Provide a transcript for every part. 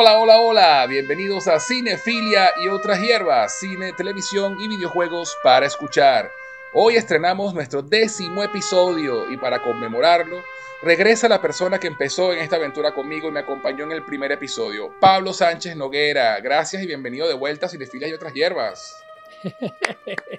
Hola, hola, hola, bienvenidos a Cinefilia y otras hierbas, cine, televisión y videojuegos para escuchar. Hoy estrenamos nuestro décimo episodio y para conmemorarlo, regresa la persona que empezó en esta aventura conmigo y me acompañó en el primer episodio, Pablo Sánchez Noguera. Gracias y bienvenido de vuelta a Cinefilia y otras hierbas.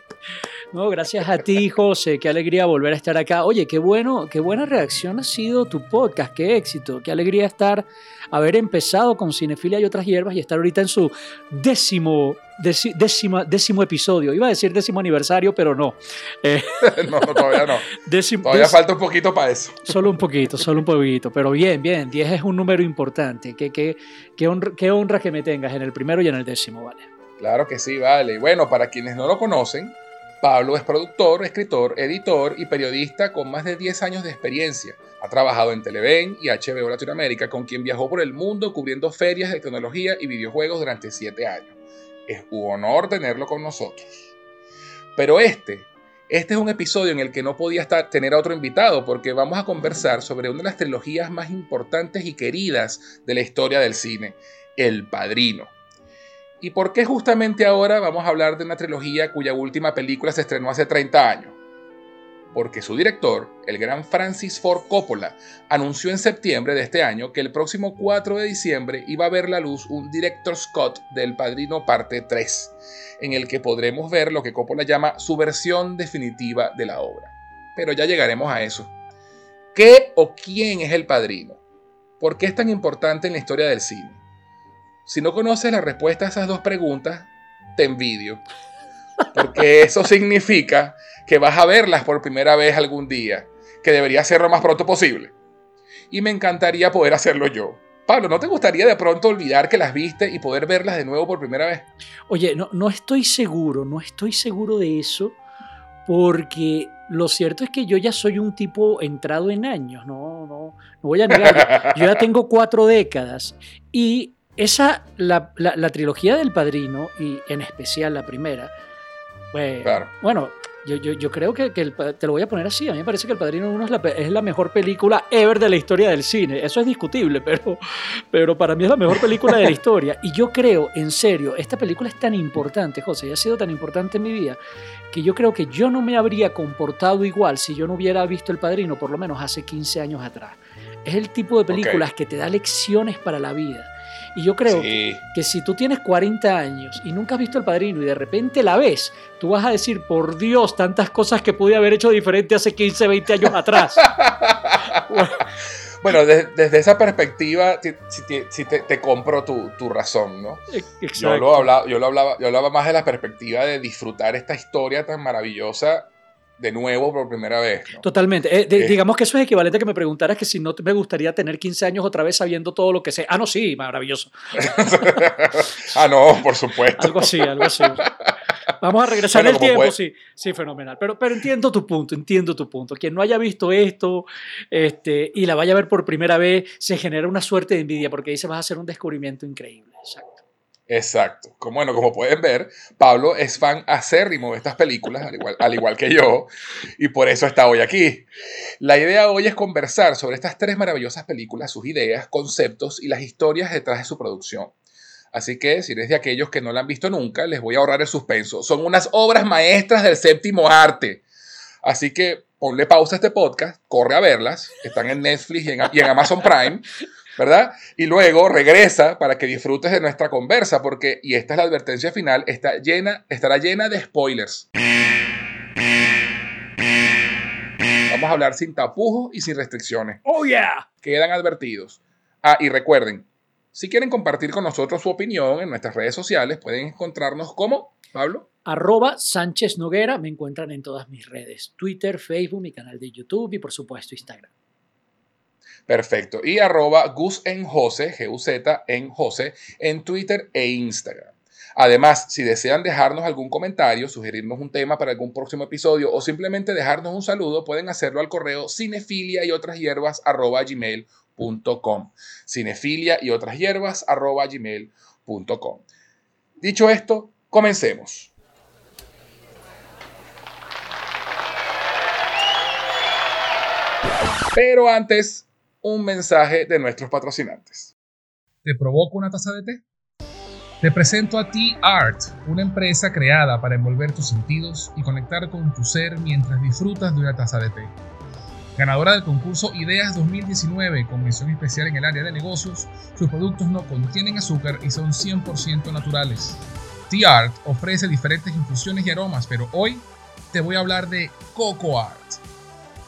No, gracias a ti, José. Qué alegría volver a estar acá. Oye, qué bueno, qué buena reacción ha sido tu podcast. Qué éxito. Qué alegría estar, haber empezado con Cinefilia y otras hierbas y estar ahorita en su décimo, décimo episodio. Iba a decir décimo aniversario, pero no. Eh, no, todavía no. todavía falta un poquito para eso. Solo un poquito, solo un poquito. Pero bien, bien. Diez es un número importante. Qué, qué, qué, honra, qué honra que me tengas en el primero y en el décimo, ¿vale? Claro que sí, vale. Bueno, para quienes no lo conocen, Pablo es productor, escritor, editor y periodista con más de 10 años de experiencia. Ha trabajado en Televen y HBO Latinoamérica, con quien viajó por el mundo cubriendo ferias de tecnología y videojuegos durante 7 años. Es un honor tenerlo con nosotros. Pero este, este es un episodio en el que no podía estar, tener a otro invitado porque vamos a conversar sobre una de las trilogías más importantes y queridas de la historia del cine, El Padrino. ¿Y por qué justamente ahora vamos a hablar de una trilogía cuya última película se estrenó hace 30 años? Porque su director, el gran Francis Ford Coppola, anunció en septiembre de este año que el próximo 4 de diciembre iba a ver la luz un Director Scott del Padrino Parte 3, en el que podremos ver lo que Coppola llama su versión definitiva de la obra. Pero ya llegaremos a eso. ¿Qué o quién es el Padrino? ¿Por qué es tan importante en la historia del cine? Si no conoces la respuesta a esas dos preguntas, te envidio. Porque eso significa que vas a verlas por primera vez algún día, que debería ser lo más pronto posible. Y me encantaría poder hacerlo yo. Pablo, ¿no te gustaría de pronto olvidar que las viste y poder verlas de nuevo por primera vez? Oye, no, no estoy seguro, no estoy seguro de eso, porque lo cierto es que yo ya soy un tipo entrado en años, no, no, no voy a negar. Yo ya tengo cuatro décadas y esa, la, trilogía del Padrino, y en especial la primera, pues, bueno, yo, yo, creo que, te lo voy a poner así. A mí me parece que El Padrino 1 es la, es la, mejor película ever de la historia del cine. Eso es discutible, pero, pero para mí es la mejor película de la historia. Y yo creo, en serio, esta película es tan importante, José, y ha sido tan importante en mi vida, que yo creo que yo no me habría comportado igual si yo no hubiera visto El Padrino, por lo menos hace 15 años atrás. Es el tipo de películas que te da lecciones para la vida y yo creo que si tú tienes 40 años y nunca has visto El Padrino y de repente la ves, tú vas a decir, por Dios, tantas cosas que pude haber hecho diferente hace 15, 20 años atrás. bueno. desde, esa perspectiva, si te, compro tu, razón, ¿no? Yo lo, hablaba, yo, lo hablaba, yo hablaba más de la perspectiva de disfrutar esta historia tan maravillosa de nuevo por primera vez. Totalmente. Eh, digamos que eso es equivalente a que me preguntaras que si no me gustaría tener 15 años otra vez sabiendo todo lo que sé. Ah, no, sí, maravilloso. ah, no, por supuesto. algo así, algo así. Vamos a regresar el tiempo, sí, sí, fenomenal. Pero, pero entiendo tu punto, entiendo tu punto. Quien no haya visto esto este, y la vaya a ver por primera vez, se genera una suerte de envidia porque dice vas a hacer un descubrimiento increíble. Exacto. Exacto. Como, bueno, como pueden ver, Pablo es fan acérrimo de estas películas, al igual, al igual que yo, y por eso está hoy aquí. La idea hoy es conversar sobre estas tres maravillosas películas, sus ideas, conceptos y las historias detrás de su producción. Así que, si eres de aquellos que no la han visto nunca, les voy a ahorrar el suspenso. Son unas obras maestras del séptimo arte. Así que ponle pausa a este podcast, corre a verlas, están en Netflix y en Amazon Prime. ¿Verdad? Y luego regresa para que disfrutes de nuestra conversa, porque, y esta es la advertencia final, está llena, estará llena de spoilers. Vamos a hablar sin tapujos y sin restricciones. ¡Oh, yeah! Quedan advertidos. Ah, y recuerden, si quieren compartir con nosotros su opinión en nuestras redes sociales, pueden encontrarnos como, Pablo. Arroba Sánchez Noguera, me encuentran en todas mis redes, Twitter, Facebook, mi canal de YouTube y por supuesto Instagram. Perfecto. Y arroba Gus en Jose, G-U-Z en Jose, en Twitter e Instagram. Además, si desean dejarnos algún comentario, sugerirnos un tema para algún próximo episodio o simplemente dejarnos un saludo, pueden hacerlo al correo cinefilia y otras hierbas arroba gmail.com. Cinefilia y otras hierbas arroba gmail.com. Dicho esto, comencemos. Pero antes, un mensaje de nuestros patrocinantes. ¿Te provoca una taza de té? Te presento a T-Art, una empresa creada para envolver tus sentidos y conectar con tu ser mientras disfrutas de una taza de té. Ganadora del concurso Ideas 2019 con mención especial en el área de negocios, sus productos no contienen azúcar y son 100% naturales. T-Art ofrece diferentes infusiones y aromas, pero hoy te voy a hablar de Coco Art.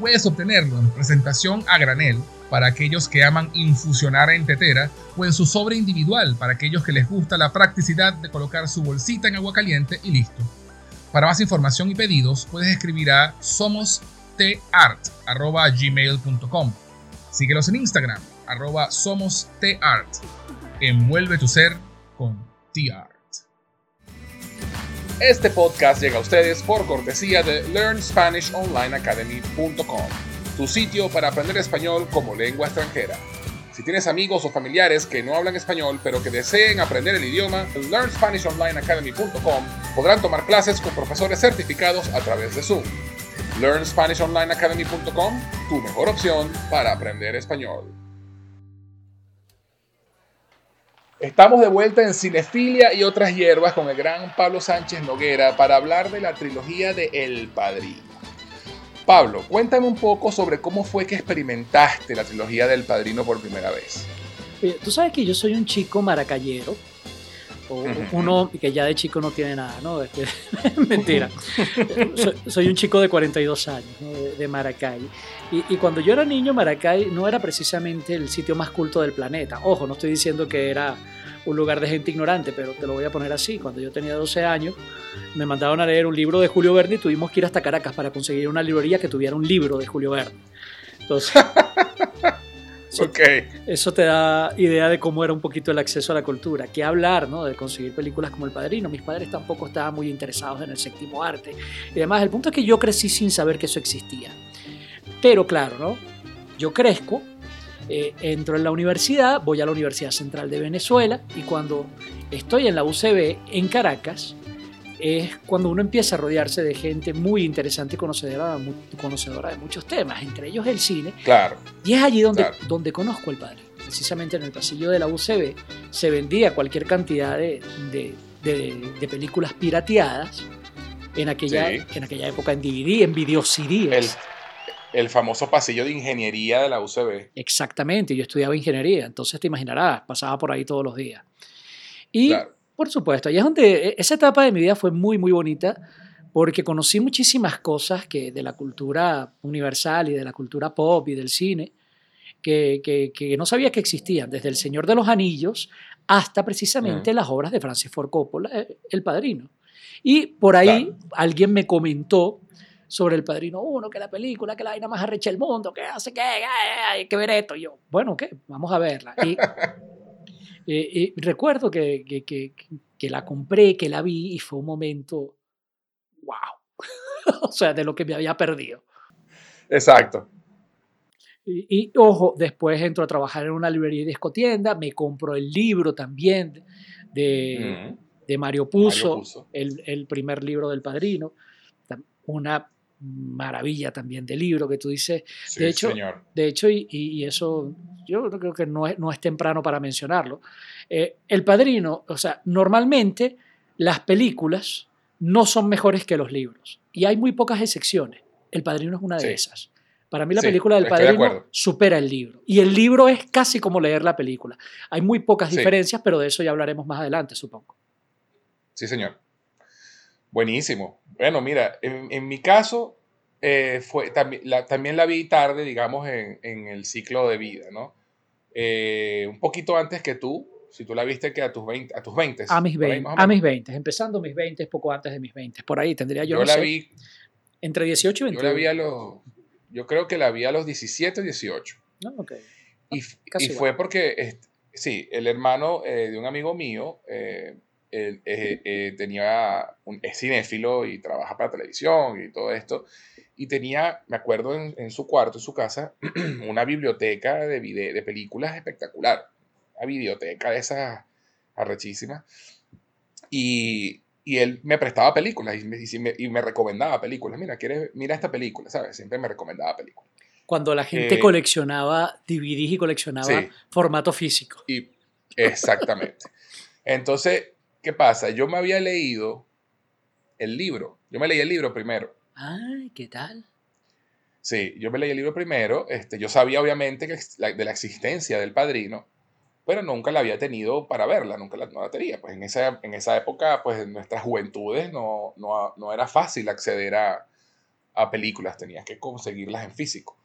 Puedes obtenerlo en presentación a granel para aquellos que aman infusionar en tetera o en su sobre individual para aquellos que les gusta la practicidad de colocar su bolsita en agua caliente y listo. Para más información y pedidos puedes escribir a somostart.gmail.com Síguelos en Instagram, arroba somos Art. Envuelve tu ser con T-Art. Este podcast llega a ustedes por cortesía de LearnSpanishOnlineAcademy.com, tu sitio para aprender español como lengua extranjera. Si tienes amigos o familiares que no hablan español pero que deseen aprender el idioma, LearnSpanishOnlineAcademy.com podrán tomar clases con profesores certificados a través de Zoom. LearnSpanishOnlineAcademy.com, tu mejor opción para aprender español. Estamos de vuelta en Cinefilia y otras hierbas con el gran Pablo Sánchez Noguera para hablar de la trilogía de El Padrino. Pablo, cuéntame un poco sobre cómo fue que experimentaste la trilogía del Padrino por primera vez. Tú sabes que yo soy un chico maracayero, uno que ya de chico no tiene nada, ¿no? Este, mentira. soy, un chico de 42 años, de, Maracay. Y, cuando yo era niño, Maracay no era precisamente el sitio más culto del planeta. Ojo, no estoy diciendo que era un lugar de gente ignorante, pero te lo voy a poner así. Cuando yo tenía 12 años, me mandaron a leer un libro de Julio Verne y tuvimos que ir hasta Caracas para conseguir una librería que tuviera un libro de Julio Verne. Entonces, Eso te da idea de cómo era un poquito el acceso a la cultura. ¿Qué hablar, no? De conseguir películas como El Padrino. Mis padres tampoco estaban muy interesados en el séptimo arte. Y además, el punto es que yo crecí sin saber que eso existía. Pero claro, ¿no? Yo crezco, eh, entro en la universidad, voy a la Universidad Central de Venezuela y cuando estoy en la UCB en Caracas, es cuando uno empieza a rodearse de gente muy interesante y conocedora, conocedora de muchos temas, entre ellos el cine. Claro. Y es allí donde, donde conozco al padre. Precisamente en el pasillo de la UCB se vendía cualquier cantidad de, de, películas pirateadas en aquella, en aquella época en DVD, en video El, el famoso pasillo de ingeniería de la UCB. Exactamente, yo estudiaba ingeniería, entonces te imaginarás, pasaba por ahí todos los días. Y por supuesto, y es donde e, esa etapa de mi vida fue muy, muy bonita porque conocí muchísimas cosas que de la cultura universal y de la cultura pop y del cine que, que, no sabía que existían, desde El Señor de los Anillos hasta precisamente mm. las obras de Francis Ford Coppola, eh, El Padrino. Y por ahí alguien me comentó sobre El Padrino uno que la película, que la vaina más arrecha el mundo, que hace que hay que ver esto. Y yo, bueno, ¿qué? Vamos a verla. Y Eh, recuerdo que, que, que, la compré, que la vi y fue un momento, wow, o sea, de lo que me había perdido. Exacto. Y, ojo, después entro a trabajar en una librería y discotienda, me compro el libro también de, de Mario Puzo, El, el, primer libro del padrino, una maravilla también de libro que tú dices. de hecho, De hecho y, eso yo creo que no es, no es temprano para mencionarlo. Eh, el Padrino, o sea, normalmente las películas no son mejores que los libros y hay muy pocas excepciones. El Padrino es una de esas. Para mí la película del Padrino supera el libro. Y el libro es casi como leer la película. Hay muy pocas diferencias, pero de eso ya hablaremos más adelante, supongo. Sí, señor. Buenísimo. Bueno, mira, en, mi caso, eh, fue, también, la, también la vi tarde, digamos, en, en el ciclo de vida, ¿no? Eh, un poquito antes que tú, si tú la viste que a tus 20. A, tus 20, a mis 20, a mis 20, empezando mis 20, poco antes de mis 20, por ahí tendría yo. Yo la vi. Entre 18 y 21. Yo la vi a los. Yo creo que la vi a los 17 18. Ah, ok. Y, y fue porque, sí, el hermano de un amigo mío él, eh, eh, tenía un, es cinéfilo y trabaja para televisión y todo esto. Y tenía, me acuerdo, en, su cuarto, en su casa, una biblioteca de, de películas espectacular. Una biblioteca de esas arrechísimas. Y, y él me prestaba películas y me, y me, recomendaba películas. Mira, ¿quieres, mira esta película, ¿sabes? Siempre me recomendaba películas. Cuando la gente eh, coleccionaba DVDs y coleccionaba formato físico. Y, exactamente. Entonces, ¿qué pasa? Yo me había leído el libro. Yo me leí el libro primero. Ay, ¿qué tal? Sí, yo me leí el libro primero. Este, yo sabía obviamente que de la existencia del padrino, pero nunca la había tenido para verla, nunca la, no la tenía. Pues en esa, en esa época, pues en nuestras juventudes no, no, no era fácil acceder a, a películas, tenías que conseguirlas en físico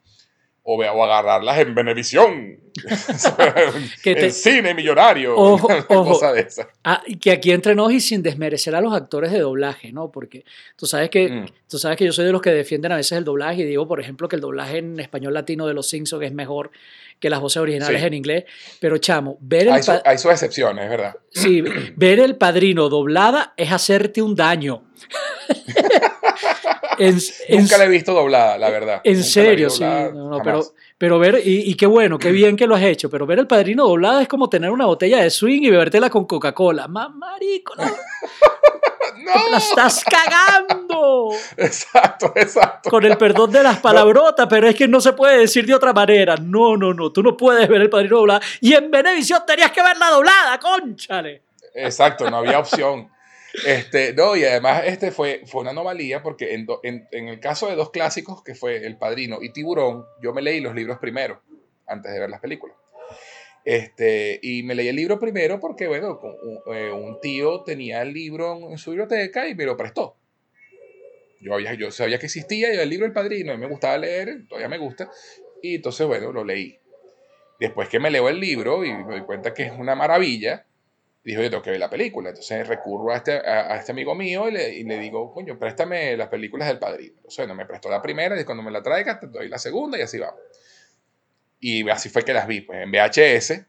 o, o agarrarlas en Venevisión, en cine millonario, ojo, cosa de esa. Ah, que aquí entre nos y sin desmerecer a los actores de doblaje, ¿no? Porque tú sabes que, mm. tú sabes que yo soy de los que defienden a veces el doblaje y digo, por ejemplo, que el doblaje en español latino de Los Simpsons es mejor que las voces originales en inglés, pero chamo, ver el... Hay, hay sus excepciones, ¿verdad? Sí, ver El Padrino doblada es hacerte un daño. Nunca la he visto doblada, la verdad. En serio, sí. pero, pero ver, y, qué bueno, qué bien que lo has hecho, pero ver el padrino doblada es como tener una botella de swing y bebértela con Coca-Cola. Marico, no. ¡No! ¡La estás cagando! Exacto, exacto. Con el perdón de las palabrotas, pero es que no se puede decir de otra manera. No, no, no. Tú no puedes ver el padrino doblada. Y en Venevisión tenías que verla doblada, conchale. Exacto, no había opción. Este, no, y además este fue, fue una anomalía porque en, el caso de dos clásicos, que fue El Padrino y Tiburón, yo me leí los libros primero, antes de ver las películas. Este, y me leí el libro primero porque, bueno, un, eh, un tío tenía el libro en, su biblioteca y me lo prestó. Yo, había, yo sabía que existía el libro El Padrino, y me gustaba leer, todavía me gusta, y entonces, bueno, lo leí. Después que me leo el libro y me doy cuenta que es una maravilla, dijo, yo tengo que ver la película. Entonces recurro a este, a, este amigo mío y le, y le, digo, coño, préstame las películas del padrino. Entonces, bueno, me prestó la primera y cuando me la traigas te doy la segunda y así va. Y así fue que las vi, pues en VHS.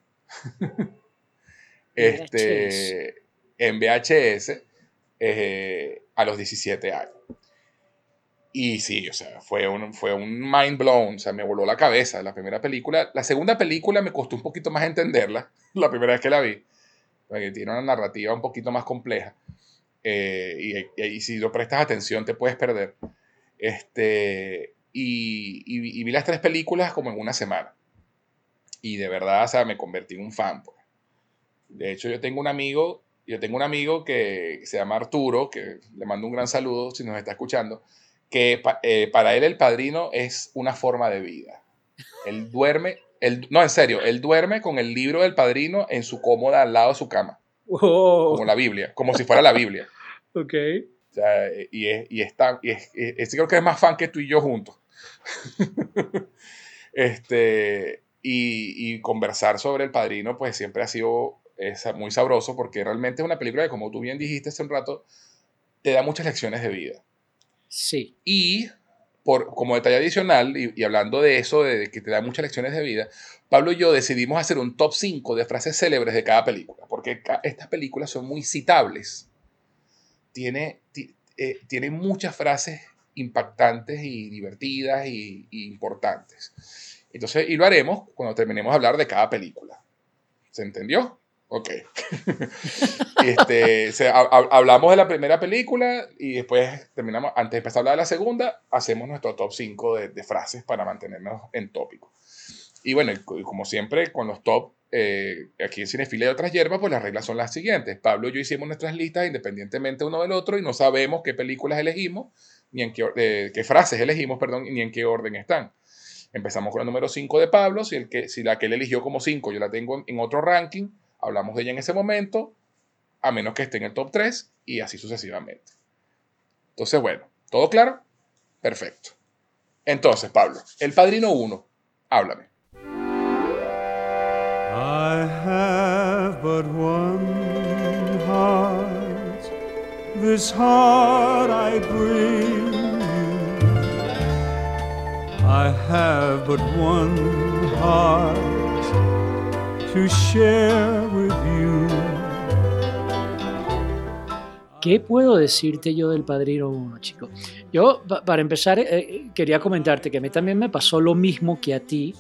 este, en VHS eh, a los 17 años. Y sí, o sea, fue un, fue un mind blown, o sea, me voló la cabeza la primera película. La segunda película me costó un poquito más entenderla, la primera vez que la vi que tiene una narrativa un poquito más compleja. Eh, y, si lo prestas atención te puedes perder. Este, y, vi las tres películas como en una semana. Y de verdad, o sea, me convertí en un fan. Pues. De hecho, yo tengo un amigo, yo tengo un amigo que se llama Arturo, que le mando un gran saludo si nos está escuchando, que eh, para él el padrino es una forma de vida. Él duerme no, en serio, él duerme con el libro del padrino en su cómoda al lado de su cama. Como la Biblia, como si fuera la Biblia. Ok. O sea, y, es, y, está, y es, creo que es más fan que tú y yo juntos. este, y, conversar sobre el padrino, pues siempre ha sido muy sabroso porque realmente es una película que, como tú bien dijiste hace un rato, te da muchas lecciones de vida. Sí. Y por, como detalle adicional, y, hablando de eso, de, que te da muchas lecciones de vida, Pablo y yo decidimos hacer un top 5 de frases célebres de cada película, porque estas películas son muy citables. Tiene, eh, tiene muchas frases impactantes y divertidas y, y, importantes. Entonces, y lo haremos cuando terminemos de hablar de cada película. ¿Se entendió? Ok. este, hablamos de la primera película y después terminamos, antes de empezar a hablar de la segunda, hacemos nuestro top 5 de, frases para mantenernos en tópico. Y bueno, como siempre, con los top, eh, aquí en Cinefile de otras hierbas, pues las reglas son las siguientes. Pablo y yo hicimos nuestras listas independientemente uno del otro y no sabemos qué películas elegimos, ni en qué, eh, qué frases elegimos, perdón, ni en qué orden están. Empezamos con el número 5 de Pablo, si, el que, si la que él eligió como 5 yo la tengo en otro ranking, hablamos de ella en ese momento, a menos que esté en el top 3 y así sucesivamente. Entonces, bueno, ¿todo claro? Perfecto. Entonces, Pablo, el padrino 1, háblame. I have but one heart, this heart I bring you. I have but one heart to share ¿Qué puedo decirte yo del Padrino 1, chico? Yo, para empezar, eh, quería comentarte que a mí también me pasó lo mismo que a ti,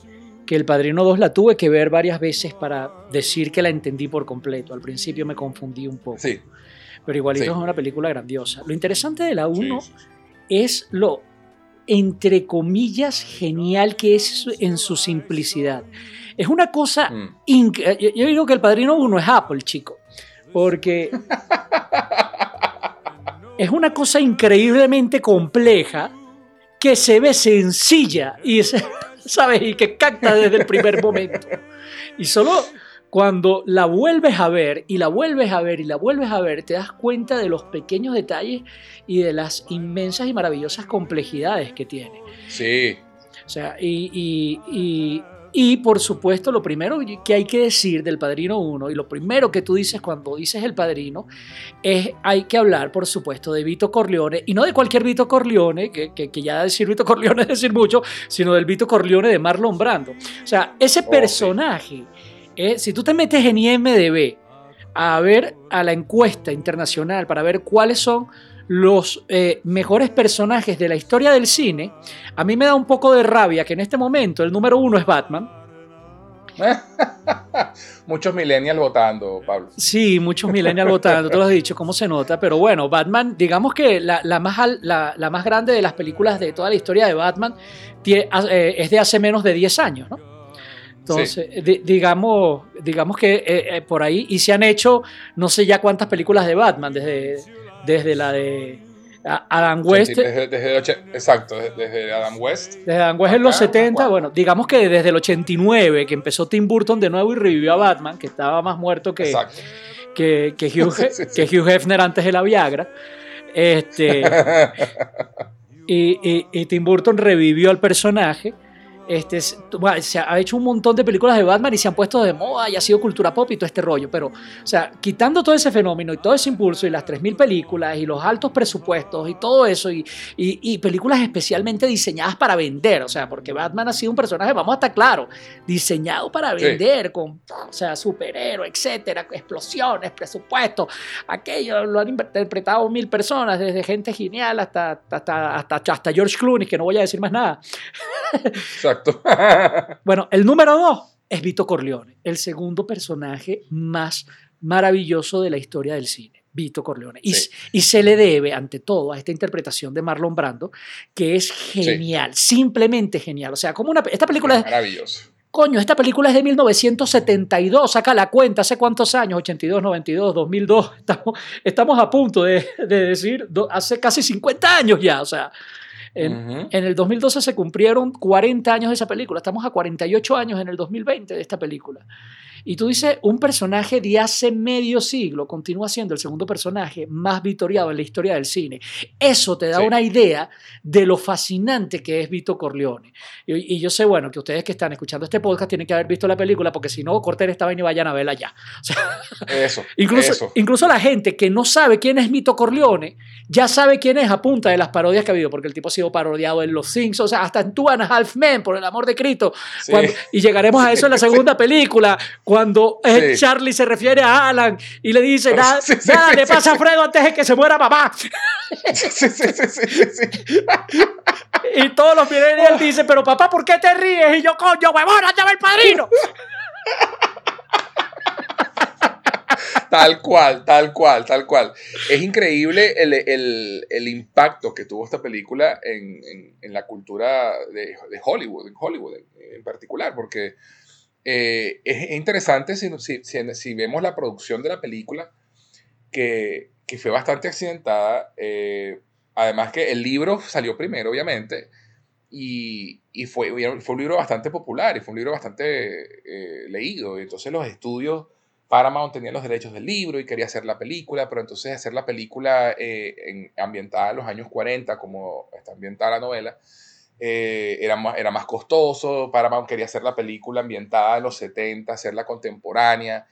que el Padrino 2 la tuve que ver varias veces para decir que la entendí por completo. Al principio me confundí un poco. Sí. Pero igualito es una película grandiosa. Lo interesante de la 1 es lo, entre comillas, genial que es en su simplicidad. Es una cosa... Mm. Yo digo que el Padrino 1 es Apple, chico. Porque es una cosa increíblemente compleja que se ve sencilla y, ¿sabes? y que capta desde el primer momento. Y solo cuando la vuelves a ver y la vuelves a ver y la vuelves a ver, te das cuenta de los pequeños detalles y de las inmensas y maravillosas complejidades que tiene. Sí. O sea, y, y por supuesto, lo primero que hay que decir del Padrino 1 y lo primero que tú dices cuando dices el Padrino es hay que hablar, por supuesto, de Vito Corleone y no de cualquier Vito Corleone, que, que, ya decir Vito Corleone es decir mucho, sino del Vito Corleone de Marlon Brando. O sea, ese personaje, eh, si tú te metes en IMDB a ver a la encuesta internacional para ver cuáles son los eh, mejores personajes de la historia del cine, a mí me da un poco de rabia que en este momento el número uno es Batman. muchos millennials votando, Pablo. Sí, muchos millennials votando, tú lo has dicho, cómo se nota, pero bueno, Batman, digamos que la, más, la, más, grande de las películas de toda la historia de Batman eh, es de hace menos de 10 años, ¿no? Entonces, digamos, digamos que eh, por ahí, y se han hecho no sé ya cuántas películas de Batman, desde desde la de Adam West. exacto, desde Adam West. Desde Adam West en los 70, bueno, digamos que desde el 89, que empezó Tim Burton de nuevo y revivió a Batman, que estaba más muerto que, que, que, Hugh, que Hugh Hefner antes de la Viagra. Este, y, y Tim Burton revivió al personaje este, se ha hecho un montón de películas de Batman y se han puesto de moda y ha sido cultura pop y todo este rollo. Pero, o sea, quitando todo ese fenómeno y todo ese impulso y las 3.000 películas y los altos presupuestos y todo eso y, y, películas especialmente diseñadas para vender, o sea, porque Batman ha sido un personaje, vamos a estar claros, diseñado para vender con, o sea, superhéroe, etcétera, explosiones, presupuestos, aquello lo han interpretado mil personas, desde gente genial hasta, hasta, hasta, hasta George Clooney, que no voy a decir más nada. bueno, el número dos es Vito Corleone, el segundo personaje más maravilloso de la historia del cine. Vito Corleone. Y, y, se le debe, ante todo, a esta interpretación de Marlon Brando, que es genial, simplemente genial. O sea, como una. Esta película es. Maravilloso. Coño, esta película es de 1972, saca la cuenta, ¿hace cuántos años? 82, 92, 2002. Estamos, estamos a punto de, de decir, hace casi 50 años ya, o sea, en, el 2012 se cumplieron 40 años de esa película, estamos a 48 años en el 2020 de esta película. Y tú dices, un personaje de hace medio siglo continúa siendo el segundo personaje más victoriado en la historia del cine. Eso te da una idea de lo fascinante que es Vito Corleone. Y, yo sé, bueno, que ustedes que están escuchando este podcast tienen que haber visto la película, porque si no, corten esta vaina y vayan a verla ya. eso, incluso, incluso la gente que no sabe quién es Vito Corleone, ya sabe quién es a punta de las parodias que ha habido, porque el tipo ha sido parodiado en Los Things, o sea, hasta en Two and a Half Men, por el amor de Cristo. y llegaremos a eso en la segunda película cuando Charlie se refiere a Alan y le dice, nada, le pasa a Fredo antes de que se muera papá. y todos los millennials dicen, pero papá, ¿por qué te ríes? Y yo, coño, huevón, llama el padrino. tal cual, tal cual, tal cual. Es increíble el, impacto que tuvo esta película en, la cultura de, Hollywood, en Hollywood en particular, porque eh, es interesante si, si, vemos la producción de la película, que, fue bastante accidentada. Eh, además que el libro salió primero, obviamente, y, fue, fue, un libro bastante popular y fue un libro bastante eh, leído. Entonces los estudios, Paramount tenía los derechos del libro y quería hacer la película, pero entonces hacer la película ambientada en los años 40, como está ambientada la novela, eh, era, más, era más costoso, Paramount quería hacer la película ambientada en los 70, hacerla contemporánea,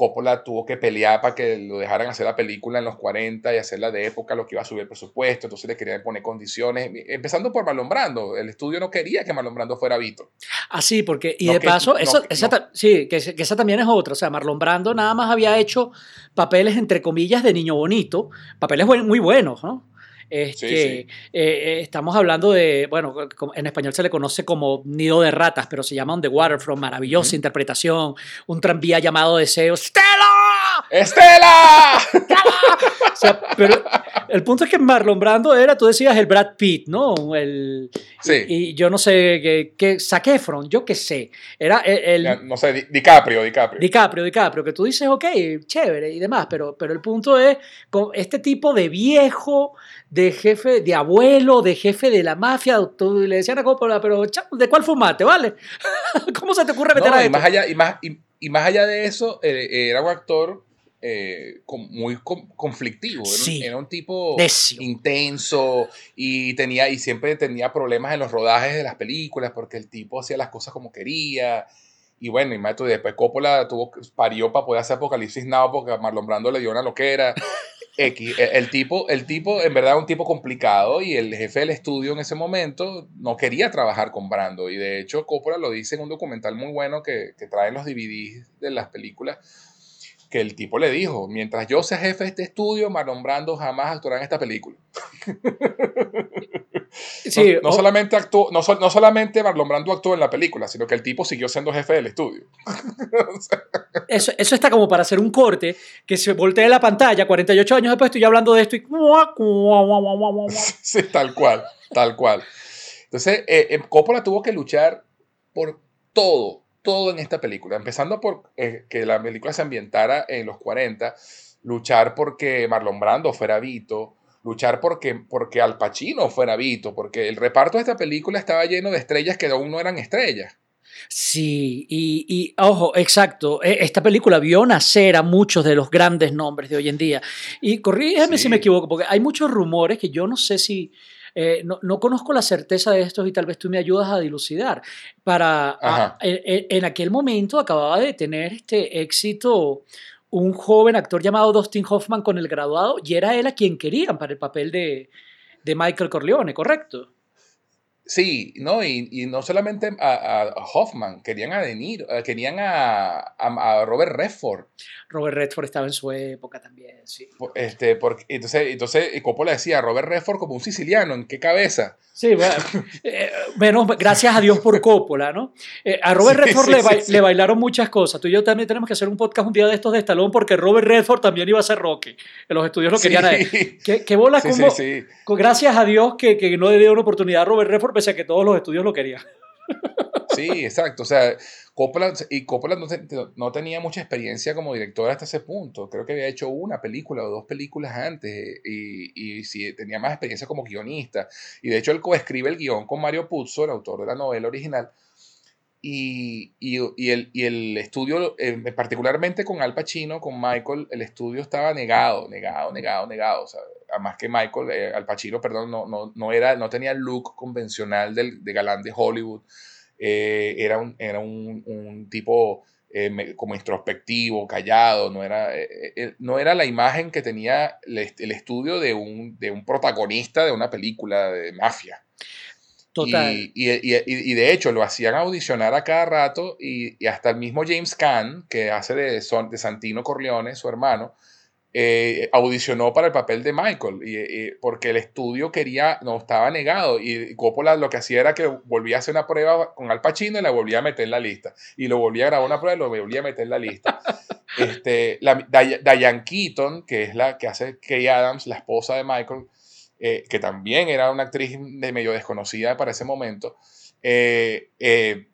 Coppola tuvo que pelear para que lo dejaran hacer la película en los 40 y hacerla de época, lo que iba a subir el presupuesto, entonces le querían poner condiciones, empezando por Marlon Brando, el estudio no quería que Marlon Brando fuera Vito. Ah, sí, porque, y de paso, eso, esa, sí, que, que, esa también es otra, o sea, Marlon Brando nada más había hecho papeles, entre comillas, de niño bonito, papeles muy buenos, ¿no? Este, eh, estamos hablando de, bueno, en español se le conoce como Nido de Ratas, pero se llama On the Waterfront, maravillosa interpretación, un tranvía llamado Deseo, ¡Stella! ¡Estela! o sea, pero el punto es que Marlon Brando era, tú decías, el Brad Pitt, ¿no? El, sí. Y, yo no sé, qué que Zac yo qué sé. Era el, no sé, DiCaprio, DiCaprio. DiCaprio, DiCaprio, que tú dices, ok, chévere y demás, pero, pero el punto es, con este tipo de viejo de jefe, de abuelo, de jefe de la mafia, le decían a Coppola, pero ¿de cuál fumaste, vale? ¿Cómo se te ocurre meter a y más allá y más, y, más allá de eso, eh, era un actor eh, muy conflictivo. Era, un, tipo intenso y, tenía, y siempre tenía problemas en los rodajes de las películas porque el tipo hacía las cosas como quería. Y bueno, y después Coppola tuvo, parió para poder hacer Apocalipsis Now porque a Marlon Brando le dio una loquera. X, el, tipo, el tipo, en verdad, un tipo complicado y el jefe del estudio en ese momento no quería trabajar con Brando. Y de hecho, Coppola lo dice en un documental muy bueno que, que trae los DVDs de las películas, que el tipo le dijo, mientras yo sea jefe de este estudio, Marlon Brando jamás actuará en esta película. Sí, no, solamente actuó, no, no, solamente Marlon Brando actuó en la película, sino que el tipo siguió siendo jefe del estudio. eso, eso está como para hacer un corte que se voltee la pantalla 48 años después estoy hablando de esto y... sí, tal cual, tal cual. Entonces, eh, eh, Coppola tuvo que luchar por todo, todo en esta película, empezando por eh, que la película se ambientara en los 40, luchar porque Marlon Brando fuera Vito, luchar porque, porque Al Pacino fuera Vito, porque el reparto de esta película estaba lleno de estrellas que aún no eran estrellas. Sí, y, ojo, exacto, e, esta película vio nacer a muchos de los grandes nombres de hoy en día. Y corrígeme si me equivoco, porque hay muchos rumores que yo no sé si, eh, no, conozco la certeza de estos y tal vez tú me ayudas a dilucidar. Para, en, aquel momento acababa de tener este éxito un joven actor llamado Dustin Hoffman con el graduado y era él a quien querían para el papel de, de Michael Corleone, ¿correcto? Sí, no, y, no solamente a, Hoffman, querían a De Niro, eh, querían a, Robert Redford. Robert Redford estaba en su época también, sí. Este, porque, entonces, entonces Coppola decía, Robert Redford como un siciliano, ¿en qué cabeza? Sí, bueno, eh, gracias a Dios por Coppola, ¿no? Eh, a Robert Redford le, bailaron muchas cosas. Tú y yo también tenemos que hacer un podcast un día de estos de Stallone porque Robert Redford también iba a ser Rocky. En los estudios lo querían a él. ¿Qué, qué bola como, Gracias a Dios que, que no le una oportunidad a Robert Redford pese a que todos los estudios lo querían. Sí, exacto. O sea, Coppola, y no, tenía mucha experiencia como director hasta ese punto. Creo que había hecho una película o dos películas antes y, y sí, tenía más experiencia como guionista. Y de hecho él coescribe el guion con Mario Puzo, el autor de la novela original. Y, y, el, y el estudio, eh, particularmente con Al Pacino, con Michael, el estudio estaba negado, negado, negado, negado. O sea, además que Michael, eh, Al Pacino, perdón, no, no, no, era, no tenía el look convencional del, de galán de Hollywood. Eh, era un, era un, un tipo como introspectivo, callado, no era, no era la imagen que tenía el, el estudio de un, de un protagonista de una película de mafia. Y, y, de hecho lo hacían audicionar a cada rato y, hasta el mismo James Caan, que hace de, de Santino Corleone, su hermano, eh, audicionó para el papel de Michael, y, porque el estudio quería, no estaba negado, y Coppola lo que hacía era que volvía a hacer una prueba con Al Pacino y la volvía a meter en la lista, y lo volvía a grabar una prueba y lo volvía a meter en la lista. este, la, Diane Keaton, que es la que hace Kay Adams, la esposa de Michael, eh, que también era una actriz de medio desconocida para ese momento, eh, eh,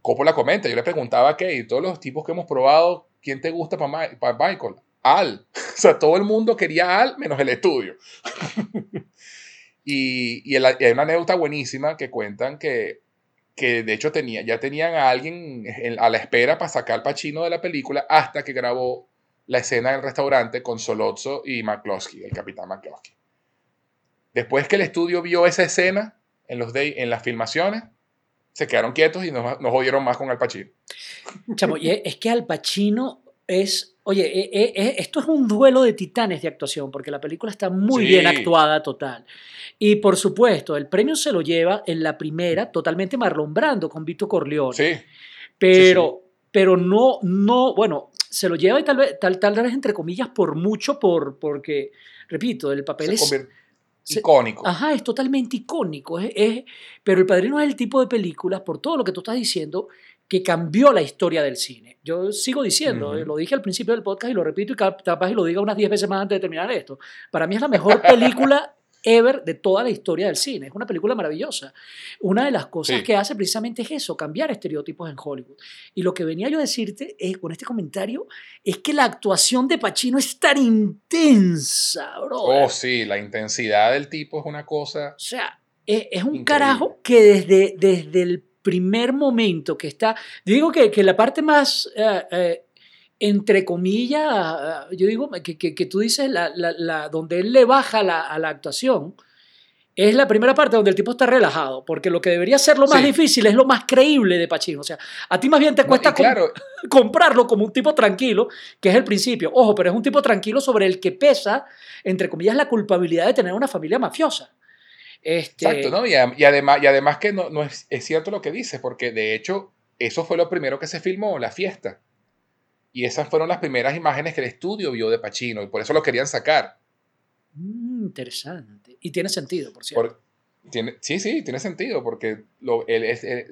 Coppola comenta, yo le preguntaba que todos los tipos que hemos probado, ¿quién te gusta para, Michael? Al. O sea, todo el mundo quería Al menos el estudio. y, y, hay una anécdota buenísima que cuentan que, que de hecho tenía, ya tenían a alguien a la espera para sacar al Pacino de la película hasta que grabó la escena del restaurante con Solozzo y McCloskey, el capitán McCloskey. Después que el estudio vio esa escena en, los en las filmaciones, se quedaron quietos y nos, nos jodieron más con Al Pacino. Chamo, y es que Al Pacino es, oye, eh, eh, eh, esto es un duelo de titanes de actuación, porque la película está muy Sí. bien actuada, total. Y por supuesto, el premio se lo lleva en la primera, totalmente Marlon Brando con Vito Corleone. Sí, pero, pero no, no, bueno, se lo lleva y tal vez, tal, tal vez entre comillas por mucho, por, porque, repito, el papel se es... icónico. Ajá, es totalmente icónico. Es, es- pero El Padrino es el tipo de películas, por todo lo que tú estás diciendo, que cambió la historia del cine. Yo sigo diciendo, eh, lo dije al principio del podcast y lo repito y cap- capaz y lo diga unas 10 veces más antes de terminar esto. Para mí es la mejor película ever de toda la historia del cine. Es una película maravillosa. Una de las cosas Sí. que hace precisamente es eso, cambiar estereotipos en Hollywood. Y lo que venía yo a decirte es, con este comentario es que la actuación de Pacino es tan intensa, bro. Oh, sí, la intensidad del tipo es una cosa. O sea, es, es un Increíble. carajo que desde, desde el primer momento que está, digo que, que la parte más, eh, eh, entre comillas, yo digo que, que, que tú dices, la, la- la- donde él le baja la- a la actuación, es la primera parte donde el tipo está relajado, porque lo que debería ser lo más Sí. difícil es lo más creíble de Pacino. O sea, a ti más bien te cuesta y claro, com- comprarlo como un tipo tranquilo, que es el principio. Ojo, pero es un tipo tranquilo sobre el que pesa, entre comillas, la culpabilidad de tener una familia mafiosa. Este, exacto, ¿no? Y, y además, y además que no, no es, es cierto lo que dice, porque de hecho, eso fue lo primero que se filmó, la fiesta. Y esas fueron las primeras imágenes que el estudio vio de Pacino, y por eso lo querían sacar. Mm, interesante. Y tiene sentido, por cierto. Por- tiene, sí, sí, tiene sentido, porque lo,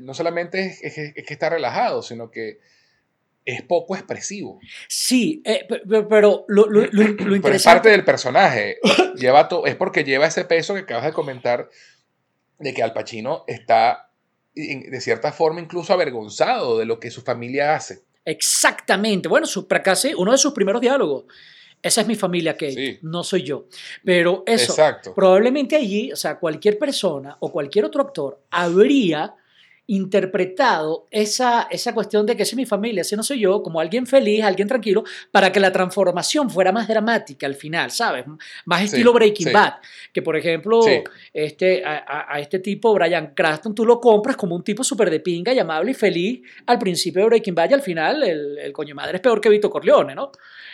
no solamente es, es que- es que está relajado, sino que es poco expresivo. Sí, eh, pe- pe- pero lo, lo- lo- lo Pero es parte interesante. del personaje. lleva to- es porque lleva ese peso que acabas de comentar de que Al Pacino está, de cierta forma, incluso avergonzado de lo que su familia hace. Exactamente. Bueno, su, para casi uno de sus primeros diálogos. Esa es mi familia, Kate, Sí. no soy yo. Pero eso, Exacto. probablemente allí, o sea, cualquier persona o cualquier otro actor habría interpretado esa, esa cuestión de que esa es mi familia, ese no soy yo, como alguien feliz, alguien tranquilo, para que la transformación fuera más dramática al final, ¿sabes? Más estilo Breaking sí. Bad, que por ejemplo, Sí. este, a, a- este tipo, Brian Cranston, tú lo compras como un tipo súper de pinga y amable y feliz al principio de Breaking Bad y al final el, el coño madre es peor que Vito Corleone, ¿no?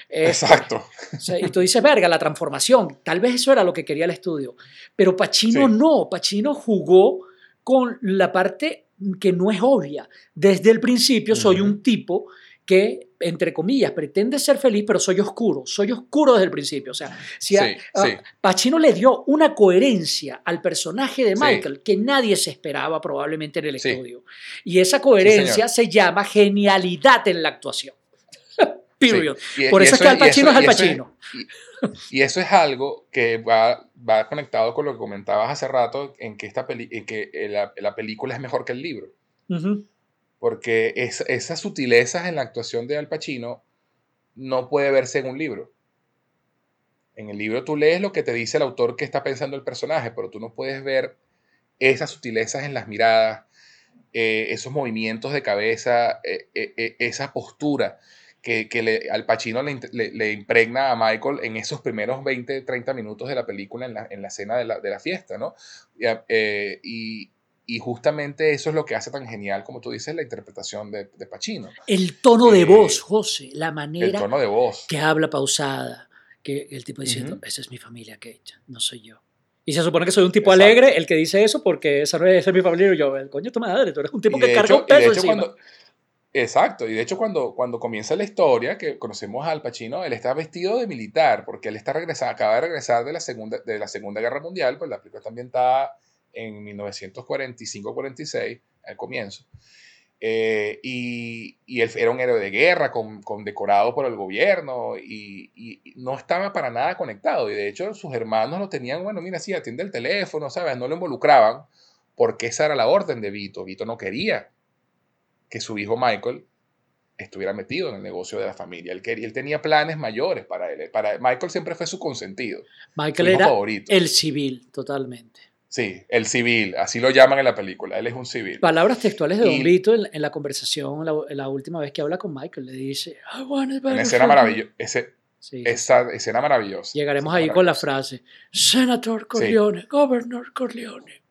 Este, Exacto. o sea, y tú dices, verga, la transformación. Tal vez eso era lo que quería el estudio. Pero Pacino Sí. no. Pacino jugó con la parte que no es obvia. Desde el principio soy un tipo que, entre comillas, pretende ser feliz, pero soy oscuro. Soy oscuro desde el principio. O sea, si a- Sí. Pacino le dio una coherencia al personaje de Sí. Michael que nadie se esperaba probablemente en el estudio. Y esa coherencia se llama genialidad en la actuación. Period. Sí. Y- Por y eso es que Al Pacino es Al Pacino. y, y eso es algo que va, va conectado con lo que comentabas hace rato, en que, esta peli- en que la, la película es mejor que el libro. Ujú. Porque es- esas sutilezas en la actuación de Al Pacino no puede verse en un libro. En el libro tú lees lo que te dice el autor que está pensando el personaje, pero tú no puedes ver esas sutilezas en las miradas, eh, esos movimientos de cabeza, eh, eh, esa postura que, que le- Al Pacino le, le- le impregna a Michael en esos primeros 20, 30 minutos de la película en la, en la escena de la, de la fiesta, ¿no? Y, eh, y- y justamente eso es lo que hace tan genial, como tú dices, la interpretación de, de Pacino. El tono de Eh, voz, José, la El manera tono de voz. que habla pausada, que el tipo diciendo, Ujú. esa es mi familia, Kate, no soy yo. Y se supone que soy un tipo Exacto. alegre, el que dice eso, porque esa no es, esa es mi familia. Y yo, el coño, tu madre, tú eres un tipo que carga un peso encima. cuando- exacto, y de hecho cuando, cuando comienza la historia, que conocemos Al Pacino, él está vestido de militar, porque él está regresando, acaba de regresar de la Segunda, de la segunda Guerra Mundial, pues la película está ambientada en 1945-46, al comienzo. Eh, y, y él era un héroe de guerra, con, con decorado por el gobierno, y, y no estaba para nada conectado. Y de hecho, sus hermanos lo tenían, bueno, mira, sí, atiende el teléfono, ¿sabes? No lo involucraban, porque esa era la orden de Vito. Vito no quería que su hijo Michael estuviera metido en el negocio de la familia. Él, quería, él tenía planes mayores para él. Para, Michael siempre fue su consentido, Michael su era favorito. el civil, totalmente. Sí, el civil, así lo llaman en la película. Él es un civil. Palabras textuales de Don Y- Vito en, en la conversación, la, la última vez que habla con Michael, le dice, I want it better Una escena for you". maravillosa. Sí, sí. esa escena maravillosa. Llegaremos Escena ahí con la frase, Senator Corleone, Governor Corleone.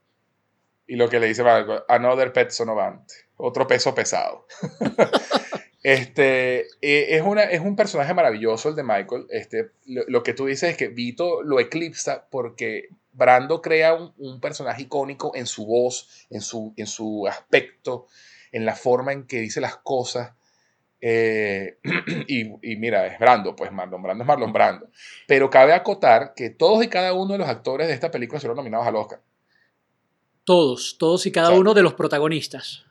Y lo que le dice Michael, another pet sonovante, otro peso pesado. Este, eh, es, una, es un personaje maravilloso el de Michael. Este, lo, que tú dices es que Vito lo eclipsa porque Brando crea un, personaje icónico en su voz, en su, en su aspecto, en la forma en que dice las cosas. Eh, y, mira, es Brando, pues Marlon Brando es Marlon Brando. Pero cabe acotar que todos y cada uno de los actores de esta película fueron nominados al Oscar. Todos, todos y cada uno de los protagonistas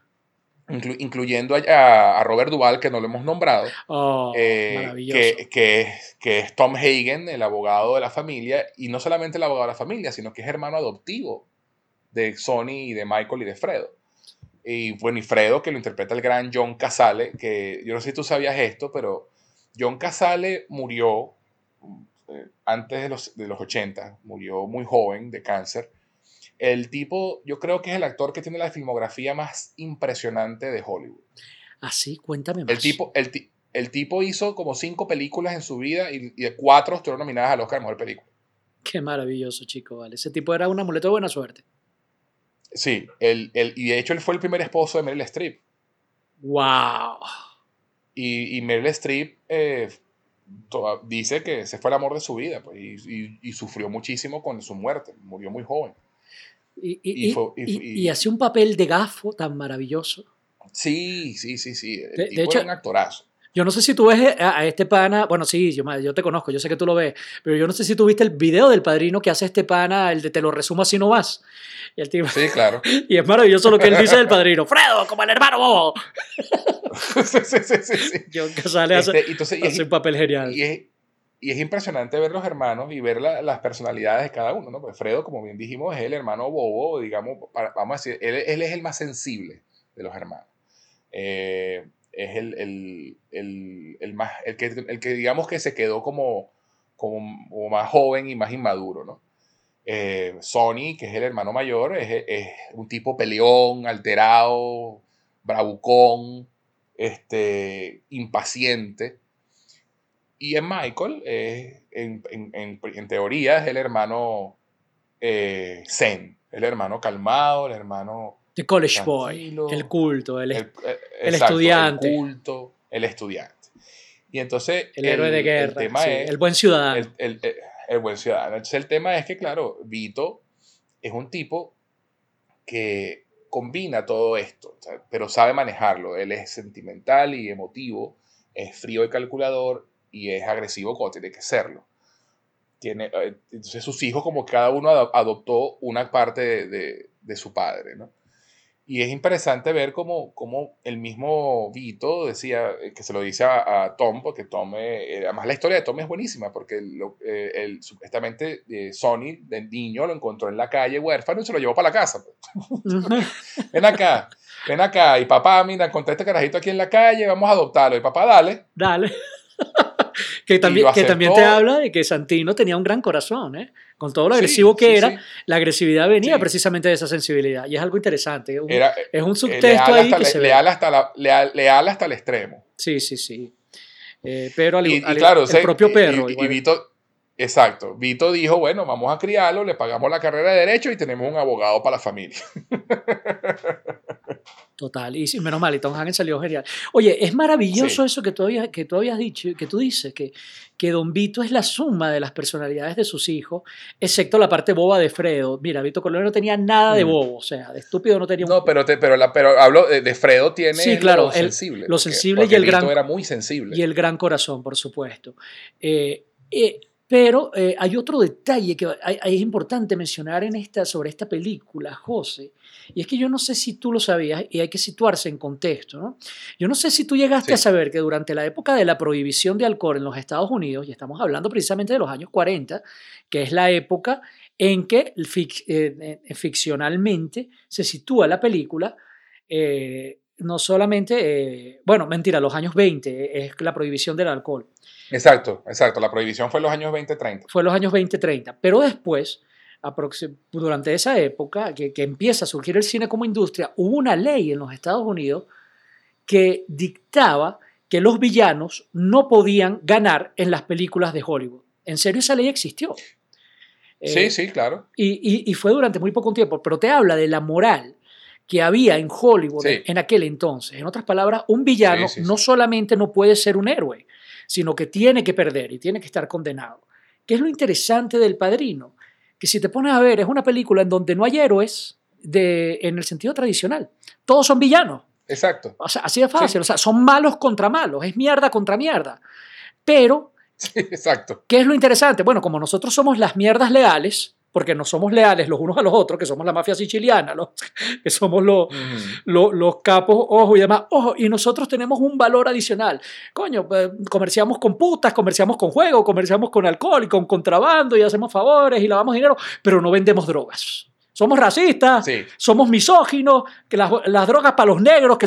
incluyendo a, Robert Duvall, que no lo hemos nombrado, oh, eh, que, que, que, es Tom Hagen, el abogado de la familia, y no solamente el abogado de la familia, sino que es hermano adoptivo de Sony y de Michael y de Fredo. Y bueno, y Fredo, que lo interpreta el gran John Casale, que yo no sé si tú sabías esto, pero John Casale murió eh, antes de los, de los 80, murió muy joven de cáncer el tipo, yo creo que es el actor que tiene la filmografía más impresionante de Hollywood. Así, ah, cuéntame más. El tipo, el, el tipo hizo como cinco películas en su vida y, de cuatro estuvieron nominadas al Oscar a Mejor Película. Qué maravilloso, chico, vale. Ese tipo era un amuleto de buena suerte. Sí, el, y de hecho él fue el primer esposo de Meryl Streep. ¡Wow! Y, y Meryl Streep eh, dice que se fue el amor de su vida pues, y, y, sufrió muchísimo con su muerte. Murió muy joven. Y, y, y, hacía un papel de gafo tan maravilloso. Sí, sí, sí, sí. de, hecho, un actorazo. Yo no sé si tú ves a, este pana, bueno, sí, yo, yo, te conozco, yo sé que tú lo ves, pero yo no sé si tú viste el video del padrino que hace este pana, el de te lo resumo así no vas. Y el tipo, sí, claro. Y es maravilloso lo que él dice del padrino, Fredo, como el hermano bobo. sí, sí, sí, sí, sí. John Casale hace, este, entonces, hace un papel genial. Y es, y es impresionante ver los hermanos y ver las personalidades de cada uno, ¿no? Pues Fredo, como bien dijimos, es el hermano bobo, digamos, vamos a decir, él, es el más sensible de los hermanos. Eh, es el, el, más, el que, el que digamos que se quedó como, como, más joven y más inmaduro, ¿no? Eh, que es el hermano mayor, es, es, un tipo peleón, alterado, bravucón, este, impaciente. Y en Michael, eh, en, teoría, es el hermano eh, zen, el hermano calmado, el hermano... The college boy, el culto, el, el, eh, estudiante. El culto, el estudiante. Y entonces... El, héroe de guerra, el, tema es, el buen ciudadano. El, buen ciudadano. Entonces el tema es que, claro, Vito es un tipo que combina todo esto, pero sabe manejarlo. Él es sentimental y emotivo, es frío y calculador, y es agresivo cuando tiene que serlo. Tiene, eh, entonces sus hijos como cada uno adoptó una parte de, de, su padre, ¿no? Y es interesante ver cómo, cómo, el mismo Vito decía, eh, que se lo dice a, Tom, porque Tom, eh, además la historia de Tom es buenísima, porque lo, supuestamente Sony, de niño, lo encontró en la calle huérfano y se lo llevó para la casa. ven acá, ven acá, y papá, mira, encontré este carajito aquí en la calle, vamos a adoptarlo. Y papá, dale. Dale. Que también, que también te habla de que Santino tenía un gran corazón, ¿eh? Con todo lo agresivo que era, la agresividad venía precisamente de esa sensibilidad. Y es algo interesante. es un subtexto ahí que se leal Hasta leal, hasta el extremo. Sí, sí, sí. Eh, pero al, claro, el propio perro. Y, Vito, exacto. Vito dijo, bueno, vamos a criarlo, le pagamos la carrera de Derecho y tenemos un abogado para la familia. Total, y menos mal, y Tom Hagen salió genial. Oye, es maravilloso eso que tú, habías, que tú habías dicho, que tú dices, que, que Don Vito es la suma de las personalidades de sus hijos, excepto la parte boba de Fredo. Mira, Vito Corleone no tenía nada de mm. bobo, o sea, de estúpido no tenía No, pero, pero, la, pero hablo de, Fredo, tiene sí, claro, lo sensible. Lo sensible y el gran... era muy sensible. Y el gran corazón, por supuesto. Eh, eh, pero eh, hay otro detalle que es importante mencionar en esta, sobre esta película, José, y es que yo no sé si tú lo sabías y hay que situarse en contexto. ¿no? Yo no sé si tú llegaste a saber que durante la época de la prohibición de alcohol en los Estados Unidos, y estamos hablando precisamente de los años 40, que es la época en que eh, eh, ficcionalmente se sitúa la película, no solamente, bueno, mentira, los años 20 es la prohibición del alcohol. Exacto, exacto. La prohibición fue en los años 20-30. Fue en los años 20-30. Pero después, durante esa época, que, empieza a surgir el cine como industria, hubo una ley en los Estados Unidos que dictaba que los villanos no podían ganar en las películas de Hollywood. En serio, esa ley existió. Sí, eh, sí, claro. Y, y, fue durante muy poco tiempo, pero te habla de la moral que había en Hollywood Sí. en aquel entonces. En otras palabras, un villano Sí, sí, no solamente no puede ser un héroe, sino que tiene que perder y tiene que estar condenado. ¿Qué es lo interesante del Padrino? Que si te pones a ver, es una película en donde no hay héroes de, en el sentido tradicional. Todos son villanos. Exacto. O sea, así de fácil. O sea, son malos contra malos. Es mierda contra mierda. Pero Sí, exacto. ¿Qué es lo interesante? Bueno, como nosotros somos las mierdas leales, porque no somos leales los unos a los otros, que somos la mafia siciliana, los- que somos los, Ujú. los, los capos, ojo y demás, ojo, y nosotros tenemos un valor adicional. Coño, eh, comerciamos con putas, comerciamos con juego, comerciamos con alcohol y con contrabando y hacemos favores y lavamos dinero, pero no vendemos drogas. Somos racistas, Sí. somos misóginos, que las, las drogas para los negros, que,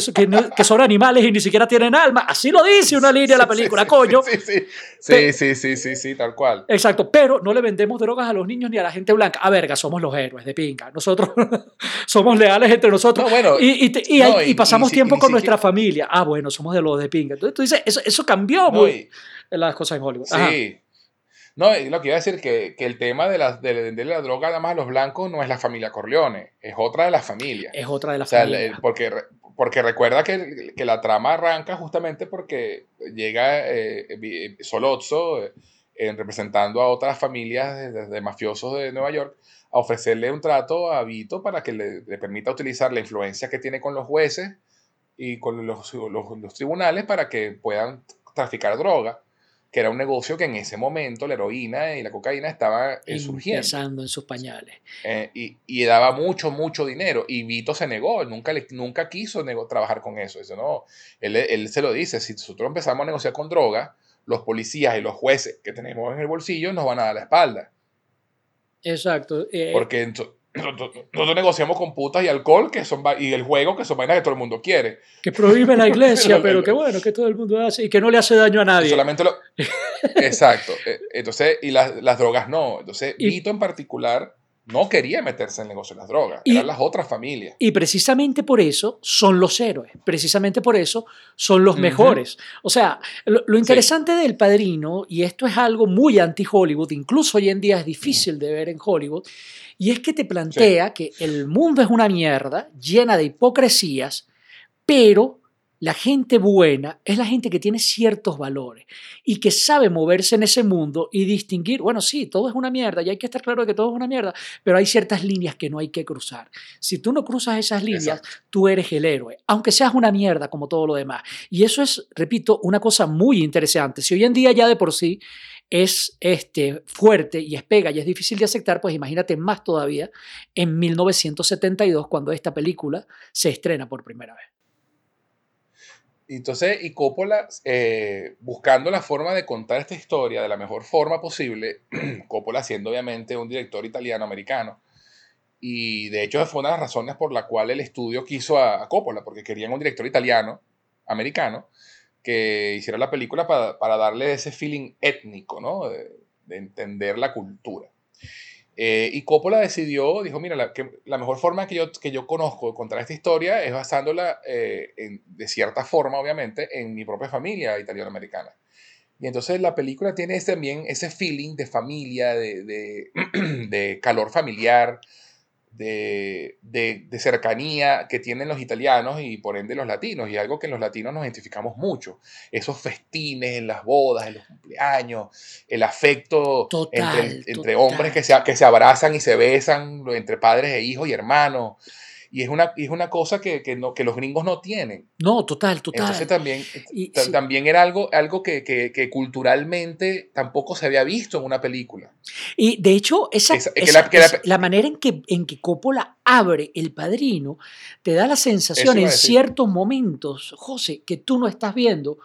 son animales y ni siquiera tienen alma. Así lo dice una línea de la sí, película, sí, coño. Sí, sí, sí, sí, sí, tal cual. Exacto, pero no le vendemos drogas a los niños ni a la gente blanca. A verga, somos los héroes de pinga. Nosotros somos leales entre nosotros. No, bueno, y, y te- y no, hay- y- y pasamos tiempo con nuestra familia. Ah, bueno, somos de los de pinga. Entonces tú dices, eso, eso cambió No, muy las cosas en Hollywood. Ajá. Sí. No, y lo que iba a decir que, que el tema de, la, de venderle la droga nada más a los blancos no es la familia Corleone, es otra de las familias. Es otra de las O sea, familias. el- porque, porque recuerda que, que la trama arranca justamente porque llega eh, Solozzo, eh, en representando a otras familias de, de mafiosos de Nueva York, a ofrecerle un trato a Vito para que le, le permita utilizar la influencia que tiene con los jueces y con los, los- los tribunales para que puedan traficar droga, que era un negocio que en ese momento la heroína y la cocaína estaban eh, surgiendo. Empezando en sus pañales. Eh, y, y daba mucho, mucho dinero. Y Vito se negó, él nunca, le- nunca quiso nego- trabajar con eso. Dice, no, él, él se lo dice, si nosotros empezamos a negociar con droga, los policías y los jueces que tenemos en el bolsillo nos van a dar la espalda. Exacto. eh, Porque ento- nosotros, nosotros negociamos con putas y alcohol que son, y el juego, que son vainas que todo el mundo quiere. que prohíbe la iglesia, pero que bueno, que todo el mundo hace y que no le hace daño a Y nadie. solamente lo... Exacto. Eh, Entonces, y las, las drogas no. Entonces, Y- Vito en particular no quería meterse en el negocio de las drogas. Y- Eran las otras familias. Y precisamente por eso son los héroes, precisamente por eso son los Ujú. mejores. O sea, lo, lo interesante del padrino, y esto es algo muy anti-Hollywood, incluso hoy en día es difícil de ver en Hollywood, y es que te plantea que el mundo es una mierda llena de hipocresías, pero la gente buena es la gente que tiene ciertos valores y que sabe moverse en ese mundo y distinguir, bueno, sí, todo es una mierda y hay que estar claro de que todo es una mierda, pero hay ciertas líneas que no hay que cruzar. Si tú no cruzas esas líneas, Exacto. tú eres el héroe, aunque seas una mierda como todo lo demás. Y eso es, repito, una cosa muy interesante. Si hoy en día ya de por sí es este, fuerte y es pega y es difícil de aceptar, pues imagínate más todavía en 1972 cuando esta película se estrena por primera vez. Entonces, y Coppola, eh, buscando la forma de contar esta historia de la mejor forma posible, Coppola siendo obviamente un director italiano-americano, y de hecho fue una de las razones por la cual el estudio quiso a, a Coppola, porque querían un director italiano-americano que hiciera la película para, para darle ese feeling étnico, ¿no? De, de entender la cultura. Eh, y Coppola decidió, dijo, mira, la, que, la mejor forma que yo, que yo conozco de contar esta historia es basándola, eh, en- de cierta forma, obviamente, en mi propia familia italiano-americana. Y entonces la película tiene también ese feeling de familia, de, de, de calor familiar, de, de, de cercanía que tienen los italianos y por ende los latinos, y algo que los latinos nos identificamos mucho. Esos festines en las bodas, en los cumpleaños, el afecto Total, entre, entre total. hombres que se, que se abrazan y se besan, entre padres e hijos y hermanos. Y es una, es una cosa que, que, no, que los gringos no tienen. No, total, total. Entonces también, Y- ta- sí. también era algo, algo que, que, que culturalmente tampoco se había visto en una película. Y de hecho, esa, Esa- la- la- manera en que, en que Coppola abre El Padrino te da la sensación en ciertos momentos, José, que tú no estás viendo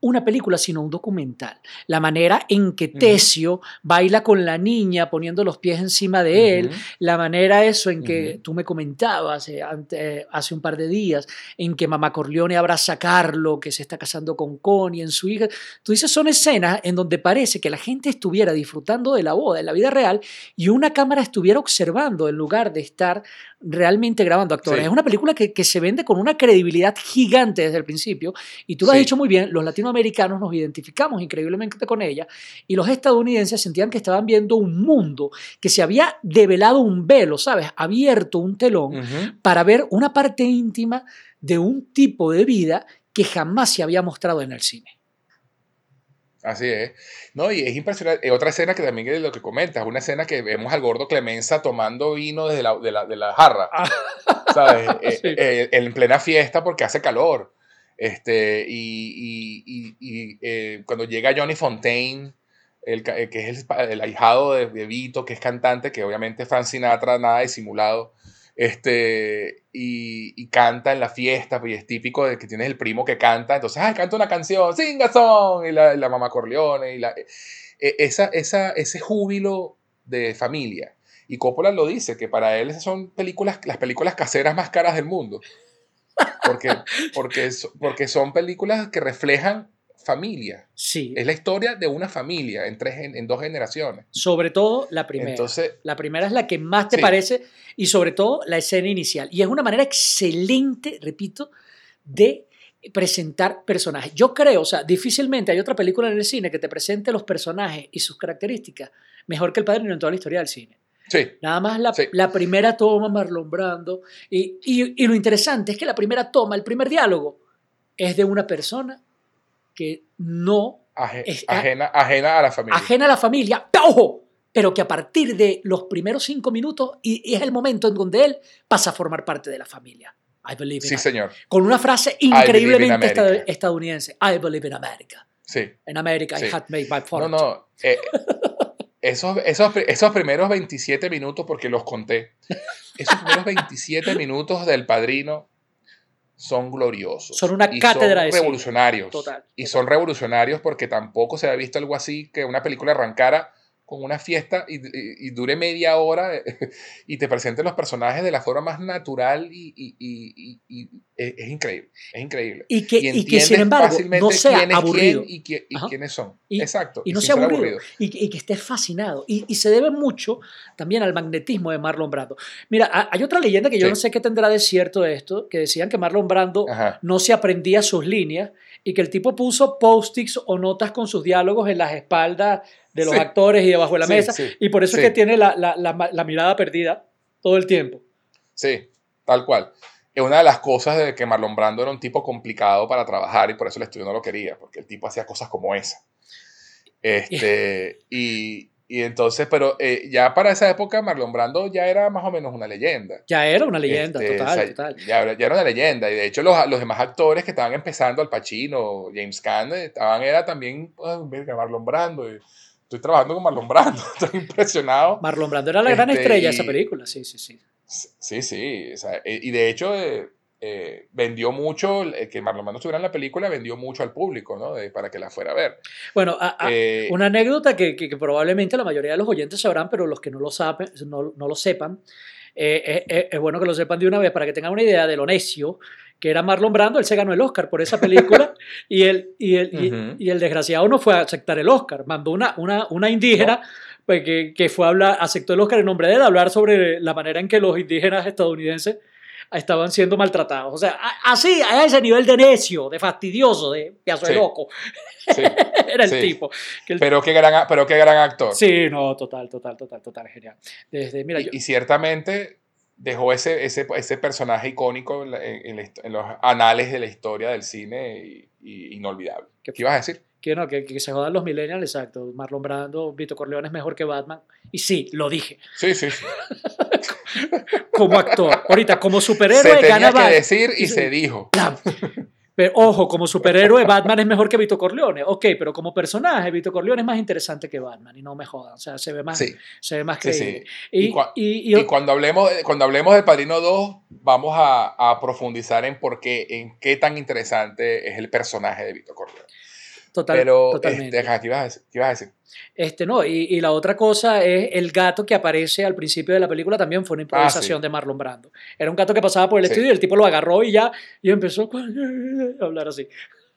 una película, sino un documental. La manera en que. Tesio baila con la niña poniendo los pies encima de él, la manera eso en que tú me comentabas eh, ante- hace un par de días, en que Mamá Corleone abraza a Carlo, que se está casando con Connie, en su hija. Tú dices, son escenas en donde parece que la gente estuviera disfrutando de la boda en la vida real y una cámara estuviera observando en lugar de estar realmente grabando actores. Sí. Es una película que, que se vende con una credibilidad gigante desde el principio y tú lo has Sí. dicho muy bien, los latinos latinoamericanos nos identificamos increíblemente con ella y los estadounidenses sentían que estaban viendo un mundo que se había develado un velo, ¿sabes? Abierto un telón para ver una parte íntima de un tipo de vida que jamás se había mostrado en el cine. Así es. No, y es impresionante. Eh, Otra escena que también es lo que comentas, una escena que vemos al gordo Clemenza tomando vino desde la, de, la, de la jarra, ¿sabes? Eh, Sí. eh, en plena fiesta porque hace calor. Este, y y- y- y, eh, cuando llega Johnny Fontaine, el, eh, que es el, el ahijado de, de Vito, que es cantante, que obviamente es Frank Sinatra, nada disimulado, este, y, canta en la fiesta, pues, y es típico de que tienes el primo que canta, entonces, ay, canta una canción, Singazón, y la, la mamá Corleone, y la, eh, esa, esa, ese júbilo de familia. Y Coppola lo dice, que para él esas son películas, las películas caseras más caras del mundo. Porque, porque, so- porque son películas que reflejan familia. Sí, Es la historia de una familia en, tres, en dos generaciones. sobre todo la primera. Entonces, La primera es la que más te Sí. parece y sobre todo la escena inicial. Y es una manera excelente, repito, de presentar personajes. Yo creo, o sea, difícilmente hay otra película en el cine que te presente los personajes y sus características mejor que El Padrino en toda la historia del cine. Sí, Nada más la, Sí. la primera toma, Marlon Brando. Y, y- y lo interesante es que la primera toma, el primer diálogo, es de una persona que no aje- Es- ajena, ajena a la familia. ajena a la familia, ¡pero ojo, pero que a partir de los primeros cinco minutos y, y es el momento en donde él pasa a formar parte de la familia. I believe in Sí, señor. Con una frase increíblemente America. estadounidense. I believe in America. Sí. En America I Sí. had made my No, fortune. no. eh, esos, esos, esos primeros 27 minutos, porque los conté, esos primeros 27 minutos del padrino son gloriosos. Son una y cátedra son revolucionarios. Total, Y son revolucionarios porque tampoco se había visto algo así, que una película arrancara con una fiesta y, y- y dure media hora y te presenten los personajes de la forma más natural y, y- es, es increíble, es increíble. Y que, Y, que sin embargo no sea quién aburrido. quién y, qui- y quiénes son. Exacto. y no sea ser aburrido, Y, que- estés fascinado. Y, se debe mucho también al magnetismo de Marlon Brando. Mira, ha- hay otra leyenda que yo Sí. no sé qué tendrá de cierto esto, que decían que Marlon Brando Ajá. no se aprendía sus líneas y que el tipo puso post-its o notas con sus diálogos en las espaldas de los Sí. actores y debajo de la Sí, mesa. sí, y por eso es que tiene la, la- la- la mirada perdida todo el tiempo. Sí, tal cual. Es una de las cosas de que Marlon Brando era un tipo complicado para trabajar y por eso el estudio no lo quería, porque el tipo hacía cosas como esa. Este, y, y entonces, pero eh, ya para esa época Marlon Brando ya era más o menos una leyenda. Ya era una leyenda, Este, total, o sea, total. Ya, era- ya era una leyenda. Y de hecho, los, los demás actores que estaban empezando, Al Pacino, James Caan, eh, estaban, era también, "Ah, verga, Marlon Brando. y estoy trabajando con Marlon Brando. Estoy impresionado. Marlon Brando era la gran Este, estrella de esa película, sí, sí, sí. Sí, sí. o sea, eh, y de hecho, eh, eh, vendió mucho, que Marlon Brando estuviera en la película, vendió mucho al público, ¿no? De- para que la fuera a ver. Bueno, a- a- Eh, Una anécdota que, que- que probablemente la mayoría de los oyentes sabrán, pero los que no lo, saben, no, no lo sepan, es bueno que lo sepan de una vez para que tengan una idea de lo necio que era Marlon Brando. Él se ganó el Oscar por esa película y, el, y, el, y- Ujú. y el desgraciado no fue a aceptar el Oscar. Mandó una, una, una indígena pues, que, que fue a hablar, aceptó el Oscar en nombre de él, a hablar sobre la manera en que los indígenas estadounidenses estaban siendo maltratados. O sea, así, a ese nivel de necio, de fastidioso, de pedazo de Sí. loco, sí. era el Sí. tipo. Que el pero, qué gran, pero qué gran actor. Sí, no, total, total, total, total, genial. Desde, mira, y, yo, y ciertamente dejó ese, ese, ese personaje icónico en, la- en- la en los anales de la historia del cine y, y inolvidable. ¿Qué ¿Qué ibas a decir? que no, que, que se jodan los millennials, exacto. Marlon Brando, Vito Corleone es mejor que Batman. Y sí, lo dije. Sí, sí. sí. Como actor. Ahorita, como Se superhéroe, tenía gana que Batman. decir y Sí. se dijo. Pero ojo, como superhéroe, Batman es mejor que Vito Corleone. Ok, pero como personaje, Vito Corleone es más interesante que Batman. Y no me jodan. O sea, se ve más, Sí, se ve más sí, creíble. sí. Y, Y cua- y- y- Y cuando hablemos, cuando hablemos del Padrino 2, vamos a, a profundizar en por qué, en qué tan interesante es el personaje de Vito Corleone. Total- Pero, totalmente. este, ajá, ¿qué ibas a decir? ¿Qué ibas a decir? Este, no, y, y la otra cosa es el gato que aparece al principio de la película también fue una improvisación de Marlon Brando. Era un gato que pasaba por el Ah, Sí. estudio y el tipo lo agarró y ya y empezó a hablar así.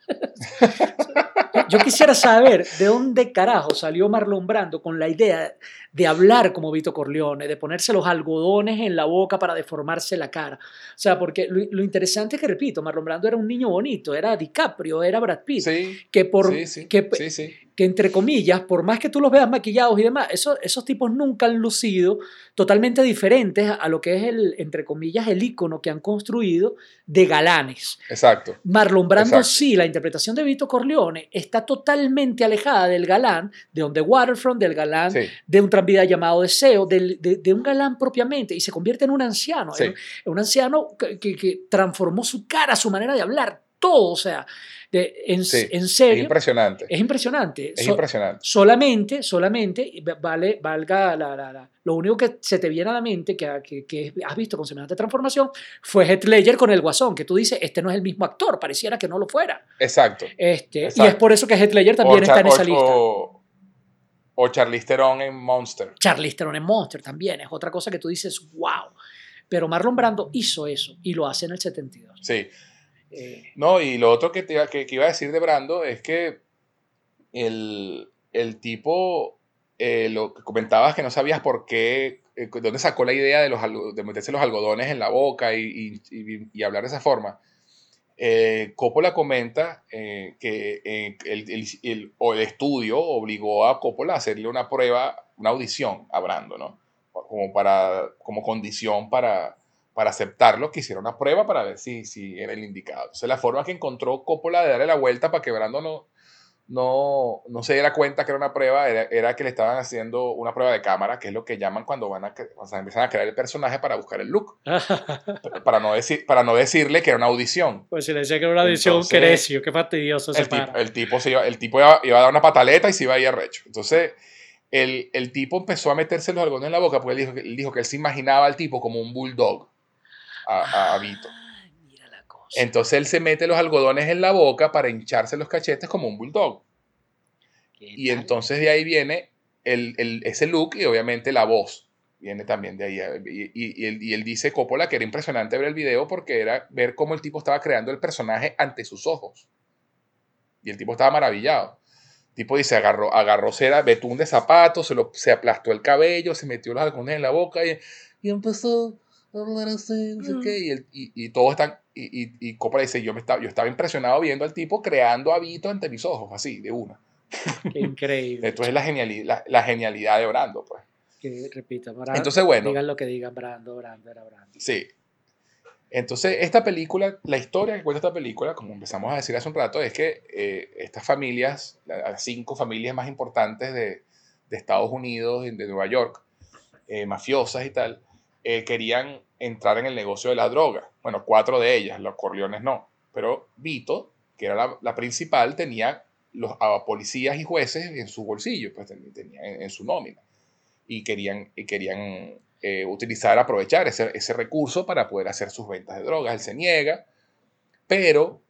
Yo quisiera saber de dónde carajo salió Marlon Brando con la idea de hablar como Vito Corleone, de ponerse los algodones en la boca para deformarse la cara. O sea, porque lo, interesante es que, repito, Marlon Brando era un niño bonito, era DiCaprio, era Brad Pitt, que por que, que entre comillas, por más que tú los veas maquillados y demás, esos, esos tipos nunca han lucido totalmente diferentes a lo que es el, entre comillas, el icono que han construido de galanes. Exacto. Marlon Brando sí, la interpretación de Vito Corleone está totalmente alejada del galán de On the Waterfront, del galán de un tranvía llamado Deseo, de, de, un galán propiamente, y se convierte en un anciano, en, un anciano que, que transformó su cara, su manera de hablar, todo, o sea, en, serio. Es impresionante. Es impresionante. Es impresionante. Solamente, solamente, vale, valga la, lo único que se te viene a la mente, que, que, has visto con semejante transformación, fue Heath Ledger con el Guasón, que tú dices, este no es el mismo actor, pareciera que no lo fuera. Exacto. Este, Y es por eso que Heath Ledger también está en esa lista. O, o Charlize Theron en Monster. Charlize Theron en Monster también, es otra cosa que tú dices, wow. Pero Marlon Brando hizo eso y lo hace en el 72. Sí. Eh, no, y lo otro que, te, que, iba a decir de Brando es que el, tipo, eh, lo que comentabas que no sabías por qué, eh, dónde sacó la idea de, los, de meterse los algodones en la boca y, hablar de esa forma. Coppola comenta que el, o el estudio obligó a Coppola a hacerle una prueba, una audición a Brando, ¿no? Como, para, como condición para, para aceptarlo, que hiciera una prueba para ver si, si era el indicado. Entonces, la forma que encontró Coppola de darle la vuelta para que Brando no, no, no se diera cuenta que era una prueba, era, que le estaban haciendo una prueba de cámara, que es lo que llaman cuando van a, o sea, empiezan a crear el personaje para buscar el look. para, no decir, para no decirle que era una audición. Pues si le decía que era una audición, qué necio, qué fastidioso. El, tipo, el tipo, se iba, el tipo iba, iba, a dar una pataleta y se iba a ir a recho. Entonces, el, el, tipo empezó a meterse los algodones en la boca porque él dijo, él dijo que él se imaginaba al tipo como un bulldog a, Vito. Entonces él se mete los algodones en la boca para hincharse los cachetes como un bulldog. Y entonces de ahí viene el, ese look y obviamente la voz. Viene también de ahí. Y, él, y, él, dice, Coppola, que era impresionante ver el video porque era ver cómo el tipo estaba creando el personaje ante sus ojos. Y el tipo estaba maravillado. El tipo dice, agarró, agarró cera, betún de zapatos, se, lo, se aplastó el cabello, se metió los algodones en la boca y empezó Mm. y, y, todos están, y, y, y Coppola dice, yo, me estaba, yo estaba impresionado viendo al tipo creando hábitos ante mis ojos, así, de una. Qué increíble. Esto es la genialidad, la, genialidad de Brando, pues. Que, repito, Brando, Entonces, bueno. Digan lo que digan, Brando, Brando era Brando. Sí. Entonces, esta película, la historia que cuenta esta película, como empezamos a decir hace un rato, es que eh, estas familias, las cinco familias más importantes de, de Estados Unidos, de Nueva York, eh, mafiosas y tal, eh, querían entrar en el negocio de la droga. Bueno, cuatro de ellas, los Corleones no. Pero Vito, que era la, principal, tenía los a policías y jueces en su bolsillo, pues tenía en, su nómina. Y querían, y querían eh, utilizar, aprovechar ese, recurso para poder hacer sus ventas de drogas. Él se niega, pero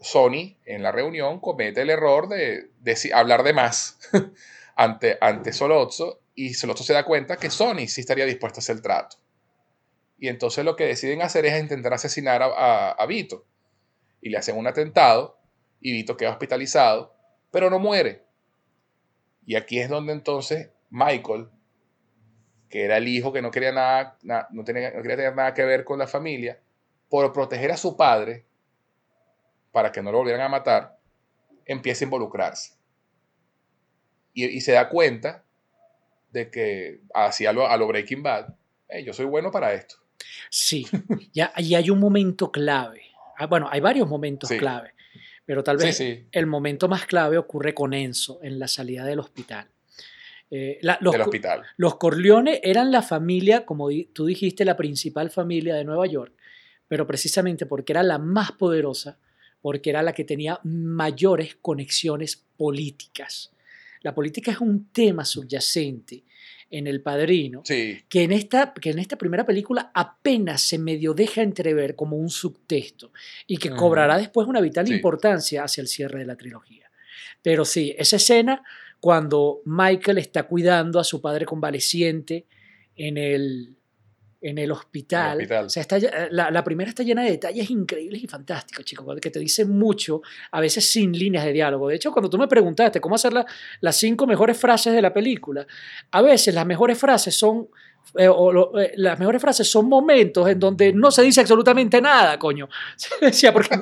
Sony en la reunión comete el error de, hablar de más ante, ante Solozzo y Solozzo se da cuenta que Sony sí estaría dispuesto a hacer el trato. Y entonces lo que deciden hacer es intentar asesinar a, Vito. Y le hacen un atentado y Vito queda hospitalizado, pero no muere. Y aquí es donde entonces Michael, que era el hijo que no quería nada, no, quería tener nada que ver con la familia, por proteger a su padre, para que no lo volvieran a matar, empieza a involucrarse. Y se da cuenta de que hacía a lo Breaking Bad, yo soy bueno para esto. Sí, ya, y hay un momento clave. Ah, bueno, hay varios momentos clave, pero tal vez el momento más clave ocurre con Enzo en la salida del hospital. Eh, los, del hospital. Los Corleone eran la familia, como tú dijiste, la principal familia de Nueva York, pero precisamente porque era la más poderosa, porque era la que tenía mayores conexiones políticas. La política es un tema subyacente en El Padrino, que, en esta, que en esta primera película apenas se medio deja entrever como un subtexto y que cobrará después una vital importancia hacia el cierre de la trilogía. Pero sí, esa escena cuando Michael está cuidando a su padre convaleciente en el, en el hospital. El hospital. O sea, está, ll- la, la primera está llena de detalles increíbles y fantásticos, chicos, que te dicen mucho, a veces sin líneas de diálogo. De hecho, cuando tú me preguntaste cómo hacer la- las cinco mejores frases de la película, a veces las mejores frases son... eh, o lo- eh, las mejores frases son momentos en donde no se dice absolutamente nada, coño. Decía, porque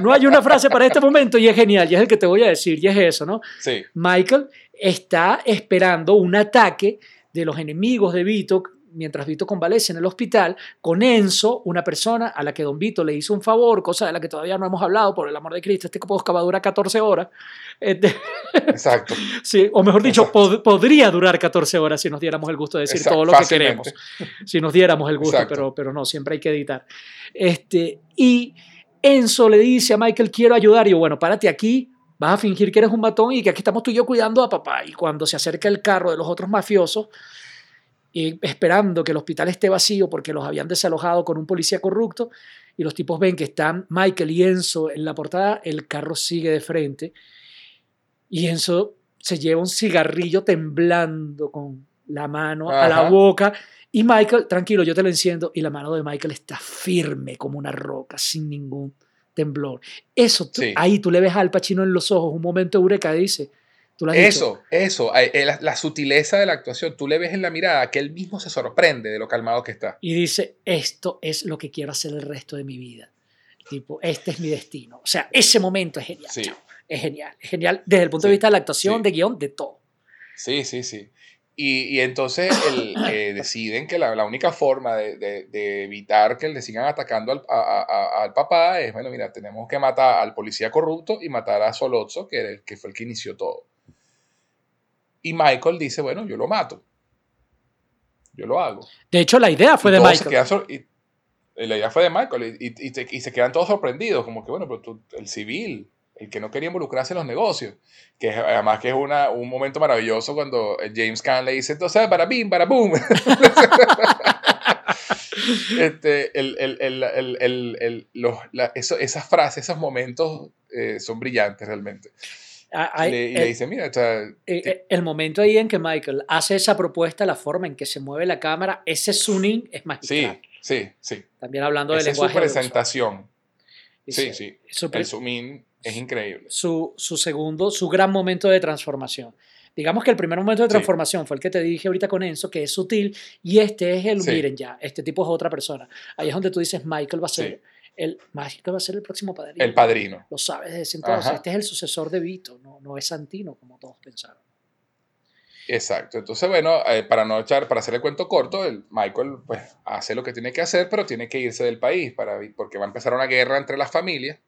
no hay una frase para este momento y es genial, y es el que te voy a decir, y es eso, ¿no? Sí, Michael está esperando un ataque de los enemigos de Vito mientras Vito convalece en el hospital con Enzo, una persona a la que don Vito le hizo un favor, cosa de la que todavía no hemos hablado, por el amor de Cristo, este podcast va a durar 14 horas. Este, exacto. sí, o mejor dicho, pod- podría durar 14 horas si nos diéramos el gusto de decir Exacto, todo lo que fácilmente. queremos. Si nos diéramos el gusto, Exacto. pero, pero no, siempre hay que editar. Este, y Enzo le dice a Michael, quiero ayudar. Y yo, bueno, párate aquí, vas a fingir que eres un matón y que aquí estamos tú y yo cuidando a papá. Y cuando se acerca el carro de los otros mafiosos, y esperando que el hospital esté vacío porque los habían desalojado con un policía corrupto, y los tipos ven que están Michael y Enzo en la portada, el carro sigue de frente y Enzo se lleva un cigarrillo temblando con la mano a la boca y Michael, tranquilo, yo te lo enciendo y la mano de Michael está firme como una roca, sin ningún temblor. Eso, tú- Sí. ahí tú le ves al Pacino en los ojos, un momento eureka, dice. Tú lo has dicho. Eso, eso, eh, eh, la, la sutileza de la actuación, tú le ves en la mirada que él mismo se sorprende de lo calmado que está. y dice, esto es lo que quiero hacer el resto de mi vida. Tipo, este es mi destino. O sea, ese momento es genial. Sí. Es genial. Es genial desde el punto de Sí, vista de la actuación, sí. de guion, de todo. Sí, sí, sí. Y, y entonces el, eh, deciden que la, la única forma de, de- de evitar que le sigan atacando al, a- a- a- al papá es, bueno, mira, tenemos que matar al policía corrupto y matar a Solozzo, que, era el, que fue el que inició todo. Y Michael dice, bueno, yo lo mato. Yo lo hago. De hecho, la idea fue Y de Michael. y- y la idea fue de Michael y, te- se quedan todos sorprendidos, como que bueno, pero tú, el civil, el que no quería involucrarse en los negocios, que es- además que es una, un momento maravilloso cuando James Caan le dice, entonces, para bim, para boom. este, el, el- el- el- el- el- los- la- eso- esas frases, esos momentos eh, son brillantes realmente. Ah, le, y el, le dice, mira, o sea, eh, eh, el momento ahí en que Michael hace esa propuesta, la forma en que se mueve la cámara, ese zooming es sí, magistral. sí, sí. También hablando de Esa es su lenguaje presentación. Dice, Sí, sí. su El zoom in es increíble. su, su segundo, su gran momento de transformación. Digamos que el primer momento de Sí. transformación fue el que te dije ahorita con Enzo, que es sutil, y este es el, Sí. miren ya, este tipo es otra persona. Ahí es donde tú dices, Michael va a ser, Sí. El, Michael va a ser el próximo padrino. El padrino. Lo sabes desde entonces. Ajá. Este es el sucesor de Vito, no, no es Santino, como todos pensaron. Exacto. Entonces, bueno, eh, para no echar, para hacer el cuento corto, el Michael pues hace lo que tiene que hacer, pero tiene que irse del país para, porque va a empezar una guerra entre las familias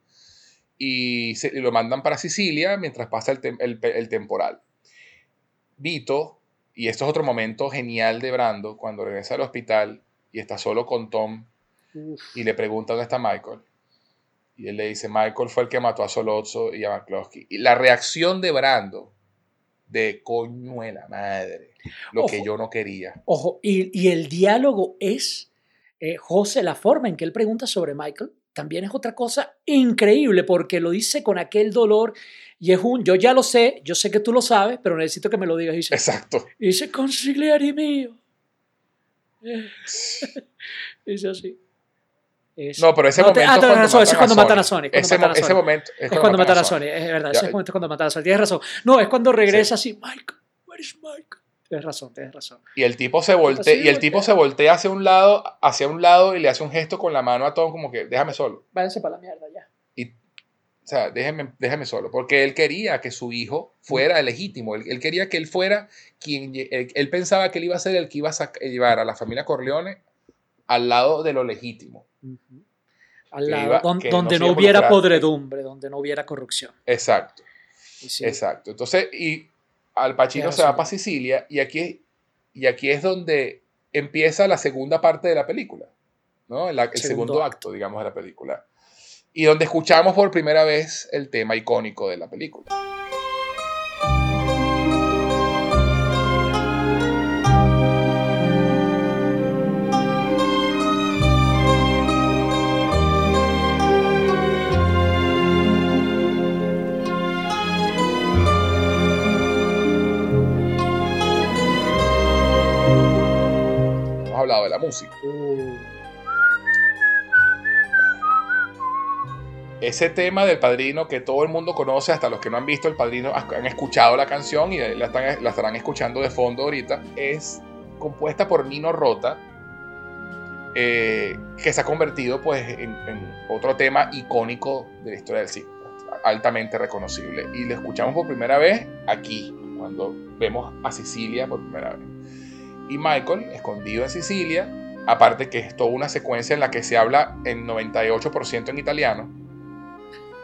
y, se- y lo mandan para Sicilia mientras pasa el, tem- el pe- el temporal. Vito, y esto es otro momento genial de Brando, cuando regresa al hospital y está solo con Tom Uf. y le pregunta dónde está Michael. Y él le dice, Michael fue el que mató a Solozzo y a McCloskey. Y la reacción de Brando, de coño de la madre, lo que Ojo. yo no quería. Ojo, y, y el diálogo es, eh, José, la forma en que él pregunta sobre Michael, también es otra cosa increíble, porque lo dice con aquel dolor y es un, yo ya lo sé, yo sé que tú lo sabes, pero necesito que me lo digas. Y dice, Exacto. y dice consigliere mío. Dice así. Es- No, pero ese No te- momento ah, es tienes cuando razón, ese es cuando matan a cuando Ese, matan a mo- ese Sony. momento es cuando matan a Sony, es verdad, ese Ya. es cuando- matan a Sony, tienes razón. No, es cuando regresa así, Michael, where is Michael? Tienes razón, tienes razón. Y el tipo se voltea, y el tipo se voltea hacia un lado, hacia un lado y le hace un gesto con la mano a Tom como que déjame solo. Váyanse para la mierda ya. O sea, déjeme, déjame solo. Porque él quería que su hijo fuera el legítimo. Él, él quería que él fuera quien. Él, él pensaba que él iba a ser el que iba a llevar a la familia Corleone al lado de lo legítimo. Al lado, iba- don- que donde no hubiera podredumbre, donde no hubiera corrupción. Exacto, sí, exacto. Entonces, y Al Pacino se va para Sicilia y aquí, y aquí es donde empieza la segunda parte de la película, ¿no? El Segundo segundo acto, digamos, de la película. Y donde escuchamos por primera vez el tema icónico de la película. Hablado de la música. Ese tema del padrino que todo el mundo conoce, hasta los que no han visto el padrino han escuchado la canción y la, están- la estarán escuchando de fondo ahorita, es compuesta por Nino Rota, eh, que se ha convertido pues en, en otro tema icónico de la historia del cine, altamente reconocible. Y lo escuchamos por primera vez aquí, cuando vemos a Sicilia por primera vez. Y Michael, escondido en Sicilia, aparte que es toda una secuencia en la que se habla en 98% en italiano,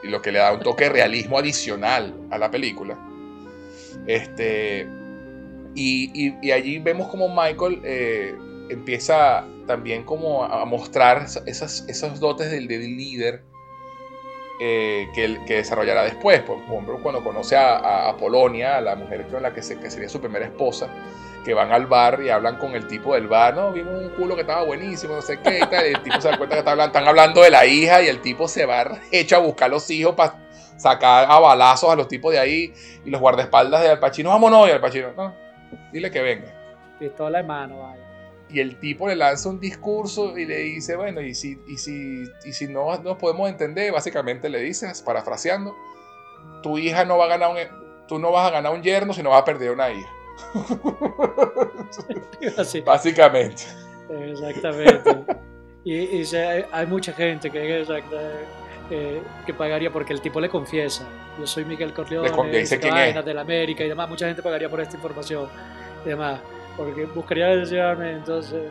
y lo que le da un toque de realismo adicional a la película. Este, y, y- allí vemos como Michael eh, empieza también como a mostrar esas, esos dotes del, del líder eh, que, que desarrollará después. Por ejemplo, cuando conoce a Polonia, a la mujer con la que, se, que sería su primera esposa, que van al bar y hablan con el tipo del bar, no, vimos un culo que estaba buenísimo, no sé qué, y tal, y el tipo se da cuenta que está hablando- están hablando de la hija y el tipo se va hecho a buscar los hijos para sacar a balazos a los tipos de ahí y los guardaespaldas de Al Pacino, vámonos, y Al Pacino, no, dile que venga. pistola en mano, vaya. Y el tipo le lanza un discurso y le dice, bueno, y si, y si, y si no nos podemos entender, básicamente le dices, parafraseando, tu hija no va a ganar un, tú no vas a ganar un yerno, sino vas a perder una hija. Así, Básicamente. exactamente. Y, y se- hay, mucha gente que, exacta, eh, que pagaría porque el tipo le confiesa. Yo soy Miguel Corleone, Le con- dice quién es. de la América y demás. Mucha gente pagaría por esta información y demás. Porque buscaría decirme, entonces,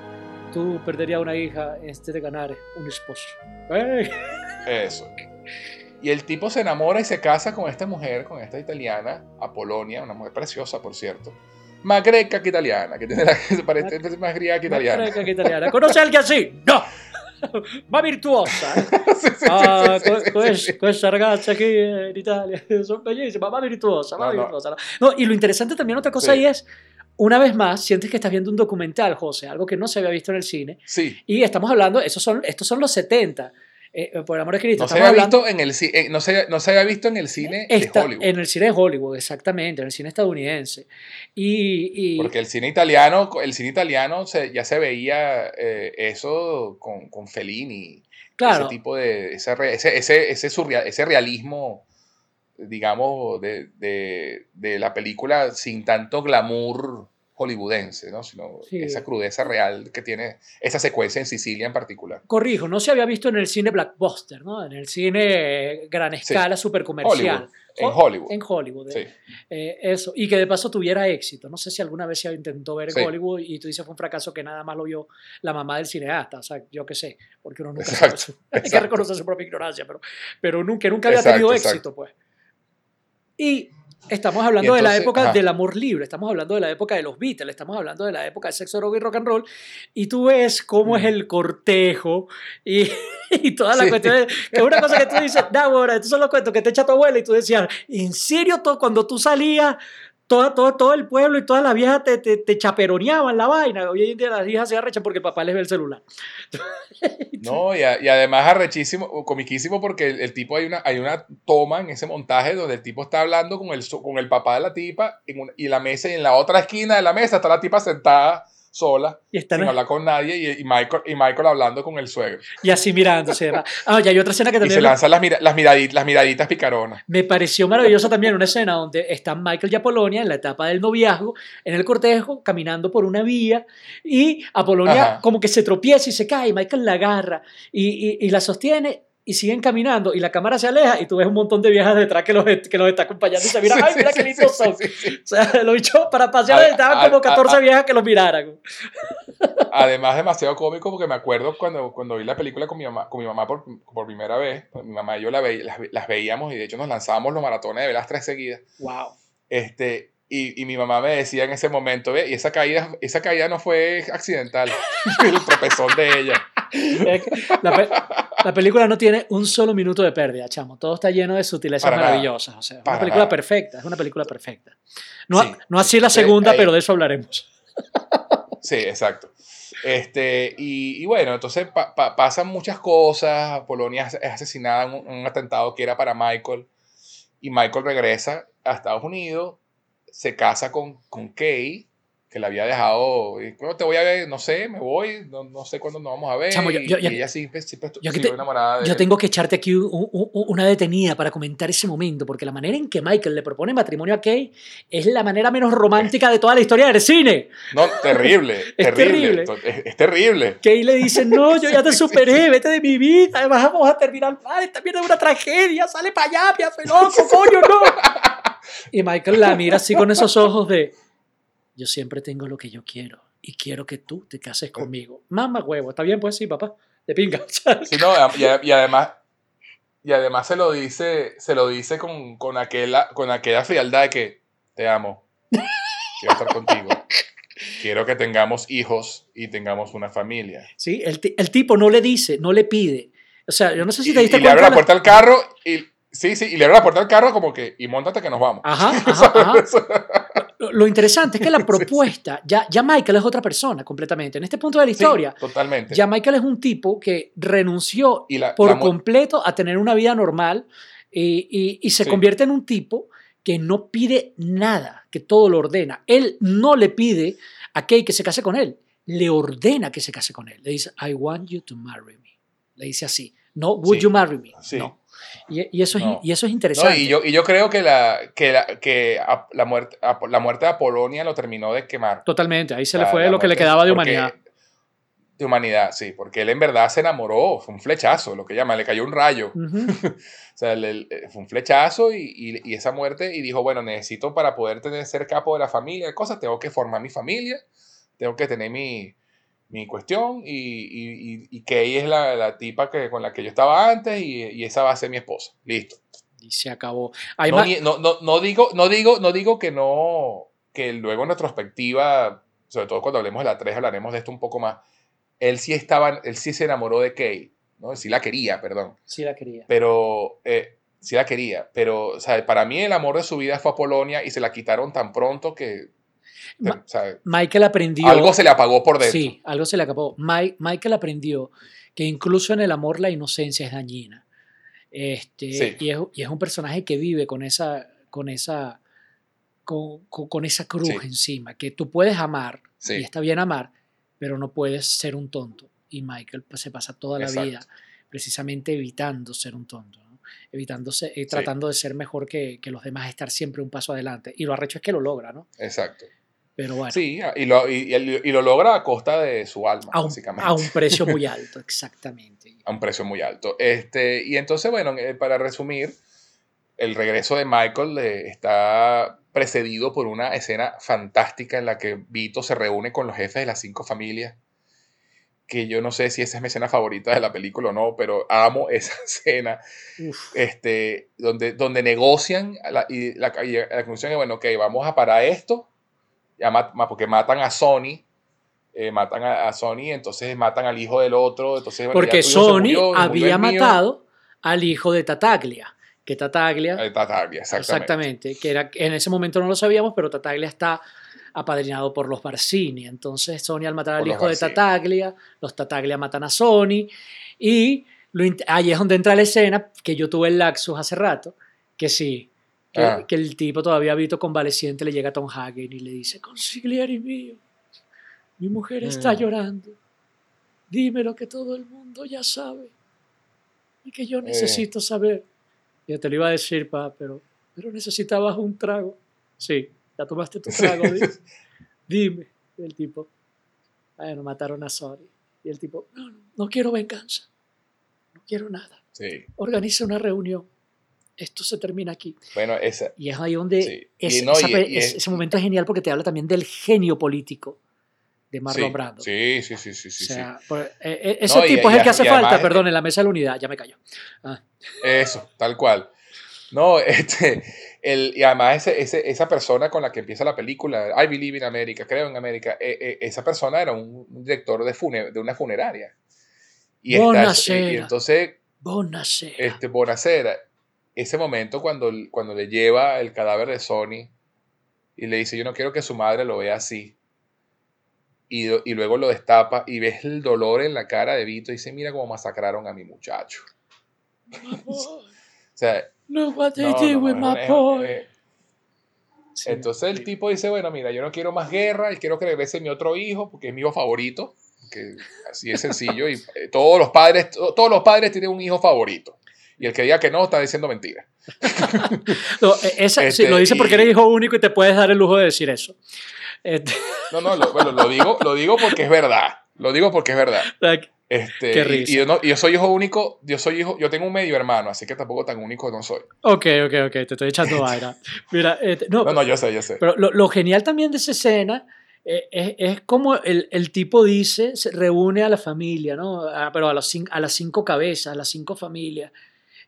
tú perderías una hija este de ganar un esposo. ¡Ey! Eso. Y el tipo se enamora y se casa con esta mujer, con esta italiana, Apolonia, una mujer preciosa, por cierto. Más greca que italiana, que tiene la que se parece más griega que italiana. Más greca que italiana. ¿Conoce a alguien así? ¡No! Más virtuosa. questa ragazza aquí en Italia son bellísimas, más virtuosa, más No, no. virtuosa. No, y lo interesante también, otra cosa Sí. ahí es, una vez más, sientes que estás viendo un documental, José, algo que no se había visto en el cine. Sí. Y estamos hablando, esos son, estos son los 70. Eh, por el amor de Cristo. No se, había hablando- visto en el, eh, no, se, no se había visto en el cine Esta- de Hollywood. En el cine de Hollywood, exactamente, en el cine estadounidense. Y, y- Porque el cine italiano, el cine italiano se- ya se veía eh, eso con, con Fellini. claro, Ese tipo de. Ese, ese, ese, surreal- ese realismo, digamos, de, de, de la película sin tanto glamour hollywoodense, ¿no? Sino Sí. esa crudeza real que tiene esa secuencia en Sicilia en particular. corrijo, no se había visto en el cine blockbuster, ¿no? En el cine eh, gran escala, super comercial. En Hollywood. En Hollywood. Sí. eh. Eso, y que de paso tuviera éxito. No sé si alguna vez se intentó ver en Sí. Hollywood y tú dices fue un fracaso que nada más lo vio la mamá del cineasta. O sea, yo qué sé, porque uno nunca Exacto, sabe. Hay que reconocer su propia ignorancia, pero, pero nunca, nunca había Exacto, tenido exacto. éxito, pues. Y estamos hablando de la época ajá. del amor libre, estamos hablando de la época de los Beatles, estamos hablando de la época del sexo, droga y rock and roll, y tú ves cómo es Mm. el cortejo y, y toda la Sí. cuestión, de- que es una cosa que tú dices, ahora, estos son los cuentos que te echa tu abuela, y tú decías, ¿en serio todo, cuando tú salías, todo, todo, todo el pueblo y todas las viejas te, te, te chaperoneaban la vaina? Hoy en día las hijas se arrechan porque el papá les ve el celular. No, y, a- y además arrechísimo, comiquísimo porque el, el tipo hay una, hay una toma en ese montaje donde el tipo está hablando con el, con el papá de la tipa en una- y la mesa y en la otra esquina de la mesa está la tipa sentada sola, Y están sin hablar con nadie y, y Michael, y Michael hablando con el suegro. y así mirándose. y. Ah, y hay otra escena que Y también se me- lanzan las, las, miraditas, las miraditas picaronas. Me pareció maravillosa también una escena donde están Michael y Apolonia en la etapa del noviazgo, en el cortejo, caminando por una vía, y Apolonia Ajá. como que se tropieza y se cae, y Michael la agarra y, y- y la sostiene. Y siguen caminando y la cámara se aleja y tú ves un montón de viejas detrás que los, que los está acompañando y se miran, Sí, ay, mira sí, qué lindos sí, son. O sea, lo dicho, para pasear A- estaban a- como a- 14 a- viejas que los miraran. Además, demasiado cómico porque me acuerdo cuando, cuando vi la película con mi mamá, con mi mamá por, por primera vez. pues, Mi mamá y yo la ve- las, las veíamos y de hecho nos lanzábamos los maratones de ver las tres seguidas. Wow. Este, y, y mi mamá me decía en ese momento, ve, y esa caída, esa caída no fue accidental, el tropezón de ella. La, pe- la película no tiene un solo minuto de pérdida, chamo. Todo está lleno de sutilezas Para maravillosas. O sea, es una película nada. perfecta. Es una película perfecta. No, Sí. no así la Sí, segunda, ahí- pero de eso hablaremos. Sí, exacto. Este, y, y bueno, entonces pa- pa- pasan muchas cosas. Polonia es es asesinada en un, un atentado que era para Michael. Y Michael regresa a Estados Unidos, se casa con, con Kay, que la había dejado. Y, ¿Cuándo te voy a ver? No sé, me voy, no, no sé cuándo nos vamos a ver. Chamo, yo- yo- y ella siempre, siempre yo te- enamorada de Yo tengo que echarte aquí un- un- un- una detenida para comentar ese momento, porque la manera en que Michael le propone matrimonio a Kay es la manera menos romántica de toda la historia del cine. No, terrible, Es terrible. terrible. Es, es terrible. Kay le dice, no, yo ya te superé, vete de mi vida, además vamos a terminar mal, esta mierda es una tragedia, sale para allá, piazo loco, coño, no. Y Michael la mira así con esos ojos de, yo siempre tengo lo que yo quiero y quiero que tú te cases conmigo. Mamá huevo, está bien, pues sí, papá, de pinga. Sí, no, y, y además, y además se lo dice, se lo dice con, con, aquella, con aquella frialdad de que te amo, quiero estar contigo, quiero que tengamos hijos y tengamos una familia. Sí, el, el tipo no le dice, no le pide. O sea, yo no sé si y, te diste y le abre la puerta al carro y sí, sí, y le abre la puerta al carro como que y montate que nos vamos. Ajá, ajá, ajá. Lo, lo interesante es que la propuesta, ya, ya Michael es otra persona completamente. En este punto de la Sí, historia, totalmente. ya Michael es un tipo que renunció y la, por la completo a tener una vida normal y, y- y se Sí. convierte en un tipo que no pide nada, que todo lo ordena. Él no le pide a Kay que se case con él, le ordena que se case con él. Le dice, I want you to marry me. Le dice así, no, would Sí. you marry me? Sí. No. Y, y eso es, No. y eso es No, interesante. y, yo, y yo creo que, la, que, la, que a- la, muerte, a- la muerte de Apolonia lo terminó de quemar. Totalmente, ahí se O le sea, fue la lo que le quedaba de porque- humanidad. De humanidad, sí, porque él en verdad se enamoró, fue un flechazo, lo que llaman, le cayó un rayo. Ujú. O sea, le- le- fue un flechazo y, y- y esa muerte, y dijo, bueno, necesito para poder tener, ser capo de la familia, cosas, tengo que formar mi familia, tengo que tener mi, mi cuestión, y, y, y, y Kay es la, la tipa que, con la que yo estaba antes, y, y esa va a ser mi esposa. Listo. Y se acabó. Hay No, más- no, no, no digo, no, digo, no digo que no, que luego en retrospectiva, sobre todo cuando hablemos de la 3, hablaremos de esto un poco más. Él sí estaba, él sí se enamoró de Kay, ¿no? Él sí la quería, perdón. Sí la quería. Pero eh, sí la quería. Pero, o sea, para mí el amor de su vida fue a Polonia y se la quitaron tan pronto que. Ma- o sea, Michael aprendió. algo se le apagó por dentro. Sí, algo se le acabó. Mi- Michael aprendió que incluso en el amor la inocencia es dañina. Este, Sí. y, es, y es un personaje que vive con esa, con esa, con, con- con esa cruz Sí. encima, que tú puedes amar, Sí. y está bien amar, pero no puedes ser un tonto. Y Michael pues, se pasa toda la Exacto. vida precisamente evitando ser un tonto, ¿no? evitándose, eh, tratando de ser mejor que, que los demás, estar siempre un paso adelante. Y lo arrecho es que lo logra, ¿no? Exacto. Pero bueno. Sí, y lo, y, lo logra a costa de su alma, a un, básicamente. a un precio muy alto, exactamente. a un precio muy alto. Este, y entonces, bueno, eh, para resumir, el regreso de Michael eh, está precedido por una escena fantástica en la que Vito se reúne con los jefes de las cinco familias, que yo no sé si esa es mi escena favorita de la película o no, pero amo esa escena, Uf, este, donde, donde negocian la- y la, y la conclusión es, bueno, ok, vamos a parar esto, ya mat- ma- porque matan a Sony. eh, matan a, a Sony, entonces matan al hijo del otro. Entonces, porque Sony murió, había matado al hijo de Tataglia, que Tataglia, Eh, Tartaglia, exactamente. exactamente, que era, en ese momento no lo sabíamos, pero Tataglia está apadrinado por los Barcini. Entonces Sony al matar al hijo de. Tataglia, los Tataglia matan a Sony y lo ahí es donde entra la escena que yo tuve el laxus hace rato, que sí, que, Ah. que el tipo todavía Vito convaleciente le llega a Tom Hagen y le dice, consigliere mío, mi mujer está Mm. llorando, dime lo que todo el mundo ya sabe y que yo necesito saber. Yo te lo iba a decir, pa, pero, pero necesitabas un trago. Sí, ya tomaste tu trago, di- dime. Y el tipo, bueno, mataron a Sony. Y el tipo, no, no, no quiero venganza, no quiero nada. Sí, Organiza una reunión. Esto se termina aquí. bueno, esa. Y es ahí donde Sí. es- no, esa y- y es- es- ese momento es genial porque te habla también del genio político de Marlon sí, Brando. Sí, sí, sí, sí, o sí. sea, por- eh, eh, ese No, tipo y es el que hace además falta, es- perdón, en la mesa de la unidad, ya me cayó. Ah, Eso, tal cual. No, este, el, y además ese, ese- esa persona con la que empieza la película, I Believe in America, creo en América, eh, eh, esa persona era un, un director de, fune- de una funeraria. Y, está- Buonasera. y entonces, Bonacera. este, Bonacera, ese momento cuando, cuando le lleva el cadáver de Sony y le dice, yo no quiero que su madre lo vea así. Y, y luego lo destapa y ves el dolor en la cara de Vito y dice, mira cómo masacraron a mi muchacho. O sea, Look what they no, did with my Entonces el tipo dice, bueno, mira, yo no quiero más guerra, y quiero que regrese mi otro hijo, porque es mi hijo favorito, que así es sencillo, y eh, todos los padres, todos los padres tienen un hijo favorito. Y el que diga que no está diciendo mentira. no, e, esa, sí, lo dice este, porque eres hijo único y te puedes dar el lujo de decir eso. Este no, no, lo, bueno, lo digo, lo digo porque es verdad. Lo digo porque es verdad. Este, Qué risa. Y, yo, no, yo, soy hijo único, yo soy hijo, yo tengo un medio hermano, así que tampoco tan único no soy. Ok, ok, ok, te estoy echando vaina. Mira, este, no, no, no, yo sé, yo sé. Pero lo, lo genial también de esa escena eh, es, es, como el, el, tipo dice, se reúne a la familia, ¿no? A, pero a, los, a las cinco cabezas, a las cinco familias.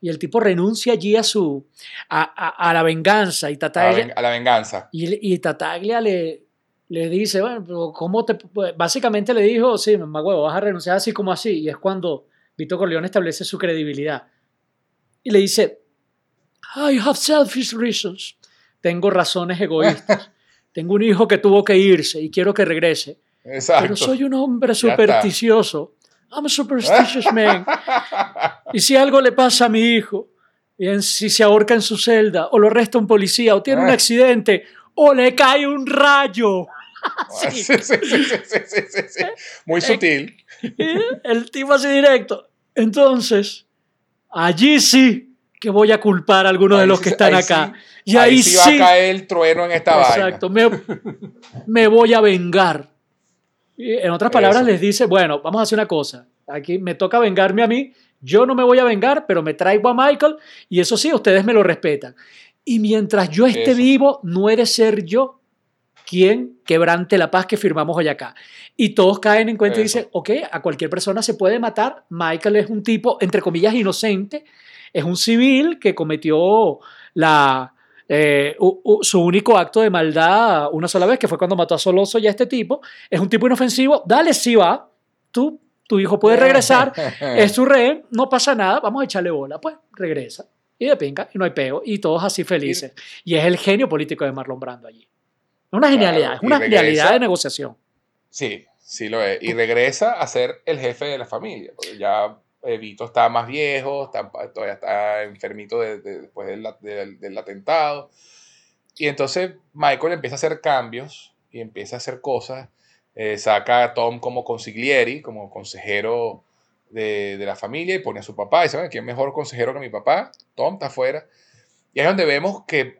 Y el tipo renuncia allí a su a, a, a la venganza y Tataglia, a la venganza. Y, y Tataglia le, le dice, bueno, ¿cómo te...? Básicamente le dijo, sí, mamá huevo, vas a renunciar así como así. Y es cuando Vito Corleone establece su credibilidad. Y le dice, I have selfish reasons. Tengo razones egoístas. Tengo un hijo que tuvo que irse y quiero que regrese. Exacto. Pero soy un hombre supersticioso. I'm a superstitious man. y si algo le pasa a mi hijo, y si se ahorca en su celda, o lo arresta un policía, o tiene un accidente, o le cae un rayo. Sí. Sí, sí, sí, Muy eh, sutil. El tipo así directo. Entonces, allí sí que voy a culpar a algunos de los que están acá. y ahí, sí va a caer el trueno en esta Exacto, me, me, voy a vengar. Y en otras palabras, les dice: Bueno, vamos a hacer una cosa. Aquí me toca vengarme a mí. Yo no me voy a vengar, pero me traigo a Michael y eso sí, ustedes me lo respetan. Y mientras yo esté vivo, no he de ser yo quien quebrante la paz que firmamos hoy acá. Y todos caen en cuenta y dicen, ok, a cualquier persona se puede matar. Michael es un tipo, entre comillas, inocente. Es un civil que cometió la, eh, su único acto de maldad una sola vez, que fue cuando mató a Soloso y a este tipo. Es un tipo inofensivo. Dale, sí va. Tú, tu hijo puede regresar. es su rehén. No pasa nada. Vamos a echarle bola. Pues regresa. Y de pinca. Y no hay peo. Y todos así felices. Y es el genio político de Marlon Brando allí. Una genialidad, es una genialidad de negociación. Sí, sí lo es. Y regresa a ser el jefe de la familia, porque ya Vito está más viejo, está, todavía está enfermito después del, atentado. Y entonces Michael empieza a hacer cambios y empieza a hacer cosas. Eh, saca a Tom como consiglieri, como consejero de, la familia y pone a su papá. Y dice, ¿quién es mejor consejero que mi papá? Tom está afuera. Y es donde vemos que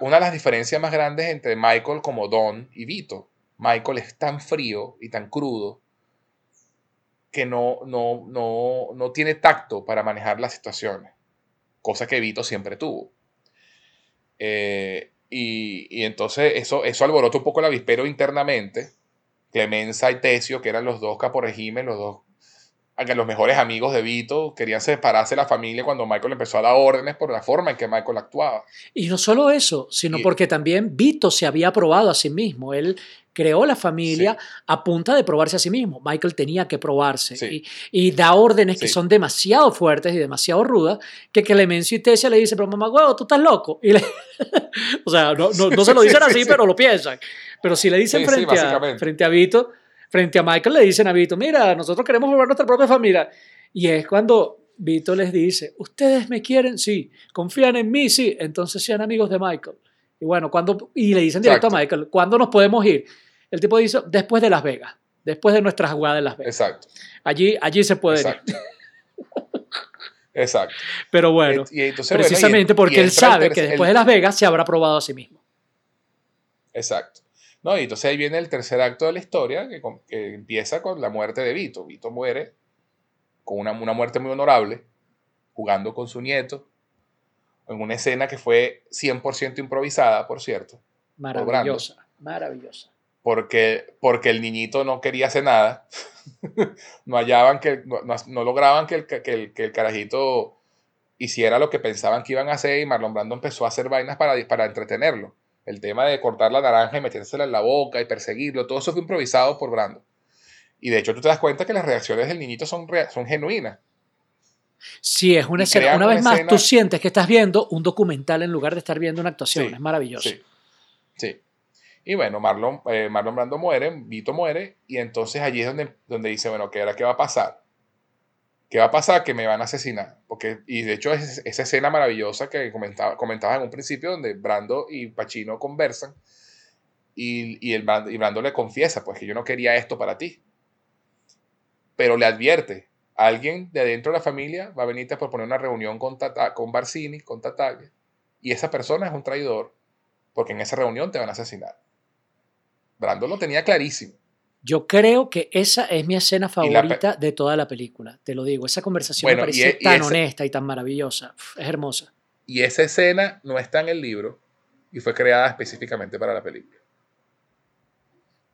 una de las diferencias más grandes entre Michael como Don y Vito. Michael es tan frío y tan crudo que no, no, no, no tiene tacto para manejar las situaciones, cosa que Vito siempre tuvo. Eh, y, entonces eso, eso alborotó un poco el avispero internamente. Clemenza y Tesio, que eran los dos caporegimes, los dos los mejores amigos de Vito querían separarse de la familia cuando Michael empezó a dar órdenes por la forma en que Michael actuaba. Y no solo eso, sino porque también Vito se había probado a sí mismo. Él creó la familia a punta de probarse a sí mismo. Michael tenía que probarse y, da órdenes que son demasiado fuertes y demasiado rudas que Clemencio y Tesia le dicen, pero mamá huevo, tú estás loco. Y o sea, no, no, se lo dicen así, pero lo piensan. Pero si le dicen frente, a, frente a Vito, frente a Michael le dicen a Vito, mira, nosotros queremos formar nuestra propia familia. Y es cuando Vito les dice, ustedes me quieren, sí, confían en mí, sí, entonces sean amigos de Michael. Y bueno, cuando, y le dicen directo a Michael, ¿cuándo nos podemos ir? El tipo dice, después de Las Vegas, después de nuestra jugada en Las Vegas. Exacto. Allí, allí se puede ir. Exacto. Pero bueno, precisamente porque él sabe que después de Las Vegas se habrá probado a sí mismo. Exacto. No, y entonces ahí viene el tercer acto de la historia, que, empieza con la muerte de Vito. Vito muere con una, una, muerte muy honorable, jugando con su nieto, en una escena que fue 100% improvisada, por cierto. Maravillosa, maravillosa. Porque, porque el niñito no quería hacer nada. no hallaban que, no, lograban que el, que, el, carajito hiciera lo que pensaban que iban a hacer y Marlon Brando empezó a hacer vainas para, para entretenerlo. El tema de cortar la naranja y metérsela en la boca y perseguirlo, todo eso fue improvisado por Brando. Y de hecho tú te das cuenta que las reacciones del niñito son, son genuinas. Sí, es una escena. Una, vez más, tú sientes que estás viendo un documental en lugar de estar viendo una actuación. es maravilloso. Sí. sí. Y bueno, Marlon, eh, Marlon Brando muere, Vito muere, y entonces allí es donde, donde dice, bueno, ¿qué, ahora qué va a pasar? ¿Qué va a pasar? Que me van a asesinar. Porque, y de hecho, es, esa escena maravillosa que comentaba, comentabas en un principio, donde Brando y Pacino conversan, y, y, el, y Brando le confiesa, pues que yo no quería esto para ti. Pero le advierte, alguien de adentro de la familia va a venirte a proponer una reunión con, Tata, con Barcini, con Tataglia, y esa persona es un traidor, porque en esa reunión te van a asesinar. Brando lo tenía clarísimo. Yo creo que esa es mi escena favorita de toda la película, te lo digo. Esa conversación me parece e, tan honesta y tan maravillosa. es hermosa. Y esa escena no está en el libro y fue creada específicamente para la película.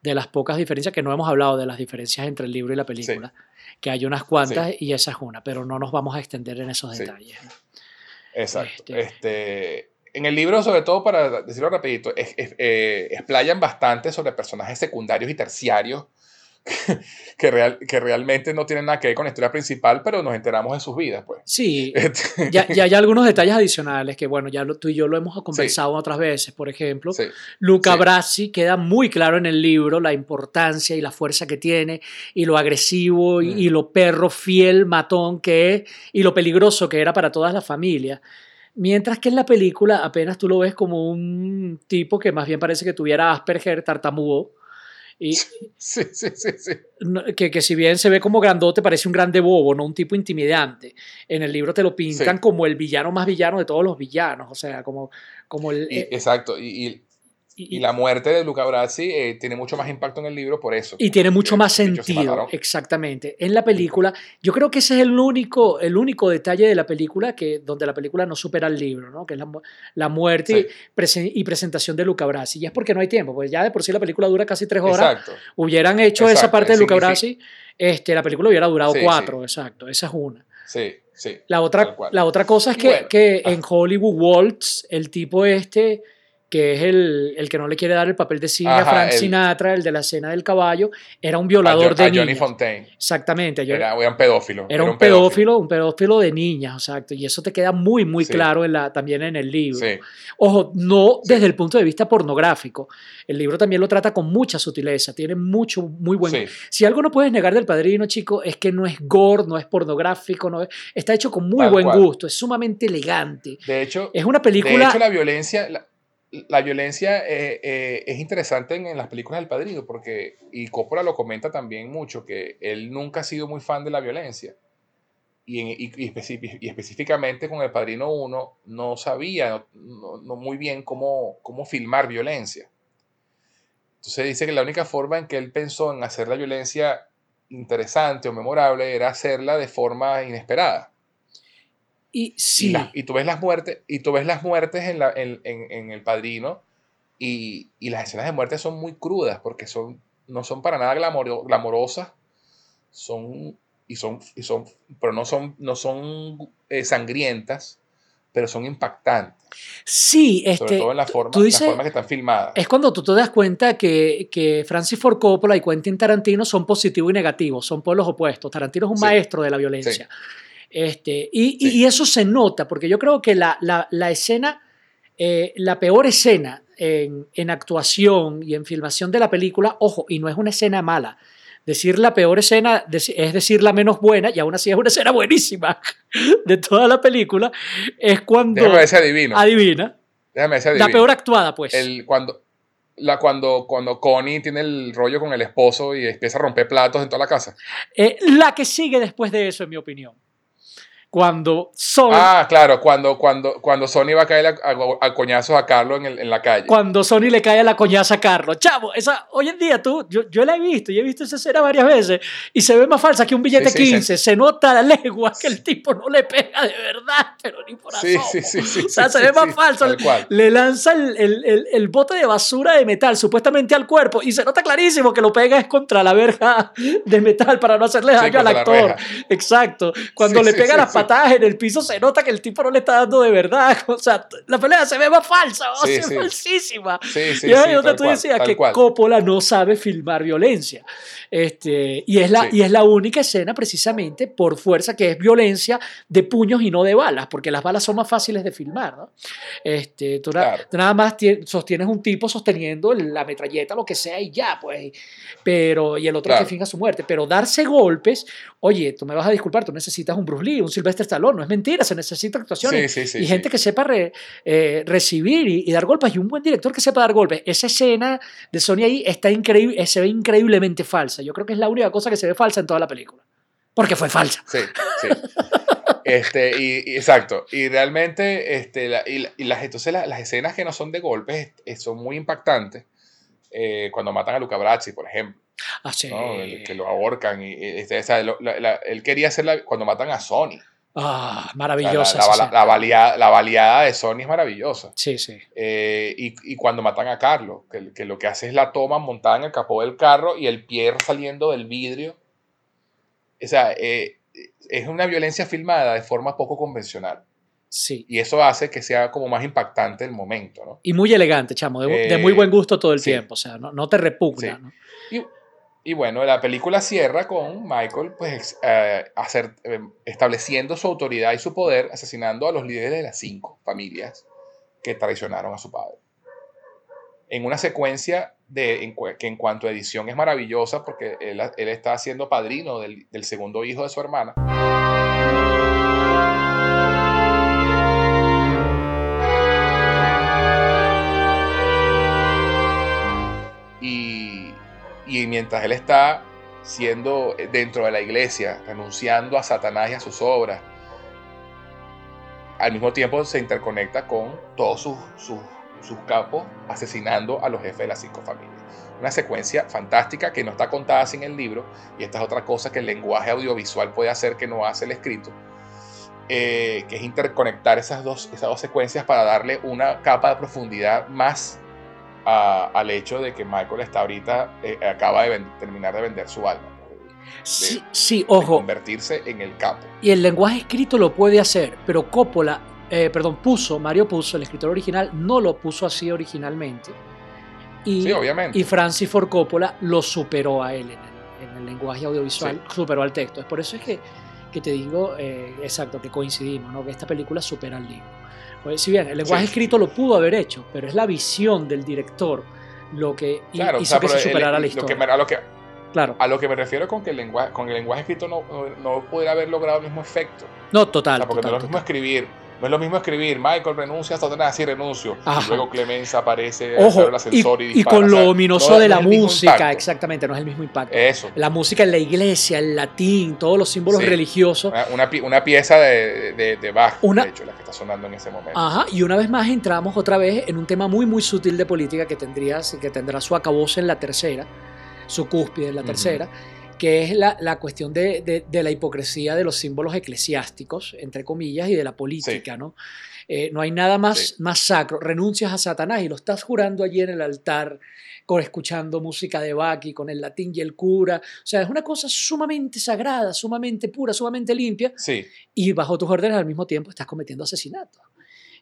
De las pocas diferencias, que no hemos hablado de las diferencias entre el libro y la película, que hay unas cuantas y esa es una, pero no nos vamos a extender en esos detalles. Exacto. este, este en el libro, sobre todo, para decirlo rapidito, eh, explayan bastante sobre personajes secundarios y terciarios que, real, que realmente no tienen nada que ver con la historia principal, pero nos enteramos de sus vidas, pues. Sí, este ya, ya, hay algunos detalles adicionales que, bueno, ya tú y yo lo hemos conversado otras veces. Por ejemplo, Luca Brasi queda muy claro en el libro la importancia y la fuerza que tiene, y lo agresivo y, mm. y lo perro fiel, matón que es, y lo peligroso que era para todas las familias. Mientras que en la película apenas tú lo ves como un tipo que más bien parece que tuviera Asperger, tartamudo. Y sí, sí, sí, sí. Que, que, si bien se ve como grandote, parece un grande bobo, no un tipo intimidante. En el libro te lo pintan como el villano más villano de todos los villanos, o sea, como, como el... Eh, exacto, y, y, la muerte de Luca Brasi eh, tiene mucho más impacto en el libro por eso. Y tiene mucho más sentido, exactamente. En la película, yo creo que ese es el único, el único detalle de la película que, donde la película no supera el libro, ¿no? que es la, la muerte y, presentación de Luca Brasi. Y es porque no hay tiempo, pues ya de por sí la película dura casi tres horas. Exacto. Hubieran hecho esa parte de Luca Brasi, este, la película hubiera durado cuatro, exacto. Esa es una. Sí, sí. La otra, la otra cosa es que, que en ah. Hollywood Waltz, el tipo este que es el, el, que no le quiere dar el papel de cine a Frank Sinatra, el de la escena del caballo, era un violador de a Johnny Fontaine. Exactamente. Era, un pedófilo. Era, un, pedófilo, un pedófilo de niñas, exacto. Y eso te queda muy, muy claro en la, también en el libro. Ojo, no desde el punto de vista pornográfico. El libro también lo trata con mucha sutileza, tiene mucho, muy buen... Si algo no puedes negar del Padrino, chico, es que no es gore, no es pornográfico, no está hecho con muy buen gusto, es sumamente elegante. De hecho, es una película... De hecho, la violencia la violencia eh, eh, es interesante en, las películas del Padrino, porque, y Coppola lo comenta también mucho, que él nunca ha sido muy fan de la violencia. Y, y, específicamente con El Padrino 1 no sabía no, muy bien cómo, cómo filmar violencia. Entonces dice que la única forma en que él pensó en hacer la violencia interesante o memorable era hacerla de forma inesperada. Y, sí. y, tú ves las muertes, y tú ves las muertes en, la, en, en, El Padrino y, y, las escenas de muerte son muy crudas porque son, no son para nada glamorosas, son, y son, y son, pero no son, no son eh, sangrientas, pero son impactantes. Sí, este, Sobre todo en la forma, que están filmadas. Es cuando tú te das cuenta que, que, Francis Ford Coppola y Quentin Tarantino son positivo y negativo, son pueblos opuestos. Tarantino es un maestro de la violencia. Este, y, eso se nota, porque yo creo que la, escena, eh, la peor escena en, actuación y en filmación de la película, ojo, y no es una escena mala. Decir la peor escena es decir la menos buena, y aún así es una escena buenísima de toda la película, es cuando... Déjame ver adivino. Adivina. Déjame La peor actuada, pues. El, cuando, la, cuando, cuando Connie tiene el rollo con el esposo y empieza a romper platos en toda la casa. Eh, la que sigue después de eso, en mi opinión cuando Sony... Ah, claro, cuando, cuando, cuando Sony va a caer a, coñazos a Carlos en, en, la calle. Cuando Sony le cae a la coñaza a Carlos. Chavo, esa, hoy en día tú, yo, yo la he visto y he visto esa escena varias veces y se ve más falsa que un billete 15. Se nota la legua que el tipo no le pega de verdad, pero ni por Sí, sí, sí, sí. O sea, se ve más falso. Le lanza el, el, el, bote de basura de metal supuestamente al cuerpo y se nota clarísimo que lo pega es contra la verja de metal para no hacerle daño al actor. Exacto. Cuando le pega las patadas patadas en el piso se nota que el tipo no le está dando de verdad. O sea, la pelea se ve más falsa, o Sí, sea, sí. falsísima. Sí, sí, y ahí sí, donde tú cual, decías que cual. Coppola no sabe filmar violencia. Este, y, es la, Sí. y es la única escena precisamente por fuerza que es violencia de puños y no de balas, porque las balas son más fáciles de filmar. ¿no? Este, tú, na- Claro. tú nada más tie- sostienes un tipo sosteniendo la metralleta, lo que sea, y ya, pues. Pero, y el otro Claro. que finja su muerte. Pero darse golpes, oye, tú me vas a disculpar, tú necesitas un Bruce Lee, un Sylvester Stallone, no es mentira, se necesita actuaciones Sí, sí, sí, y sí. gente que sepa re- eh, recibir y, y dar golpes y un buen director que sepa dar golpes. Esa escena de Sony ahí está increíble, eh, se ve increíblemente falsa. Yo creo que es la única cosa que se ve falsa en toda la película. Porque fue falsa. Sí, sí. Este, y, y- exacto. Y realmente, este, la- y, la- y las, entonces la- las escenas que no son de golpes eh, son muy impactantes. Eh, cuando matan a Luca Brasi, por ejemplo, Así. ¿no? El que lo ahorcan. Y, este, o sea, lo- la- la- él quería hacer cuando matan a Sony. Ah, maravillosa. la, la, la baleada, la baleada de Sony es maravillosa. Sí, sí. Eh, y, y cuando matan a Carlos, que, que lo que hace es la toma montada en el capó del carro y el pie saliendo del vidrio. O sea, eh, es una violencia filmada de forma poco convencional. Sí. Y eso hace que sea como más impactante el momento, ¿no? Y muy elegante, chamo, de, de Eh, muy buen gusto todo el sí. tiempo. O sea, no, no te repugna. Sí. ¿no? Y, bueno, la película cierra con Michael pues, eh, hacer, eh, estableciendo su autoridad y su poder, asesinando a los líderes de las cinco familias que traicionaron a su padre. En una secuencia de, que en cuanto a edición es maravillosa porque él, está siendo padrino del segundo hijo de su hermana. Y mientras él está siendo eh, dentro de la iglesia, renunciando a Satanás y a sus obras, al mismo tiempo se interconecta con todos sus, sus, capos asesinando a los jefes de las cinco familias. Una secuencia fantástica que no está contada sin el libro, y esta es otra cosa que el lenguaje audiovisual puede hacer que no hace el escrito, eh, que es interconectar esas dos, esas dos secuencias para darle una capa de profundidad más a- al hecho de que Michael está ahorita, eh, acaba de terminar de vender su alma, de- Sí, sí, de ojo. convertirse en el capo. Y el lenguaje escrito lo puede hacer, pero Coppola, eh, perdón, puso, Mario puso, el escritor original, no lo puso así originalmente. Y, Sí, obviamente. y Francis Ford Coppola lo superó a él en el, en el lenguaje audiovisual, superó al texto. Es por eso es que, que te digo, eh, exacto, que coincidimos, ¿no? que esta película supera al libro. Pues, si bien el lenguaje Sí, escrito lo pudo haber hecho, pero es la visión del director lo que o hizo sea, que se el- superara la lo historia. que a, lo que, Claro. a lo que me refiero con que el lenguaje, con el lenguaje escrito no, no, no pudiera haber logrado el mismo efecto. No, total. O sea, porque total, no es lo mismo escribir. No es lo mismo escribir, Michael renuncia a Satanás y renuncio. Ajá. Y luego Clemenza aparece Ojo, el y, ascensor y, y dispara. con O lo sea, ominoso no- de la música, impacto. exactamente, no es el mismo impacto. Eso. La música en la iglesia, el latín, todos los símbolos Sí. religiosos. Una, una una pieza de, de, de Bach, Una- de hecho, la que está sonando en ese momento. Ajá, y una vez más entramos otra vez en un tema muy, muy sutil de política que, tendría, que tendrá su acabose en la tercera, su cúspide en la Ujú. tercera, que es la, la cuestión de, de- de la hipocresía de los símbolos eclesiásticos, entre comillas, y de la política, ¿no? Eh, no hay nada más, Sí. más sacro. Renuncias a Satanás y lo estás jurando allí en el altar, con, escuchando música de Bach y con el latín y el cura. O sea, es una cosa sumamente sagrada, sumamente pura, sumamente limpia, Sí. y bajo tus órdenes al mismo tiempo estás cometiendo asesinato.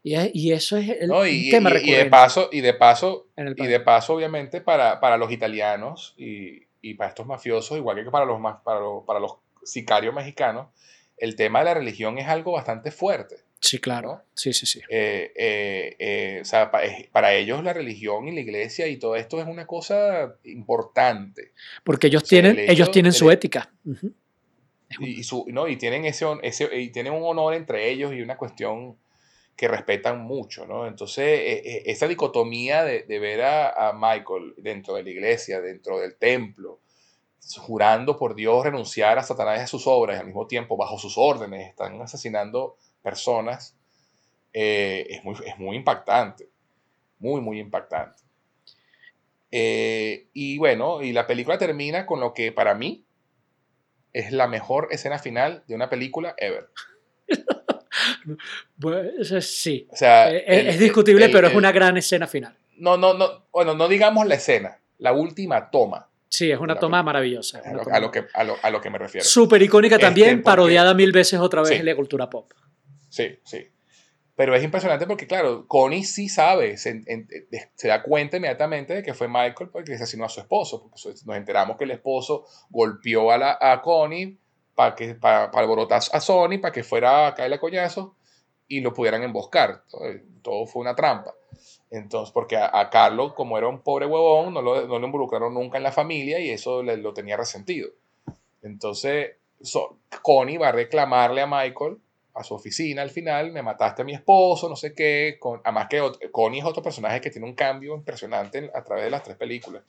Y, es- y eso es el ¿no? Y, tema y- y de paso, y de paso, y de paso, obviamente, para, para los italianos y, y para estos mafiosos, igual que para los, para, los, para los sicarios mexicanos, el tema de la religión es algo bastante fuerte. Sí, claro. ¿no? Sí, sí, sí. Eh, eh, eh, o sea, pa- es- para ellos la religión y la iglesia y todo esto es una cosa importante. Porque ellos O sea, tienen, el ellos tienen de- su ética. Y, y su, no, y tienen ese, ese y tienen un honor entre ellos y una cuestión que respetan mucho, ¿no? Entonces, eh, eh, esa dicotomía de, ver a, a Michael dentro de la iglesia, dentro del templo, jurando por Dios renunciar a Satanás y a sus obras, y al mismo tiempo bajo sus órdenes están asesinando personas, eh, es, muy, es muy impactante, muy, muy impactante. Eh, y bueno, y la película termina con lo que para mí es la mejor escena final de una película ever. Pues, es- sí. O sea, Eh, el- es discutible, el- pero es el- una gran escena final. No, no, no, bueno, no digamos la escena, la última toma. Sí, es una toma maravillosa. es A una lo, toma- a lo que, a, lo, a lo que me refiero. Súper icónica Este, también, porque- parodiada mil veces otra vez Sí. en la cultura pop. Sí, sí. Pero es impresionante porque, claro, Connie sí sabe, se, en- se da cuenta inmediatamente de que fue Michael porque asesinó a su esposo. Porque nos enteramos que el esposo golpeó a, la, a Connie para que para, alborotar a Sony, para que fuera a caerle a coñazos y lo pudieran emboscar. Todo, fue una trampa. Entonces, porque a, a Carlos, como era un pobre huevón, no lo, no lo involucraron nunca en la familia y eso le- lo tenía resentido. Entonces, so- Connie va a reclamarle a Michael a su oficina al final, me mataste a mi esposo, no sé qué. Con, además que Connie es otro personaje que tiene un cambio impresionante a través de las tres películas.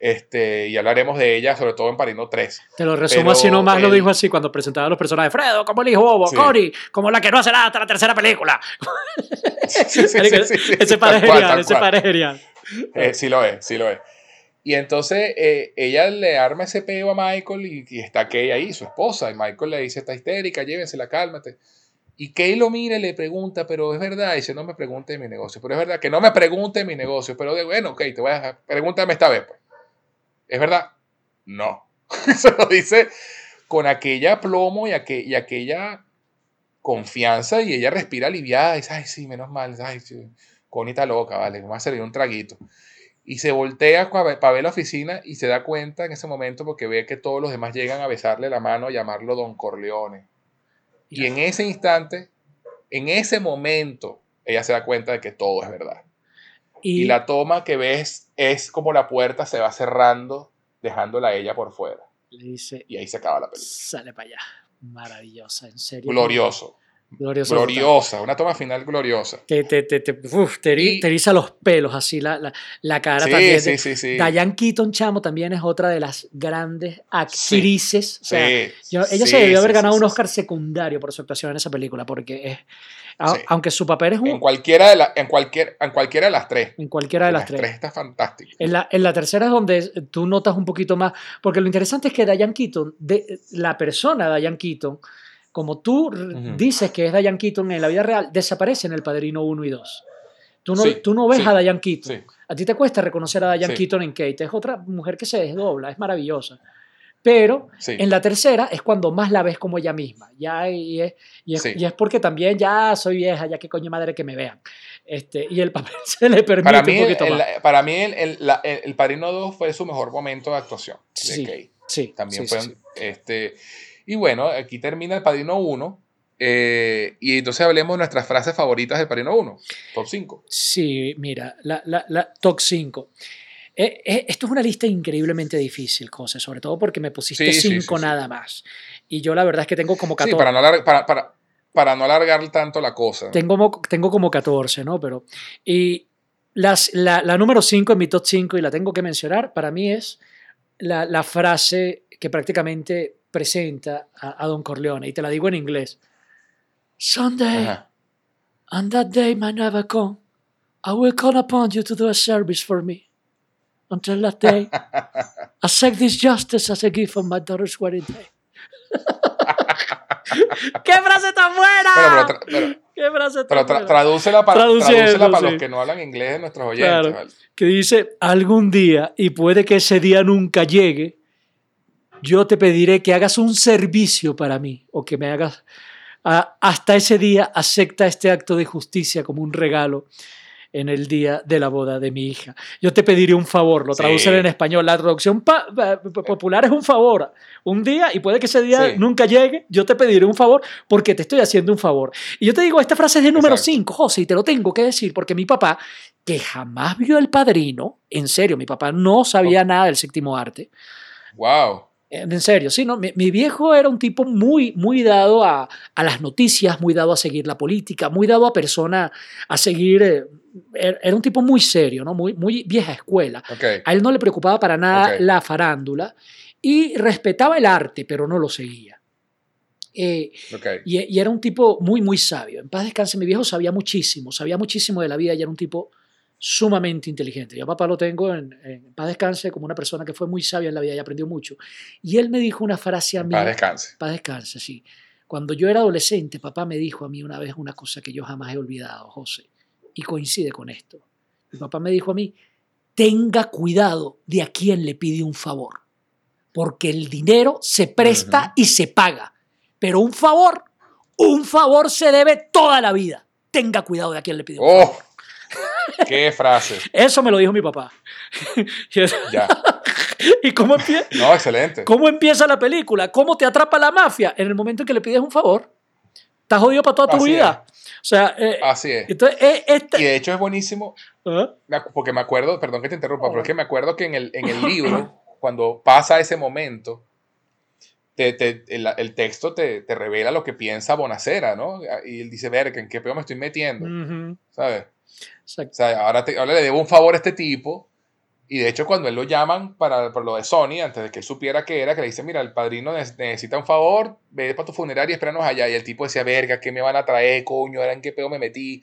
Este, y hablaremos de ella, sobre todo en Parino 3. Te lo resumo Pero así nomás, lo dijo así cuando presentaba a los personajes. Fredo, como el hijo bobo, Sí. Cory, como la que no hace nada hasta la tercera película. Sí, sí, ese padre es genial, ese padre es genial. Eh, sí lo es, sí lo es. Y entonces eh, ella le arma ese peo a Michael y, y está Kay ahí, su esposa. Y Michael le dice, está histérica, llévensela, cálmate. Y Kay lo mira y le pregunta, pero es verdad, y dice, no me pregunte de mi negocio. Pero es verdad, que no me pregunte de mi negocio. Pero de, bueno, ok, te voy a dejar, pregúntame esta vez. Pues. ¿Es verdad? No. Eso lo dice con aquella plomo y, aqu- y aquella confianza y ella respira aliviada y dice, ay, sí, menos mal, ay, está loca, vale, vamos a servir un traguito. Y se voltea para ver la oficina y se da cuenta en ese momento porque ve que todos los demás llegan a besarle la mano, a llamarlo Don Corleone. Y en ese instante, en ese momento, ella se da cuenta de que todo es verdad. Y, Y la toma que ves es como la puerta se va cerrando, dejándola a ella por fuera. le dice, Y ahí se acaba la película. sale para allá. Maravillosa, en serio. Glorioso, Gloriosa. una toma final gloriosa. Te, te, te, te, uf, te, eri- Y- te eriza los pelos así, la, la, la cara Sí, también. sí, sí, sí. Diane Keaton, chamo, también es otra de las grandes actrices. O sea, Sí, yo- ella se debió haber ganado un Oscar secundario por su actuación en esa película, porque es, a- Sí. aunque su papel es un, En cualquiera de, la- en cualquier, en cualquiera de las tres. en cualquiera de las tres. está fantástico. En la, en la tercera es donde tú notas un poquito más, porque lo interesante es que Diane Keaton, de, la persona Diane Keaton, como tú r- Ujú. dices que es Diane Keaton en la vida real, desaparece en El Padrino 1 y 2. Tú no, Sí, tú no ves sí, a Diane Keaton. Sí, A ti te cuesta reconocer a Diane. Keaton en Kate. Es otra mujer que se desdobla, es maravillosa. Pero en la tercera es cuando más la ves como ella misma. Ya, y, es, y, es, y es porque también ya soy vieja, ya que coño madre que me vean. Este, y el papel se le permite Para mí, un poquito el, más. para mí el, el- la- el- el Padrino 2 fue su mejor momento de actuación. De Sí, Kay. Sí, También fue. Este, y bueno, aquí termina el Padrino 1. eh, y entonces hablemos de nuestras frases favoritas del Padrino 1. Top 5. Sí, mira, la, la, la top 5. Eh, eh, esto es una lista increíblemente difícil, José, sobre todo porque me pusiste Sí, sí, 5 sí, sí. nada más. Y yo la verdad es que tengo como Sí, 14. para no, para, para, para no alargar tanto la cosa. tengo, mo- tengo como 14, ¿no? Pero, y las, la, la número 5 en mi top 5, y la tengo que mencionar, para mí es la, la frase que prácticamente presenta a, a Don Corleone, y te la digo en inglés. Someday, Ajá. and that day might never come, I will call upon you to do a service for me. Until that day, accept this justice as a gift on my daughter's wedding day. ¡Qué frase tan buena! Pero, pero, pero- ¡Qué frase tan tra- buena! tradúcela para, tradúcela para sí. los que no hablan inglés de nuestros oyentes. Claro. ¿vale? que dice, algún día, y puede que ese día nunca llegue, yo te pediré que hagas un servicio para mí, o que me hagas, hasta ese día acepta este acto de justicia como un regalo en el día de la boda de mi hija. Yo te pediré un favor, lo Sí. traducen en español, la traducción pa- pa- pa- popular es un favor, un día, y puede que ese día Sí. nunca llegue, yo te pediré un favor porque te estoy haciendo un favor. Y yo te digo, esta frase es de número Exacto. 5, José, y te lo tengo que decir porque mi papá, que jamás vio El Padrino, en serio, mi papá no sabía nada del séptimo arte, Wow. En serio, sí, ¿no? Mi, mi viejo era un tipo muy, muy dado a, a las noticias, muy dado a seguir la política, muy dado a persona, a seguir, eh, er- era un tipo muy serio, ¿no? Muy, muy vieja escuela. Ok. A él no le preocupaba para nada la farándula y respetaba el arte, pero no lo seguía. Eh, y, y era un tipo muy, muy sabio. En paz descanse, mi viejo sabía muchísimo, sabía muchísimo de la vida y era un tipo sumamente inteligente. Yo a papá lo tengo en, en paz descanse como una persona que fue muy sabia en la vida y aprendió mucho. Y él me dijo una frase a mí. Paz descanse. Paz descanse, sí. Cuando yo era adolescente, papá me dijo a mí una vez una cosa que yo jamás he olvidado, José, y coincide con esto. Mi papá me dijo a mí, tenga cuidado de a quién le pide un favor, porque el dinero se presta y se paga, pero un favor, un favor se debe toda la vida. Tenga cuidado de a quién le pide un favor. ¡Oh! ¡Qué frase! Eso me lo dijo mi papá. Ya. ¿Y cómo empieza? No, excelente. ¿Cómo empieza la película? ¿Cómo te atrapa la mafia? En el momento en que le pides un favor. Estás jodido para toda tu Así vida. O sea, eh, Así es. entonces, eh, esta- Y de hecho es buenísimo, acu- porque me acuerdo, perdón que te interrumpa, pero es que me acuerdo que en el, en el libro, cuando pasa ese momento, te- te- el, el texto te, te revela lo que piensa Bonacera, ¿no? Y él dice, verga, ¿en qué peor me estoy metiendo? Ujú, ¿Sabes? O sea, ahora, le debo un favor a este tipo. Y de hecho, cuando él lo llaman para, por lo de Sony, antes de que él supiera que era, que le dice, mira, el padrino ne- necesita un favor, ve para tu funeraria y espéranos allá. Y el tipo decía, verga, ¿qué me van a traer, coño? ¿Ahora en qué pedo me metí?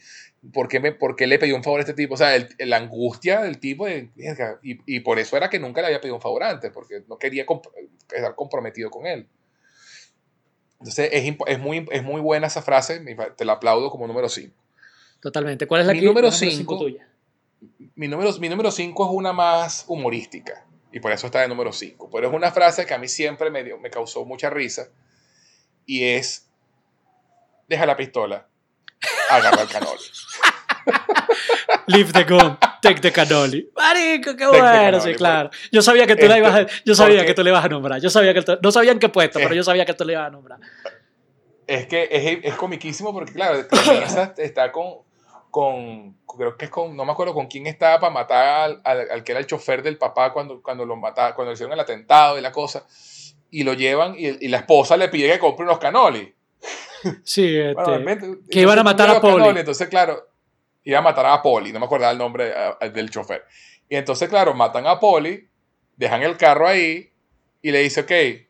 ¿Por qué, me, por le pedí un favor a este tipo? O sea, el- la angustia del tipo y, y por eso era que nunca le había pedido un favor antes, porque no quería estar comprometido con él. Entonces, es, es, muy, es muy buena esa frase, te la aplaudo como número 5. Totalmente. ¿Cuál es la Mi que- número la cinco cinco. tuya? mi número, mi número 5 es una más humorística y por eso está de número 5. Pero es una frase que a mí siempre me, dio, me causó mucha risa y es, deja la pistola, agarra el canoli. Leave the gun, take the cannoli. Marico, qué bueno, sí, claro. Yo sabía que tú la Este, ibas a, yo sabía porque- que tú le ibas a nombrar. Yo sabía que tú- no sabía en qué puesto, pero Eh. yo sabía que tú le ibas a nombrar. Es que es, es comiquísimo porque, claro, está con, con, creo que es con, no me acuerdo con quién estaba para matar al, al- al que era el chofer del papá cuando, cuando lo mataron, cuando hicieron el atentado y la cosa. Y lo llevan y, y la esposa le pide que compre unos canolis. Sí, este, Bueno, que iban a matar a Poli. Entonces, claro, iban a matar a Poli, no me acordaba el nombre del chofer. Y entonces, claro, matan a Poli, dejan el carro ahí y le dice, ok,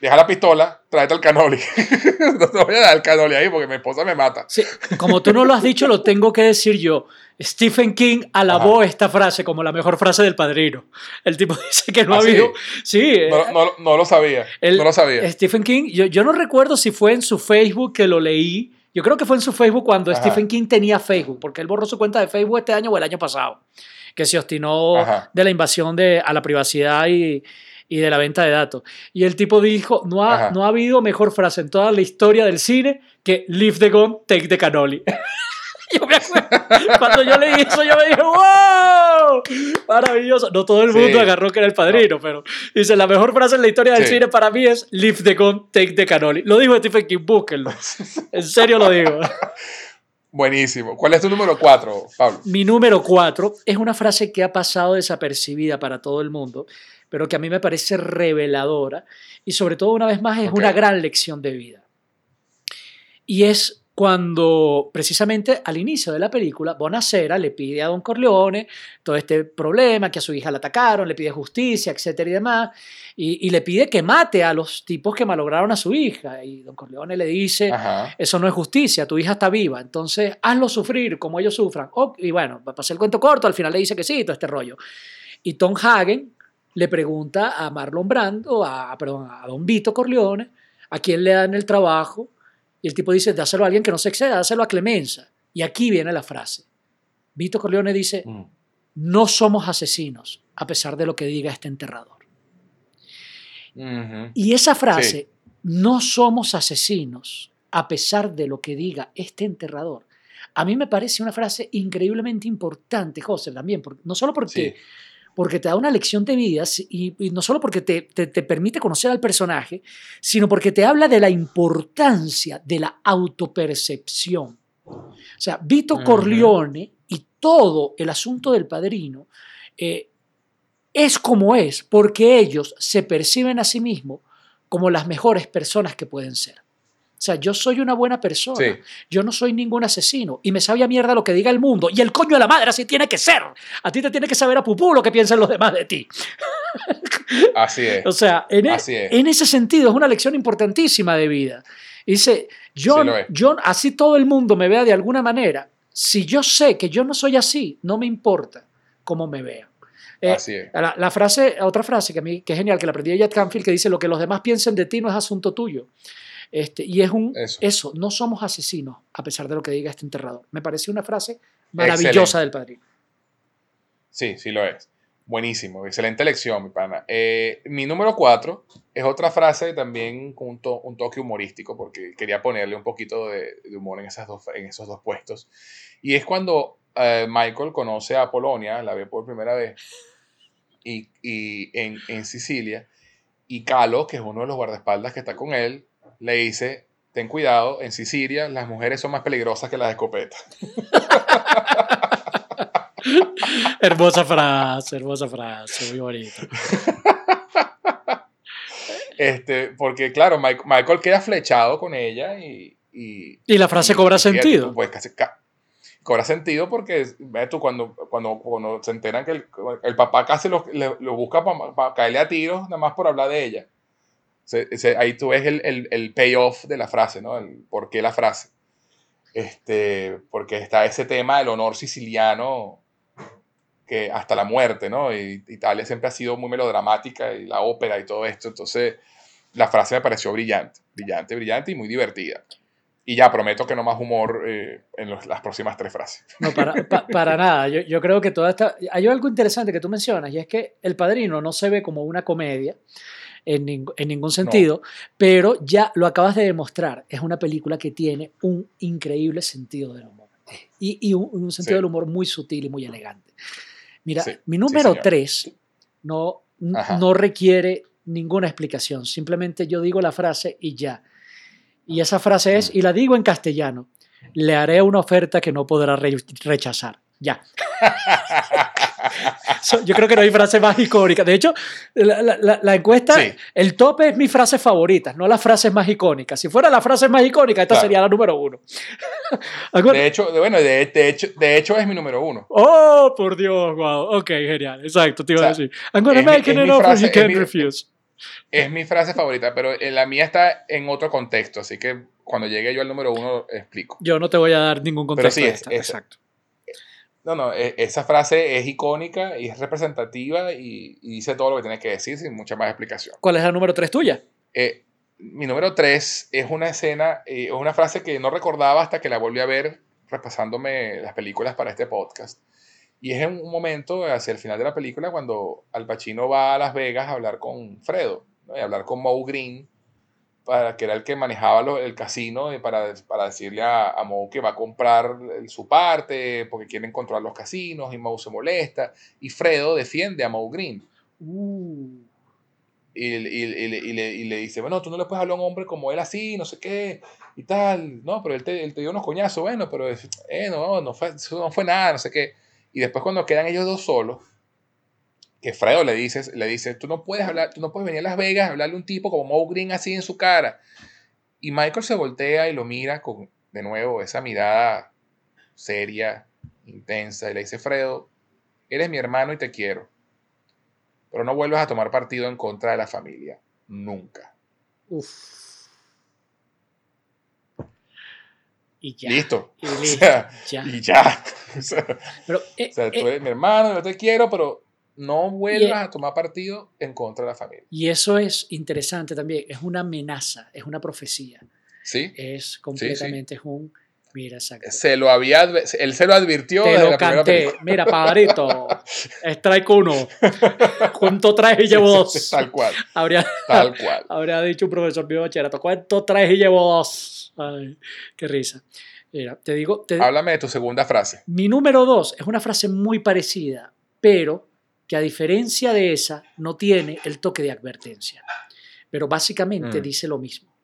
deja la pistola, tráete el canoli. no te voy a dar el canoli ahí porque mi esposa me mata. sí, como tú no lo has dicho, lo tengo que decir yo. Stephen King alabó esta frase como la mejor frase del padrino. El tipo dice que no ¿Ah, ha sí? habido. Sí, No, eh, no- no lo sabía, El- no lo sabía. Stephen King, yo, yo no recuerdo si fue en su Facebook que lo leí. Yo creo que fue en su Facebook cuando Ajá. Stephen King tenía Facebook, porque él borró su cuenta de Facebook este año o el año pasado, que se obstinó Ajá. de la invasión de, a la privacidad y, y de la venta de datos. Y el tipo dijo, no ha, Ajá. no ha habido mejor frase en toda la historia del cine que leave the gun, take the cannoli. yo me acuerdo, cuando yo leí eso yo me dije, wow, maravilloso. No todo el Sí. mundo agarró que era el padrino, pero dice, la mejor frase en la historia del Sí. cine para mí es leave the gun, take the cannoli. Lo dijo Stephen King, búsquenlo. En serio lo digo. Buenísimo. ¿Cuál es tu número 4, Pablo? Mi número cuatro es una frase que ha pasado desapercibida para todo el mundo, pero que a mí me parece reveladora y sobre todo una vez más es una gran lección de vida. Y es cuando precisamente al inicio de la película Bonacera le pide a Don Corleone todo este problema, que a su hija la atacaron, le pide justicia, etcétera y demás, y, y le pide que mate a los tipos que malograron a su hija. Y Don Corleone le dice, Ajá. eso no es justicia, tu hija está viva, entonces hazlo sufrir como ellos sufran. Oh, y bueno, pasar el cuento corto, al final le dice que sí, todo este rollo. Y Tom Hagen le pregunta a Marlon Brando, a, perdón, a Don Vito Corleone, a quién le dan el trabajo, y el tipo dice, dáselo a alguien que no se exceda, dáselo a Clemenza. Y aquí viene la frase. Vito Corleone dice, Mm. no somos asesinos, a pesar de lo que diga este enterrador. Y esa frase, Sí. no somos asesinos, a pesar de lo que diga este enterrador, a mí me parece una frase increíblemente importante, José, también, porque- no solo porque, Sí. Porque te da una lección de vida si- y, y no solo porque te, te- te permite conocer al personaje, sino porque te habla de la importancia de la autopercepción. O sea, Vito. Corleone y todo el asunto del padrino eh, es como es porque ellos se perciben a sí mismos como las mejores personas que pueden ser. O sea, yo soy una buena persona, Sí. yo no soy ningún asesino y me sabe a mierda lo que diga el mundo y el coño de la madre así tiene que ser. A ti te tiene que saber a pupú lo que piensan los demás de ti. Así es. O sea, en, e- es. en ese sentido es una lección importantísima de vida. Dice, yo, Sí yo, así todo el mundo me vea de alguna manera, si yo sé que yo no soy así, no me importa cómo me vean. Eh, Así es. la, la frase, otra frase que a mí que es genial, que la aprendí de Jack Canfield, que dice, lo que los demás piensen de ti no es asunto tuyo. Este, y es un, Eso. eso. no somos asesinos, a pesar de lo que diga este enterrador. Me pareció una frase maravillosa Excelente. del padrino. Sí, sí lo es. Buenísimo, excelente elección, mi pana. Eh, mi número cuatro es otra frase también con un, toque humorístico, porque quería ponerle un poquito de, humor en, esas dos, en esos dos puestos. Y es cuando eh, Michael conoce a Polonia, la ve por primera vez, y, y en, en, Sicilia, y Calo, que es uno de los guardaespaldas que está con él, le dice, ten cuidado, en Sicilia las mujeres son más peligrosas que las escopetas. hermosa frase, hermosa frase, muy bonita. Este, porque claro, Michael queda flechado con ella y... Y, la frase cobra sentido. Pues cobra sentido porque tú cuando, cuando, cuando se enteran que el, papá casi lo, lo busca para caerle a tiros nada más por hablar de ella. Ahí tú ves el, el, el, payoff de la frase, ¿no? El por qué la frase. Este, porque está ese tema del honor siciliano que hasta la muerte, ¿no? Y Italia siempre ha sido muy melodramática y la ópera y todo esto. Entonces, la frase me pareció brillante, brillante, brillante y muy divertida. Y ya prometo que no más humor eh, en las próximas tres frases. No, para, para nada. Yo, yo, creo que toda esta... Hay algo interesante que tú mencionas y es que El Padrino no se ve como una comedia en, en ningún sentido, pero ya lo acabas de demostrar. Es una película que tiene un increíble sentido del humor y, y un, sentido del humor muy sutil y muy elegante. Mira, mi número tres no, no requiere ninguna explicación. Simplemente yo digo la frase y ya. Y esa frase es, y la digo en castellano, le haré una oferta que no podrá rechazar. Ya. yo creo que no hay frase más icónica. De hecho, la, encuesta, el tope es mi frase favorita, no las frases más icónicas. Si fuera la frase más icónica, esta sería la número uno. de hecho, bueno, de, hecho, de hecho es mi número uno. Oh, por Dios, wow. Ok, genial. Exacto, te iba a decir. I'm gonna make an offer you can't refuse. Es mi frase favorita, pero la mía está en otro contexto, así que cuando llegue yo al número uno explico. Yo no te voy a dar ningún contexto. Pero sí, exacto. No, no, e, esa frase es icónica y es representativa y, dice todo lo que tiene que decir sin mucha más explicación. ¿Cuál es la número tres tuya? Eh, mi número tres es una escena, eh, es una frase que no recordaba hasta que la volví a ver repasándome las películas para este podcast. Y es en un momento hacia el final de la película cuando Al Pacino va a Las Vegas a hablar con Fredo, y a hablar con Moe Green, para, que era el que manejaba el casino, y para, para decirle a, a, Moe que va a comprar su parte porque quieren controlar los casinos y Moe se molesta. Y Fredo defiende a Moe Green. Uh. Y, y, le, y, le, dice, bueno, tú no le puedes hablar a un hombre como él así, no sé qué, y tal. No, pero él te, él te dio unos coñazos, bueno, pero eh, no, no fue, no fue nada, no sé qué. Y después cuando quedan ellos dos solos, que Fredo le dice, le dice, tú no puedes hablar, tú no puedes venir a Las Vegas a hablarle a un tipo como Moe Green así en su cara. Y Michael se voltea y lo mira con, de nuevo, esa mirada seria, intensa, y le dice, Fredo, eres mi hermano y te quiero, pero no vuelvas a tomar partido en contra de la familia, nunca. Uf. y ya. Listo. Y, listo, ya. y ya. pero, o sea, tú eh, eres mi hermano, yo te quiero, pero no vuelvas a tomar partido en contra de la familia. Y eso es interesante también, es una amenaza, es una profecía. Sí. Es completamente, es un... Mira, Se lo había, él se lo advirtió. Te lo canté. Mira, padrito, strike uno. ¿Cuánto traes y llevo dos? Tal cual. Habría, Tal cual. Habría dicho un profesor mío bachillerato, ¿cuánto traes y llevo dos? Ay, qué risa. Mira, te digo. Háblame de tu segunda frase. Mi número dos es una frase muy parecida, pero que a diferencia de esa no tiene el toque de advertencia. Pero básicamente mm. dice lo mismo.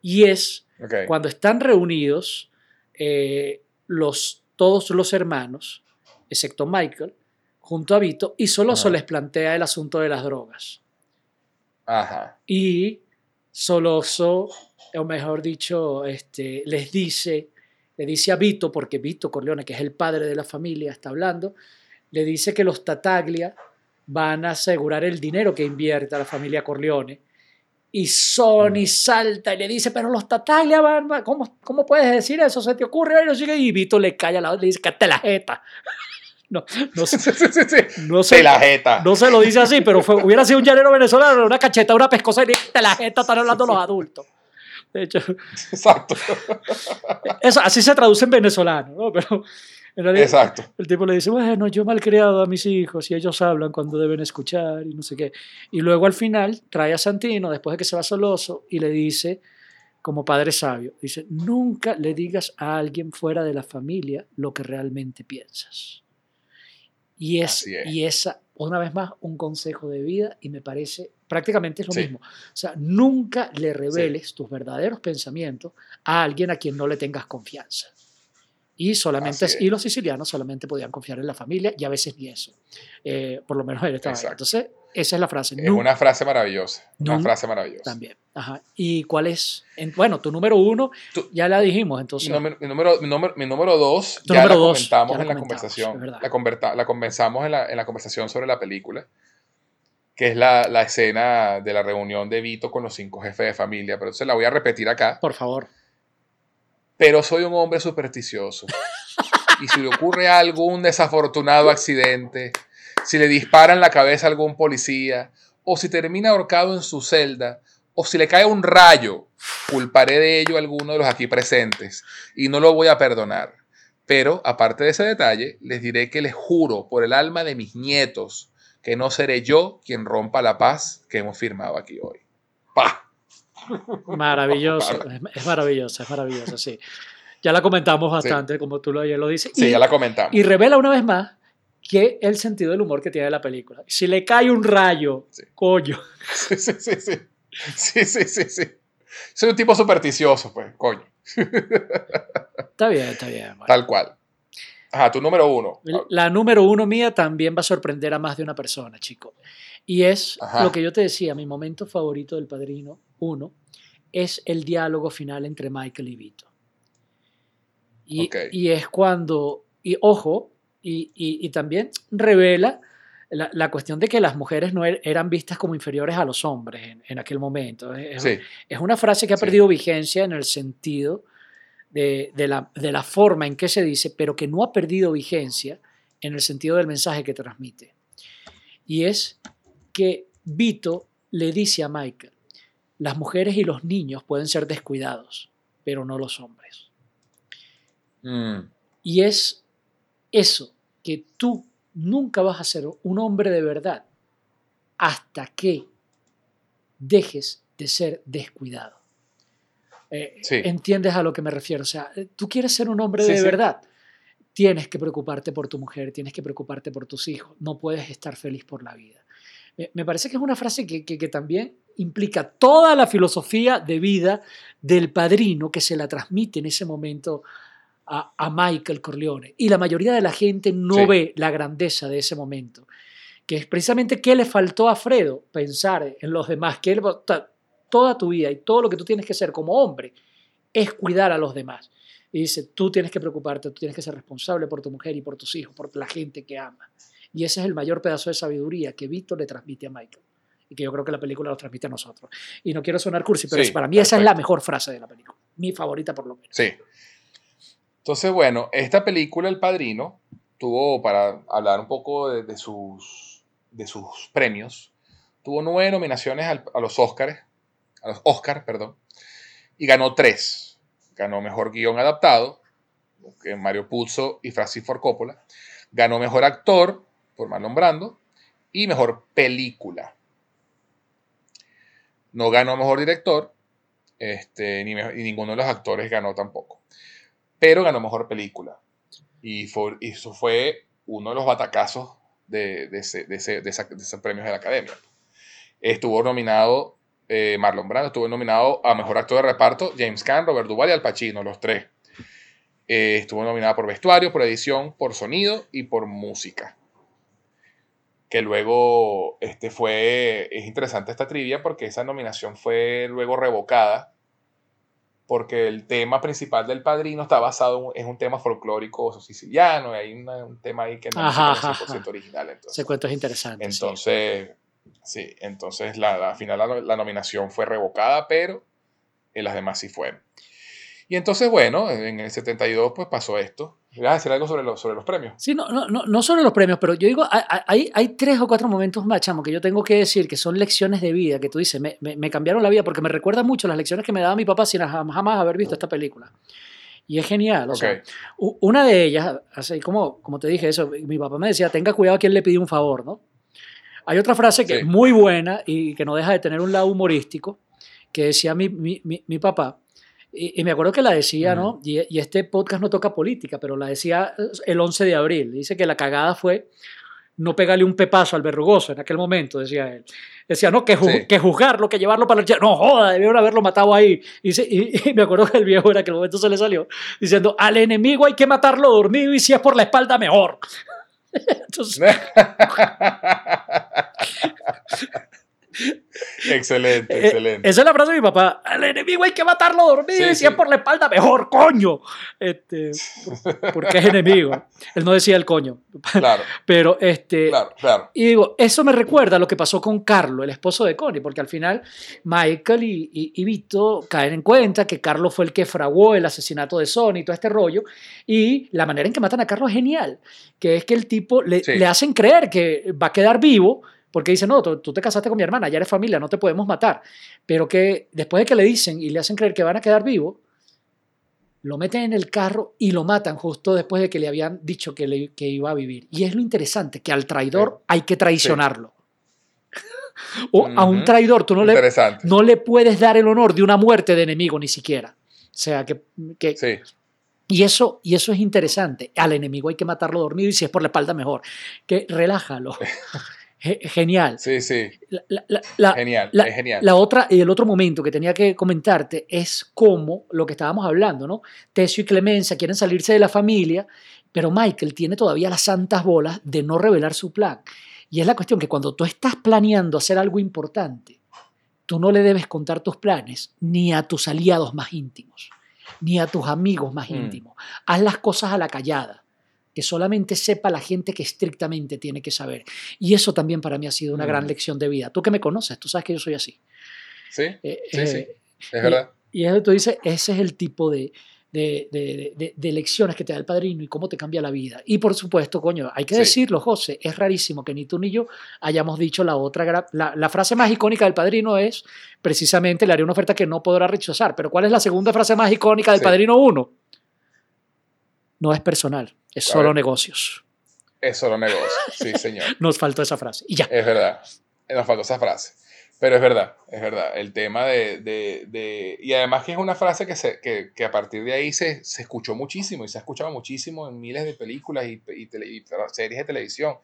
Y es cuando están reunidos eh, los, todos los hermanos, excepto Michael, junto a Vito, y solo se les plantea el asunto de las drogas. Ajá. Y Soloso o mejor dicho, este, les dice, le dice a Vito, porque Vito Corleone, que es el padre de la familia, está hablando, le dice que los Tataglia van a asegurar el dinero que invierte la familia Corleone. Y Sony mm. salta y le dice, pero los Tataglia van, ¿cómo, ¿cómo puedes decir eso? ¿Se te ocurre? Y Vito le calla la le dice, que te la jeta. No, no, no, se, la jeta. no se lo dice así, pero fue, hubiera sido un llanero venezolano, una cacheta, una pescosa y te la jeta, están hablando los adultos. De hecho. Exacto. Eso, así se traduce en venezolano, ¿no? Pero En realidad, Exacto. el tipo le dice, bueno, yo mal criado a mis hijos y ellos hablan cuando deben escuchar y no sé qué. Y luego al final trae a Santino, después de que se va soloso, y le dice, como padre sabio, dice, nunca le digas a alguien fuera de la familia lo que realmente piensas. Y, es, y esa, una vez más, un consejo de vida y me parece prácticamente es lo Sí. mismo. O sea, nunca le reveles tus verdaderos pensamientos a alguien a quien no le tengas confianza. Y solamente y los sicilianos solamente podían confiar en la familia y a veces ni eso. Eh, por lo menos en esta vaina. Exacto. Entonces, esa es la frase. Es una frase maravillosa. Una Nun- frase maravillosa. también. Ajá. ¿Y cuál es? En- bueno, tu número uno, Tú- ya la dijimos, Mi entonces. número, mi, número, mi, número, mi número dos, Tu ya número la dos, comentamos ya la en la conversación. La, converta- la conversamos en la, en la conversación sobre la película, que es la, la escena de la reunión de Vito con los cinco jefes de familia. Pero entonces la voy a repetir acá. Por favor. Pero soy un hombre supersticioso. Y si le ocurre algo, un desafortunado accidente, si le disparan la cabeza algún policía, o si termina ahorcado en su celda, o si le cae un rayo, culparé de ello a alguno de los aquí presentes y no lo voy a perdonar. Pero, aparte de ese detalle, les diré que les juro por el alma de mis nietos que no seré yo quien rompa la paz que hemos firmado aquí hoy. ¡Pah! Maravilloso. es, maravilloso, es maravilloso, sí. Ya la comentamos bastante, como tú lo, ya lo dices. Sí, y, ya la comentamos. y revela una vez más que el sentido del humor que tiene la película. Si le cae un rayo, Sí. coño. Sí, sí, sí, sí. Sí, sí, sí, sí. Soy un tipo supersticioso, pues, coño. Está bien, está bien. bueno. Tal cual. Ajá, tu número uno. La número uno mía también va a sorprender a más de una persona, chico. Y es Ajá. lo que yo te decía, mi momento favorito del Padrino, uno, es el diálogo final entre Michael y Vito. Y, es cuando, y ojo, y, y- y también revela la, la cuestión de que las mujeres no er- eran vistas como inferiores a los hombres en, en aquel momento. Es, Sí, es una frase que ha Sí. perdido vigencia en el sentido de, de la, de la forma en que se dice, pero que no ha perdido vigencia en el sentido del mensaje que transmite. Y es que Vito le dice a Michael, las mujeres y los niños pueden ser descuidados, pero no los hombres. Mm, Y es eso, que tú nunca vas a ser un hombre de verdad hasta que dejes de ser descuidado. Eh, Sí. ¿Entiendes a lo que me refiero? O sea, eh, tú quieres ser un hombre Sí, de sí. verdad. Tienes que preocuparte por tu mujer, tienes que preocuparte por tus hijos, no puedes estar feliz por la vida. Me- Me parece que es una frase que, que- que también implica toda la filosofía de vida del padrino que se la transmite en ese momento a, a Michael Corleone. Y la mayoría de la gente no Sí. ve la grandeza de ese momento. Que es precisamente qué le faltó a Fredo pensar en los demás, que él, toda tu vida y todo lo que tú tienes que ser como hombre es cuidar a los demás. Y dice, tú tienes que preocuparte, tú tienes que ser responsable por tu mujer y por tus hijos, por la gente que ama. Y ese es el mayor pedazo de sabiduría que Víctor le transmite a Michael. Y que yo creo que la película lo transmite a nosotros. Y no quiero sonar cursi, pero Sí, para mí esa es la mejor frase de la película. Mi favorita por lo menos. sí. Entonces, bueno, esta película, El Padrino, tuvo, para hablar un poco de, de sus, de sus premios, tuvo nueve nominaciones al- a los Oscars, a los Oscar, perdón, y ganó tres. Ganó Mejor Guión Adaptado, que Mario Puzo y Francis Ford Coppola. Ganó Mejor Actor, por Marlon Brando, y Mejor Película. No ganó Mejor Director, este, ni, y ninguno de los actores ganó tampoco. Pero ganó Mejor Película. Y, fue, eso fue uno de los batacazos de, de, ese- de ese- de de esos premios de la Academia. Estuvo nominado eh, Marlon Brando, estuvo nominado a Mejor Actor de Reparto James Caan, Robert Duvall y Al Pacino, los tres. Eh, estuvo nominada por vestuario, por edición, por sonido y por música. Que luego este fue. Es interesante esta trivia porque esa nominación fue luego revocada. Porque el tema principal del padrino está basado en un tema folclórico siciliano. Y hay una- un tema ahí que no Ajá, es como ajá, 100% original. Entonces, Ese cuento es interesante. sí. entonces, sí, entonces la, la- al final la, la nominación fue revocada, pero en las demás sí fueron. Y entonces, bueno, en el 72 pues pasó esto. ¿Vas a decir algo sobre, los sobre los premios? Sí, no, no, no, no solo los premios, pero yo digo, hay, hay, tres o cuatro momentos más, chamo, que yo tengo que decir que son lecciones de vida, que tú dices, me, me, me cambiaron la vida, porque me recuerda mucho las lecciones que me daba mi papá sin jam- jamás haber visto esta película. Y es genial. O sea, una de ellas, así como, como te dije eso, mi papá me decía, tenga cuidado a quien le pide un favor, ¿no? Hay otra frase que es muy buena y que no deja de tener un lado humorístico, que decía mi, mi, mi, papá, y, me acuerdo que la decía, ¿no? Y, y, este podcast no toca política, pero la decía el 11 de abril. Dice que la cagada fue no pegarle un pepazo al verrugoso en aquel momento, decía él. Decía, no, que, que juzgarlo, que llevarlo para el... No, joda, debieron haberlo matado ahí. Y, me acuerdo que el viejo era que el momento se le salió diciendo, al enemigo hay que matarlo dormido y si es por la espalda, mejor. Entonces... excelente, eh, excelente. esa es la frase de mi papá. Al enemigo hay que matarlo dormido y si es por la espalda, mejor, coño. Este, porque es enemigo. Él no decía el coño. Claro. Pero, este. Claro, claro. Y digo, eso me recuerda a lo que pasó con Carlos, el esposo de Connie, porque al final Michael y, y, Vito caen en cuenta que Carlos fue el que fraguó el asesinato de Sony y todo este rollo. Y la manera en que matan a Carlos es genial, que es que el tipo le, le hacen creer que va a quedar vivo porque dice, no, tú, te casaste con mi hermana, ya eres familia, no te podemos matar. Pero que después de que le dicen y le hacen creer que van a quedar vivos, lo meten en el carro y lo matan justo después de que le habían dicho que, le, que iba a vivir. Y es lo interesante, que al traidor hay que traicionarlo. o a un traidor tú no le, no le puedes dar el honor de una muerte de enemigo ni siquiera. O sea, que... que Y eso, y eso es interesante. Al enemigo hay que matarlo dormido y si es por la espalda mejor. Que relájalo. genial. Sí, sí. La, genial, es genial. La otra, y el otro momento que tenía que comentarte es cómo lo que estábamos hablando, ¿no? Tesio y Clemencia quieren salirse de la familia, pero Michael tiene todavía las santas bolas de no revelar su plan. Y es la cuestión que cuando tú estás planeando hacer algo importante, tú no le debes contar tus planes ni a tus aliados más íntimos, ni a tus amigos más mm. íntimos. Haz las cosas a la callada que solamente sepa la gente que estrictamente tiene que saber. Y eso también para mí ha sido una gran mm. lección de vida. Tú que me conoces, tú sabes que yo soy así. Sí, eh, sí, sí, eh, es verdad. Y, eso tú dices, ese es el tipo de, de, de, de, lecciones que te da el padrino y cómo te cambia la vida. Y por supuesto, coño, hay que decirlo, José, es rarísimo que ni tú ni yo hayamos dicho la otra. La, la, frase más icónica del padrino es precisamente le haré una oferta que no podrá rechazar. Pero ¿cuál es la segunda frase más icónica del padrino 1? No es personal. Es solo negocios. Es solo negocios, sí, señor. Nos faltó esa frase. Y ya. Es verdad. Nos faltó esa frase. Pero es verdad, es verdad. El tema de. de, y además que es una frase que, se, que, que a partir de ahí se, se, escuchó muchísimo y se ha escuchado muchísimo en miles de películas y, y, series de televisión.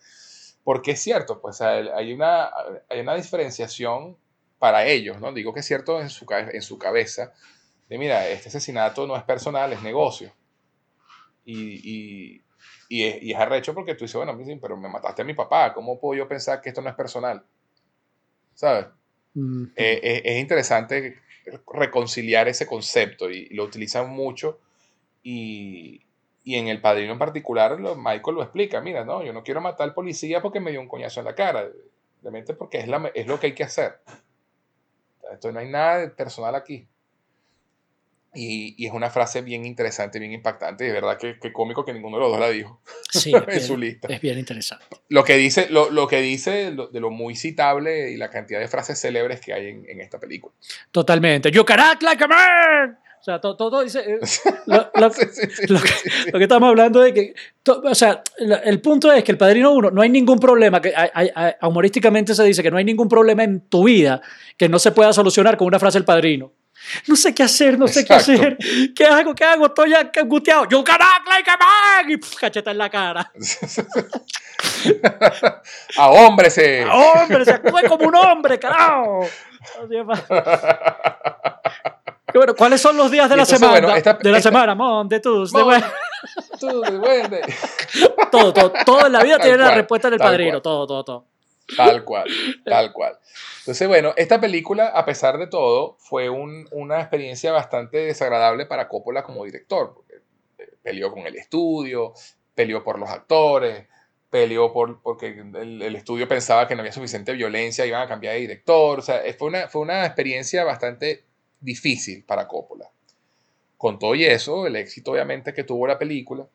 Porque es cierto, pues hay una, hay una diferenciación para ellos, ¿no? Digo que es cierto en su, en su cabeza. De mira, este asesinato no es personal, es negocio. Y, y, es, y, es, arrecho porque tú dices, bueno, pero me mataste a mi papá, ¿cómo puedo yo pensar que esto no es personal? ¿Sabes? Eh, eh, es interesante reconciliar ese concepto y, lo utilizan mucho y, y, en El Padrino en particular, Michael lo explica, mira, no, yo no quiero matar al policía porque me dio un coñazo en la cara, realmente porque es, la, es lo que hay que hacer. Entonces no hay nada personal aquí. Y, es una frase bien interesante, bien impactante. Y de verdad que, cómico que ninguno de los dos la dijo sí, en su lista. Es bien interesante. Lo que dice, lo, lo que dice de lo muy citable y la cantidad de frases célebres que hay en, en esta película. Totalmente. You can act like a man. O sea, todo, todo dice. Eh, lo, lo, que, estamos hablando de que. o sea, el punto es que el padrino uno, no hay ningún problema. que hay, Humorísticamente se dice que no hay ningún problema en tu vida que no se pueda solucionar con una frase del padrino. No sé qué hacer, no sé qué hacer. ¿Qué hago? ¿Qué hago? Estoy angustiado. Yo can like a man. Y cacheta en la cara. a hombre se. A hombre se actúe como un hombre, carajo. Bueno, ¿cuáles son los días de la semana? de la semana, monte, tú, de Tú, de todo, todo, todo en la vida tiene la respuesta del padrino, todo, todo, todo. Tal cual, tal cual. Entonces, bueno, esta película, a pesar de todo, fue una experiencia bastante desagradable para Coppola como director, porque eh, peleó con el estudio, peleó por los actores, peleó por, porque el, estudio pensaba que no había suficiente violencia, iban a cambiar de director, o sea, fue una, fue una experiencia bastante difícil para Coppola. Con todo y eso, el éxito obviamente que tuvo la película,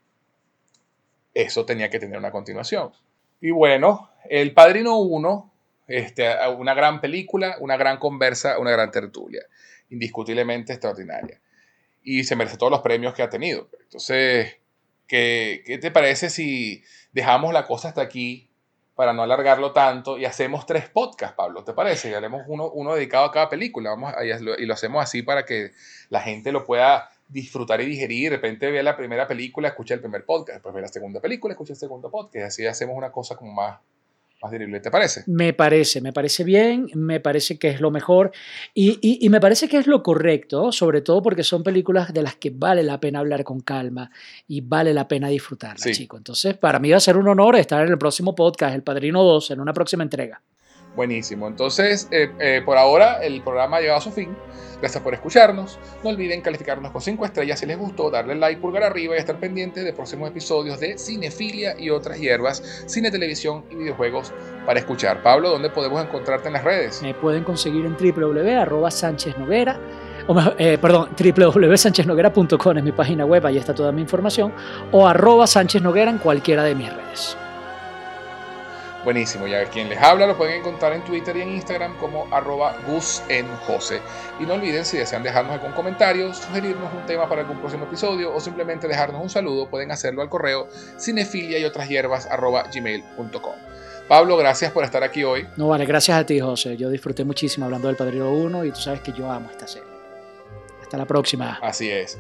eso tenía que tener una continuación. Y bueno, El Padrino 1, este, una gran película, una gran conversa, una gran tertulia, indiscutiblemente extraordinaria. y se merece todos los premios que ha tenido. Entonces, ¿qué, qué te parece si dejamos la cosa hasta aquí para no alargarlo tanto y hacemos tres podcasts, Pablo, ¿te parece? Y haremos uno, uno dedicado a cada película vamos y lo hacemos así para que la gente lo pueda disfrutar y digerir. De repente ve la primera película, escucha el primer podcast, después ve la segunda película, escucha el segundo podcast. Así hacemos una cosa como más, más dirigible. ¿Te parece? Me parece, me parece bien, me parece que es lo mejor y, y, y, me parece que es lo correcto, sobre todo porque son películas de las que vale la pena hablar con calma y vale la pena disfrutarlas, sí. chico. Entonces, para mí va a ser un honor estar en el próximo podcast, El Padrino 2, en una próxima entrega. Buenísimo. Entonces, eh, eh, por ahora el programa ha llegado a su fin. Gracias por escucharnos. No olviden calificarnos con 5 estrellas si les gustó, darle like, pulgar arriba y estar pendientes de próximos episodios de Cinefilia y otras hierbas, cine, televisión y videojuegos para escuchar. Pablo, ¿dónde podemos encontrarte en las redes? Me pueden conseguir en mejor, eh, perdón, www.sancheznoguera.com es mi página web, ahí está toda mi información, o arroba Sánchez Noguera en cualquiera de mis redes. Buenísimo, ya quien les habla lo pueden encontrar en Twitter y en Instagram como arroba gusenjose. Y no olviden si desean dejarnos algún comentario, sugerirnos un tema para algún próximo episodio o simplemente dejarnos un saludo, pueden hacerlo al correo cinefilia y otras hierbas arroba gmail.com. Pablo, gracias por estar aquí hoy. No, vale, gracias a ti, José. Yo disfruté muchísimo hablando del Padrino 1 y tú sabes que yo amo esta serie. Hasta la próxima. Así es.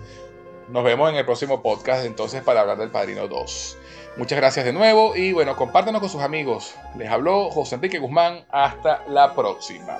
Nos vemos en el próximo podcast entonces para hablar del Padrino 2. Muchas gracias de nuevo y bueno, compártanos con sus amigos. Les habló José Enrique Guzmán. Hasta la próxima.